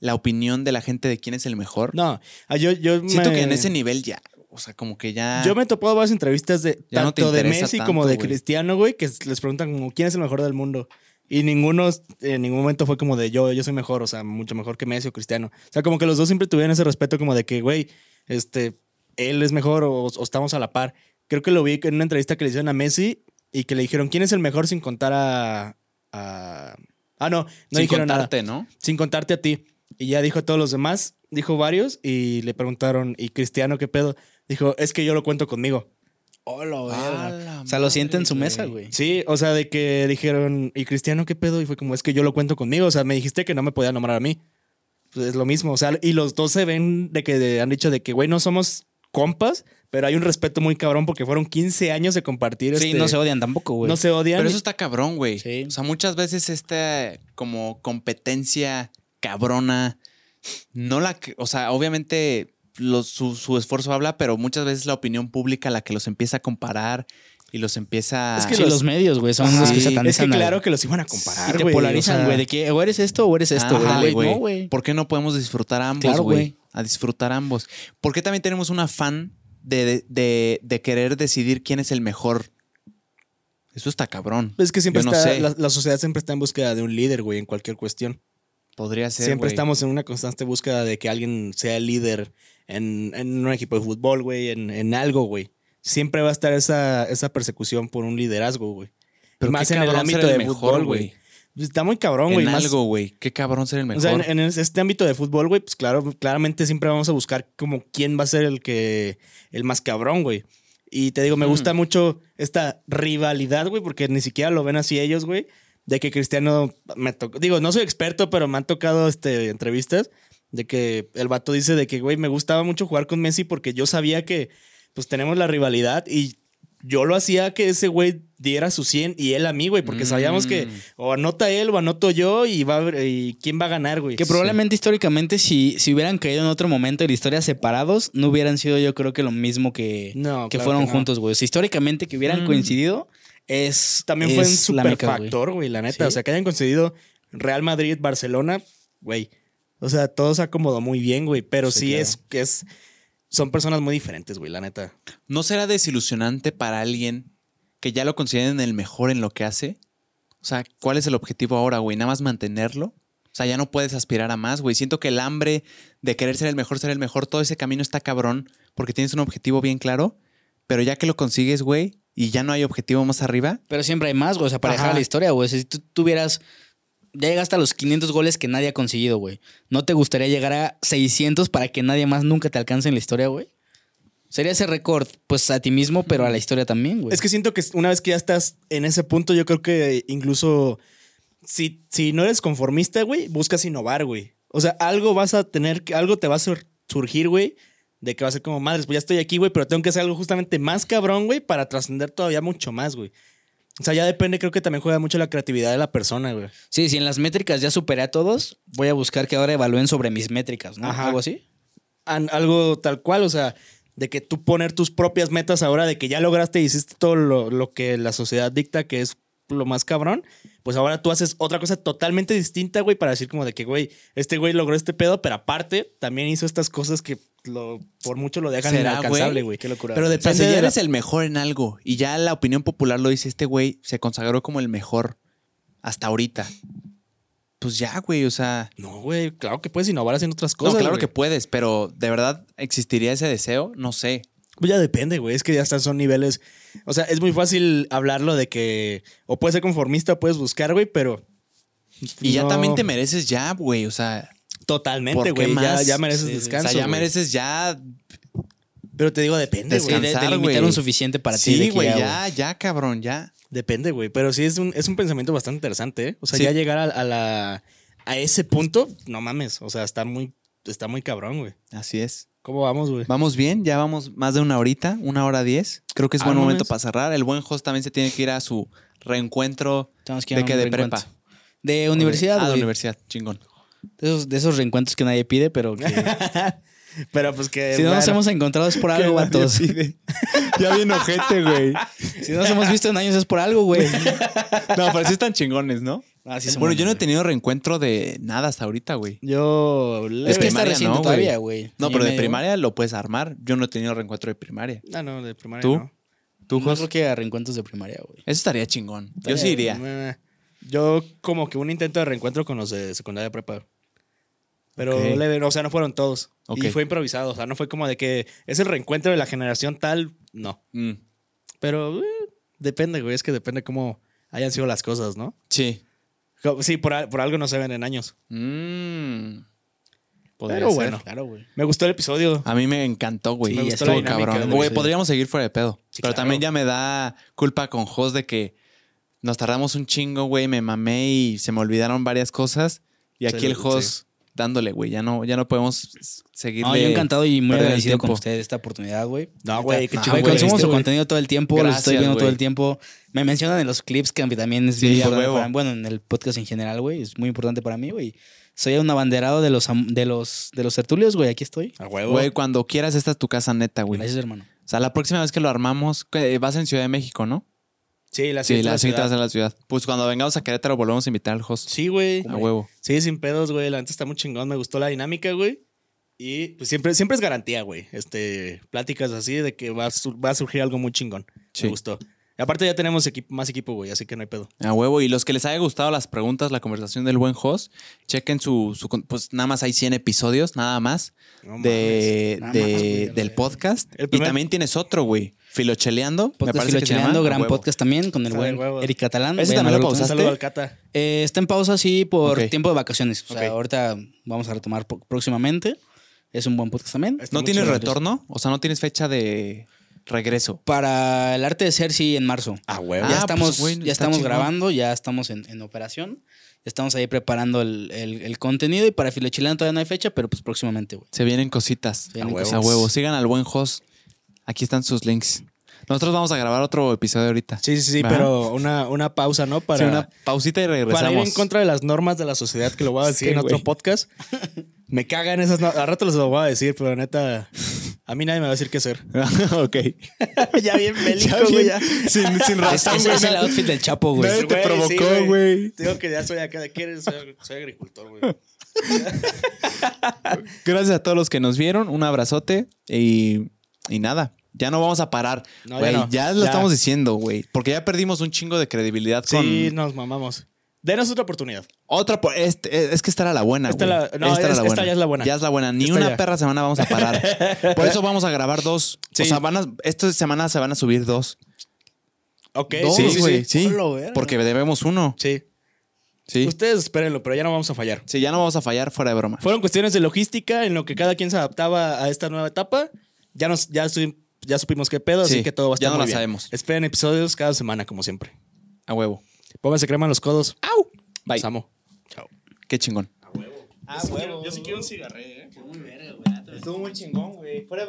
[SPEAKER 1] la opinión de la gente de quién es el mejor?
[SPEAKER 3] No, ah, yo, yo
[SPEAKER 1] Siento
[SPEAKER 3] me-
[SPEAKER 1] que en ese nivel ya, o sea, como que ya.
[SPEAKER 3] Yo me he topado varias entrevistas de
[SPEAKER 1] Ya no te
[SPEAKER 3] tanto de Messi
[SPEAKER 1] tanto,
[SPEAKER 3] como de. Cristiano, güey, que les preguntan como quién es el mejor del mundo. Y ninguno en ningún momento fue como de yo, yo soy mejor, o sea, mucho mejor que Messi o Cristiano. O sea, como que los dos siempre tuvieron ese respeto como de que, güey, este, él es mejor o, o estamos a la par. Creo que lo vi en una entrevista que le hicieron a Messi y que le dijeron quién es el mejor sin contar a... a- Ah, no, no
[SPEAKER 1] sin
[SPEAKER 3] dijeron nada
[SPEAKER 1] contarte, ¿no?
[SPEAKER 3] sin contarte a ti. Y ya dijo a todos los demás, dijo varios, y le preguntaron, ¿y Cristiano qué pedo? Dijo, es que yo lo cuento conmigo.
[SPEAKER 2] Hola,
[SPEAKER 1] A la
[SPEAKER 2] O sea, lo siente en su mesa, güey.
[SPEAKER 3] Sí, o sea, de que dijeron, ¿y Cristiano qué pedo? Y fue como, es que yo lo cuento conmigo. O sea, me dijiste que no me podía nombrar a mí. Pues es lo mismo. O sea, y los dos se ven de que han dicho de que, güey, no somos compas, pero hay un respeto muy cabrón porque fueron 15 años de compartir.
[SPEAKER 2] Sí,
[SPEAKER 3] este-
[SPEAKER 2] no se odian tampoco, güey.
[SPEAKER 3] no se odian.
[SPEAKER 1] Pero eso está cabrón, güey.
[SPEAKER 2] Sí.
[SPEAKER 1] O sea, muchas veces esta como competencia cabrona, no la que, o sea, obviamente los- su, su esfuerzo habla, pero muchas veces la opinión pública la que los empieza a comparar y los empieza
[SPEAKER 3] Es que
[SPEAKER 2] Sí,
[SPEAKER 3] los-
[SPEAKER 2] los, medios, güey, son
[SPEAKER 3] Ajá.
[SPEAKER 2] los que
[SPEAKER 1] Sí.
[SPEAKER 2] satanizan.
[SPEAKER 3] es que claro que los iban a comparar,
[SPEAKER 2] y te polarizan,
[SPEAKER 3] o sea,
[SPEAKER 2] güey, de que o eres esto o eres esto, güey. No.
[SPEAKER 1] ¿Por qué no podemos disfrutar ambos,
[SPEAKER 2] Claro,
[SPEAKER 1] güey? A disfrutar ambos. ¿Por qué también tenemos un afán de, de- de- de querer decidir quién es el mejor? Eso está cabrón.
[SPEAKER 3] Es que siempre
[SPEAKER 1] Yo no
[SPEAKER 3] está,
[SPEAKER 1] sé.
[SPEAKER 3] la, la sociedad siempre está en búsqueda de un líder, güey, en cualquier cuestión.
[SPEAKER 1] Podría ser.
[SPEAKER 3] Siempre estamos en una constante búsqueda de que alguien sea el líder en, en un equipo de fútbol, güey, en, en algo, güey. Siempre va a estar esa, esa persecución por un liderazgo, güey.
[SPEAKER 1] Pero
[SPEAKER 3] más en el ámbito de fútbol, güey. Está muy cabrón, güey.
[SPEAKER 1] En
[SPEAKER 3] más-
[SPEAKER 1] algo, güey. Qué cabrón ser el mejor.
[SPEAKER 3] O sea, en, en este ámbito de fútbol, güey, pues claro, claramente siempre vamos a buscar como quién va a ser el que, el más cabrón, güey. Y te digo, me
[SPEAKER 1] Hmm.
[SPEAKER 3] gusta mucho esta rivalidad, güey, porque ni siquiera lo ven así ellos, güey. De que Cristiano me tocó. Digo, no soy experto, pero me han tocado este, entrevistas de que el vato dice de que, güey, me gustaba mucho jugar con Messi porque yo sabía que, pues tenemos la rivalidad y yo lo hacía que ese güey diera su 100 y él a mí, güey, porque sabíamos que
[SPEAKER 1] Mm.
[SPEAKER 3] o anota él o anoto yo y va a y quién va a ganar, güey.
[SPEAKER 2] Que probablemente históricamente si, si hubieran caído en otro momento de la historia separados, no hubieran sido yo creo que lo mismo que,
[SPEAKER 3] No,
[SPEAKER 2] que
[SPEAKER 3] claro
[SPEAKER 2] fueron
[SPEAKER 3] que no.
[SPEAKER 2] juntos, güey. O sea, históricamente que hubieran
[SPEAKER 1] Mm.
[SPEAKER 2] coincidido es
[SPEAKER 3] También fue un
[SPEAKER 2] es
[SPEAKER 3] super factor, güey, la neta.
[SPEAKER 2] Sí.
[SPEAKER 3] O sea, que hayan conseguido Real Madrid, Barcelona, güey. O sea, todo se acomodó muy bien, güey. Pero sí,
[SPEAKER 2] Sí, claro.
[SPEAKER 3] es que es. Son personas muy diferentes, güey, la neta.
[SPEAKER 1] ¿No será desilusionante para alguien que ya lo consideren el mejor en lo que hace? O sea, ¿cuál es el objetivo ahora, güey? ¿Nada más mantenerlo? O sea, ya no puedes aspirar a más, güey. Siento que el hambre de querer ser el mejor, ser el mejor, todo ese camino está cabrón porque tienes un objetivo bien claro, pero ya que lo consigues, güey, y ya no hay objetivo más arriba,
[SPEAKER 2] Pero siempre hay más, güey. O sea, para
[SPEAKER 3] Ajá.
[SPEAKER 2] dejar la historia, güey. Si tú tuvieras. Ya llegaste a los 500 goles que nadie ha conseguido, güey. ¿No te gustaría llegar a 600 para que nadie más nunca te alcance en la historia, güey? Sería ese récord, pues a ti mismo, pero a la historia también, güey.
[SPEAKER 3] Es que siento que una vez que ya estás en ese punto, yo creo que incluso si, si no eres conformista, güey, buscas innovar, güey. O sea, algo vas a tener, algo te va a sur- surgir, güey, de que va a ser como, madres, pues ya estoy aquí, güey, pero tengo que hacer algo justamente más cabrón, güey, para trascender todavía mucho más, güey. O sea, ya depende, creo que también juega mucho la creatividad de la persona, güey.
[SPEAKER 2] Sí, si en las métricas ya superé a todos, voy a buscar que ahora evalúen sobre mis métricas, ¿no?
[SPEAKER 3] Ajá.
[SPEAKER 2] Algo así.
[SPEAKER 3] An- algo tal cual, o sea, de que tú poner tus propias metas ahora, de que ya lograste y hiciste todo lo, lo que la sociedad dicta que es lo más cabrón, pues ahora tú haces otra cosa totalmente distinta, güey, para decir como de que, güey, este güey logró este pedo, pero aparte también hizo estas cosas que lo, por mucho lo dejan
[SPEAKER 1] ¿Será,
[SPEAKER 3] inalcanzable,
[SPEAKER 1] güey?
[SPEAKER 2] Qué locura.
[SPEAKER 3] Pero
[SPEAKER 1] o sea,
[SPEAKER 3] depende
[SPEAKER 1] si
[SPEAKER 3] de la-
[SPEAKER 1] eres el mejor en algo y ya la opinión popular lo dice, este güey se consagró como el mejor hasta ahorita. Pues ya, güey, o sea,
[SPEAKER 3] No, güey, claro que puedes innovar haciendo otras
[SPEAKER 1] no,
[SPEAKER 3] cosas.
[SPEAKER 1] claro
[SPEAKER 3] güey.
[SPEAKER 1] que puedes, pero ¿de verdad existiría ese deseo? No sé.
[SPEAKER 3] Pues ya depende, güey. Es que ya están, son niveles. O sea, es muy fácil hablarlo de que o puedes ser conformista, puedes buscar, güey, pero.
[SPEAKER 1] Y ya
[SPEAKER 3] no-
[SPEAKER 1] también te mereces ya, güey, o sea,
[SPEAKER 3] Totalmente,
[SPEAKER 1] ¿Por qué
[SPEAKER 3] güey. Ya, ya mereces
[SPEAKER 2] Sí, sí.
[SPEAKER 1] o
[SPEAKER 3] descanso.
[SPEAKER 1] sea, ya mereces ya
[SPEAKER 3] Pero te digo, depende, güey.
[SPEAKER 2] de,
[SPEAKER 1] descansar,
[SPEAKER 2] de limitar
[SPEAKER 1] güey.
[SPEAKER 2] un suficiente para ti.
[SPEAKER 1] Sí, güey,
[SPEAKER 2] ya,
[SPEAKER 1] ya, cabrón, ya.
[SPEAKER 3] Depende, güey. Pero sí es un, es un pensamiento bastante interesante, ¿eh? O sea,
[SPEAKER 1] Sí.
[SPEAKER 3] ya llegar a, a la. A ese punto, no mames. O sea, está muy. Está muy cabrón, güey.
[SPEAKER 1] Así es.
[SPEAKER 3] ¿Cómo vamos, güey?
[SPEAKER 1] Vamos bien, ya vamos más de una horita, una hora diez. Creo que es
[SPEAKER 3] Ah,
[SPEAKER 1] buen
[SPEAKER 3] no
[SPEAKER 1] momento para cerrar. El buen host también se tiene que ir a su reencuentro
[SPEAKER 2] que ir
[SPEAKER 1] de que de prepa.
[SPEAKER 2] De universidad,
[SPEAKER 1] Ah, de universidad, chingón.
[SPEAKER 2] De esos, de esos reencuentros que nadie pide, pero que
[SPEAKER 3] Pero pues que.
[SPEAKER 2] si no nos hemos encontrado es por algo, vatos.
[SPEAKER 1] ya bien ojete, güey.
[SPEAKER 2] Si no nos hemos visto en años es por algo, güey.
[SPEAKER 1] No, pero sí están chingones, ¿no?
[SPEAKER 2] Ah, sí
[SPEAKER 1] bueno, yo no he tenido reencuentro de nada hasta ahorita, güey.
[SPEAKER 3] Yo.
[SPEAKER 2] Es que está reciente
[SPEAKER 1] no, güey.
[SPEAKER 2] todavía, güey.
[SPEAKER 1] No, pero de primaria lo puedes armar. Yo no he tenido reencuentro de primaria.
[SPEAKER 3] Ah, no, de primaria.
[SPEAKER 1] ¿Tú?
[SPEAKER 3] no.
[SPEAKER 1] ¿Tú,
[SPEAKER 2] No creo que a reencuentros de primaria, güey.
[SPEAKER 1] Eso estaría chingón. Yo sí iría.
[SPEAKER 3] Eh, Yo, como que un intento de reencuentro con los de secundaria prepa. Pero
[SPEAKER 1] Ok.
[SPEAKER 3] leve, o sea, no fueron todos. Y fue improvisado. O sea, no fue como de que es el reencuentro de la generación tal. No.
[SPEAKER 1] Mm,
[SPEAKER 3] Pero eh, depende, güey. Es que depende cómo hayan sido las cosas, ¿no?
[SPEAKER 1] Sí.
[SPEAKER 3] Sí, por, por algo no se ven en años.
[SPEAKER 1] Mm. Podría
[SPEAKER 3] Pero
[SPEAKER 1] ser.
[SPEAKER 3] bueno.
[SPEAKER 2] Claro, güey.
[SPEAKER 3] Me gustó el episodio.
[SPEAKER 1] A mí me encantó, güey.
[SPEAKER 3] Sí,
[SPEAKER 1] me gustó
[SPEAKER 3] la
[SPEAKER 1] cabrón. Güey, podríamos seguir fuera de pedo.
[SPEAKER 3] Sí,
[SPEAKER 1] pero
[SPEAKER 3] claro.
[SPEAKER 1] también ya me da culpa con Jos de que nos tardamos un chingo, güey. Me mamé y se me olvidaron varias cosas. Y aquí
[SPEAKER 3] Sí,
[SPEAKER 1] el Jos dándole, güey. Ya no, ya no podemos seguirle.
[SPEAKER 2] No, yo encantado y muy agradecido con ustedes esta oportunidad, güey.
[SPEAKER 3] No, güey, qué chido.
[SPEAKER 2] Consumo
[SPEAKER 3] este,
[SPEAKER 2] su contenido todo el tiempo, lo
[SPEAKER 1] Gracias,
[SPEAKER 2] estoy viendo todo el tiempo. Me mencionan en los clips que también es
[SPEAKER 1] Sí,
[SPEAKER 2] importante
[SPEAKER 1] huevo.
[SPEAKER 2] para mí. Bueno, en el podcast en general, güey, es muy importante para mí, güey. Soy un abanderado de los am- de los de los tertulios, güey, aquí estoy.
[SPEAKER 3] A huevo.
[SPEAKER 1] Güey, cuando quieras, esta es tu casa neta, güey.
[SPEAKER 2] Gracias, hermano.
[SPEAKER 1] O sea, la próxima vez que lo armamos, vas en Ciudad de México, ¿no?
[SPEAKER 3] Sí, la
[SPEAKER 1] Sí,
[SPEAKER 3] siguiente
[SPEAKER 1] la siguiente va a
[SPEAKER 3] ciudad.
[SPEAKER 1] ser la ciudad. Pues cuando vengamos a Querétaro, volvemos a invitar al host.
[SPEAKER 3] Sí, güey.
[SPEAKER 1] A huevo.
[SPEAKER 3] Sí, sin pedos, güey. La neta está muy chingón. Me gustó la dinámica, güey. Y pues siempre, siempre es garantía, güey. Este, pláticas así de que va a, sur- va a surgir algo muy chingón.
[SPEAKER 1] Sí.
[SPEAKER 3] Me gustó. Y aparte ya tenemos equipo, más equipo, güey, así que no hay pedo.
[SPEAKER 1] A huevo. Y los que les haya gustado las preguntas, la conversación del buen host, chequen su, pues nada más hay 100 episodios, nada más,
[SPEAKER 3] No
[SPEAKER 1] de,
[SPEAKER 2] Nada
[SPEAKER 1] de-
[SPEAKER 2] más, güey,
[SPEAKER 1] del podcast. Y también tienes otro, güey. Filocheleando. me
[SPEAKER 2] Podcast
[SPEAKER 1] parece que se
[SPEAKER 2] Filocheleando, gran podcast también con el buen. Eric Catalán.
[SPEAKER 1] ¿Ese también lo pausaste?
[SPEAKER 3] saludo al Cata.
[SPEAKER 2] Eh, está en pausa, sí, por tiempo de vacaciones. O sea, ahorita vamos a retomar próximamente. Es un buen podcast también.
[SPEAKER 3] Está
[SPEAKER 1] ¿No tienes retorno? O sea, no tienes fecha de regreso.
[SPEAKER 2] Para el arte de ser, sí, en marzo.
[SPEAKER 3] A huevo.
[SPEAKER 1] Ah,
[SPEAKER 2] ya
[SPEAKER 1] pues,
[SPEAKER 2] estamos, ya estamos grabando, ya estamos en, en operación. Estamos ahí preparando el, el- el contenido y para Filochilán todavía no hay fecha, pero pues próximamente, güey.
[SPEAKER 1] Se vienen cositas.
[SPEAKER 2] Se vienen
[SPEAKER 3] A huevo.
[SPEAKER 1] A huevo. Sigan al buen host. Aquí están sus links. Nosotros vamos a grabar otro episodio ahorita.
[SPEAKER 3] Sí, sí, sí, pero una, una pausa, ¿no? Para,
[SPEAKER 1] Sí, una pausita y
[SPEAKER 3] para ir
[SPEAKER 1] regresamos.
[SPEAKER 3] en contra de las normas de la sociedad, que lo voy a decir
[SPEAKER 1] Sí,
[SPEAKER 3] en otro podcast. Me cagan esas normas. Al rato los lo voy a decir, pero neta, a mí nadie me va a decir qué hacer.
[SPEAKER 1] ok.
[SPEAKER 3] ya bien bélico, güey. ya.
[SPEAKER 1] Sin, sin razón,
[SPEAKER 2] Ese es el outfit del Chapo, güey.
[SPEAKER 1] Nadie te
[SPEAKER 3] sí,
[SPEAKER 1] provocó, güey.
[SPEAKER 3] Digo que ya soy acá. ¿Qué eres? Soy, soy agricultor, güey.
[SPEAKER 1] Gracias a todos los que nos vieron. Un abrazote y, y nada. Ya no vamos a parar.
[SPEAKER 3] No,
[SPEAKER 1] Güey,
[SPEAKER 3] ya
[SPEAKER 1] lo
[SPEAKER 3] Ya.
[SPEAKER 1] estamos diciendo, güey. Porque ya perdimos un chingo de credibilidad con
[SPEAKER 3] Sí, nos mamamos. Denos otra oportunidad.
[SPEAKER 1] otra. este- es que esta era la buena,
[SPEAKER 3] Esta
[SPEAKER 1] güey.
[SPEAKER 3] la- no,
[SPEAKER 1] era
[SPEAKER 3] esta ya es la buena.
[SPEAKER 1] Ya es la buena. Ni
[SPEAKER 3] Esta
[SPEAKER 1] una
[SPEAKER 3] ya.
[SPEAKER 1] perra semana vamos a parar. Por eso vamos a grabar dos.
[SPEAKER 3] Sí.
[SPEAKER 1] O sea, van a, esta semana se van a subir dos.
[SPEAKER 3] Ok,
[SPEAKER 1] Dos,
[SPEAKER 3] sí, sí,
[SPEAKER 1] güey.
[SPEAKER 3] sí.
[SPEAKER 1] Sí. Porque debemos uno.
[SPEAKER 3] Sí.
[SPEAKER 1] Sí.
[SPEAKER 3] Ustedes espérenlo, pero ya no vamos a fallar.
[SPEAKER 1] Sí, ya no vamos a fallar fuera de broma.
[SPEAKER 3] Fueron cuestiones de logística en lo que cada quien se adaptaba a esta nueva etapa. Ya nos, ya, estoy- ya supimos qué pedo,
[SPEAKER 1] Sí,
[SPEAKER 3] así que todo va a estar
[SPEAKER 1] ya no
[SPEAKER 3] muy
[SPEAKER 1] la
[SPEAKER 3] bien.
[SPEAKER 1] sabemos.
[SPEAKER 3] Esperen episodios cada semana, como siempre.
[SPEAKER 1] A huevo.
[SPEAKER 3] Pónganse crema en los codos.
[SPEAKER 1] ¡Au! Bye.
[SPEAKER 3] Los amo. Chao.
[SPEAKER 1] Qué chingón.
[SPEAKER 3] Yo sí quiero un cigarré, ¿eh?
[SPEAKER 1] Estuvo muy chingón, güey. Fuera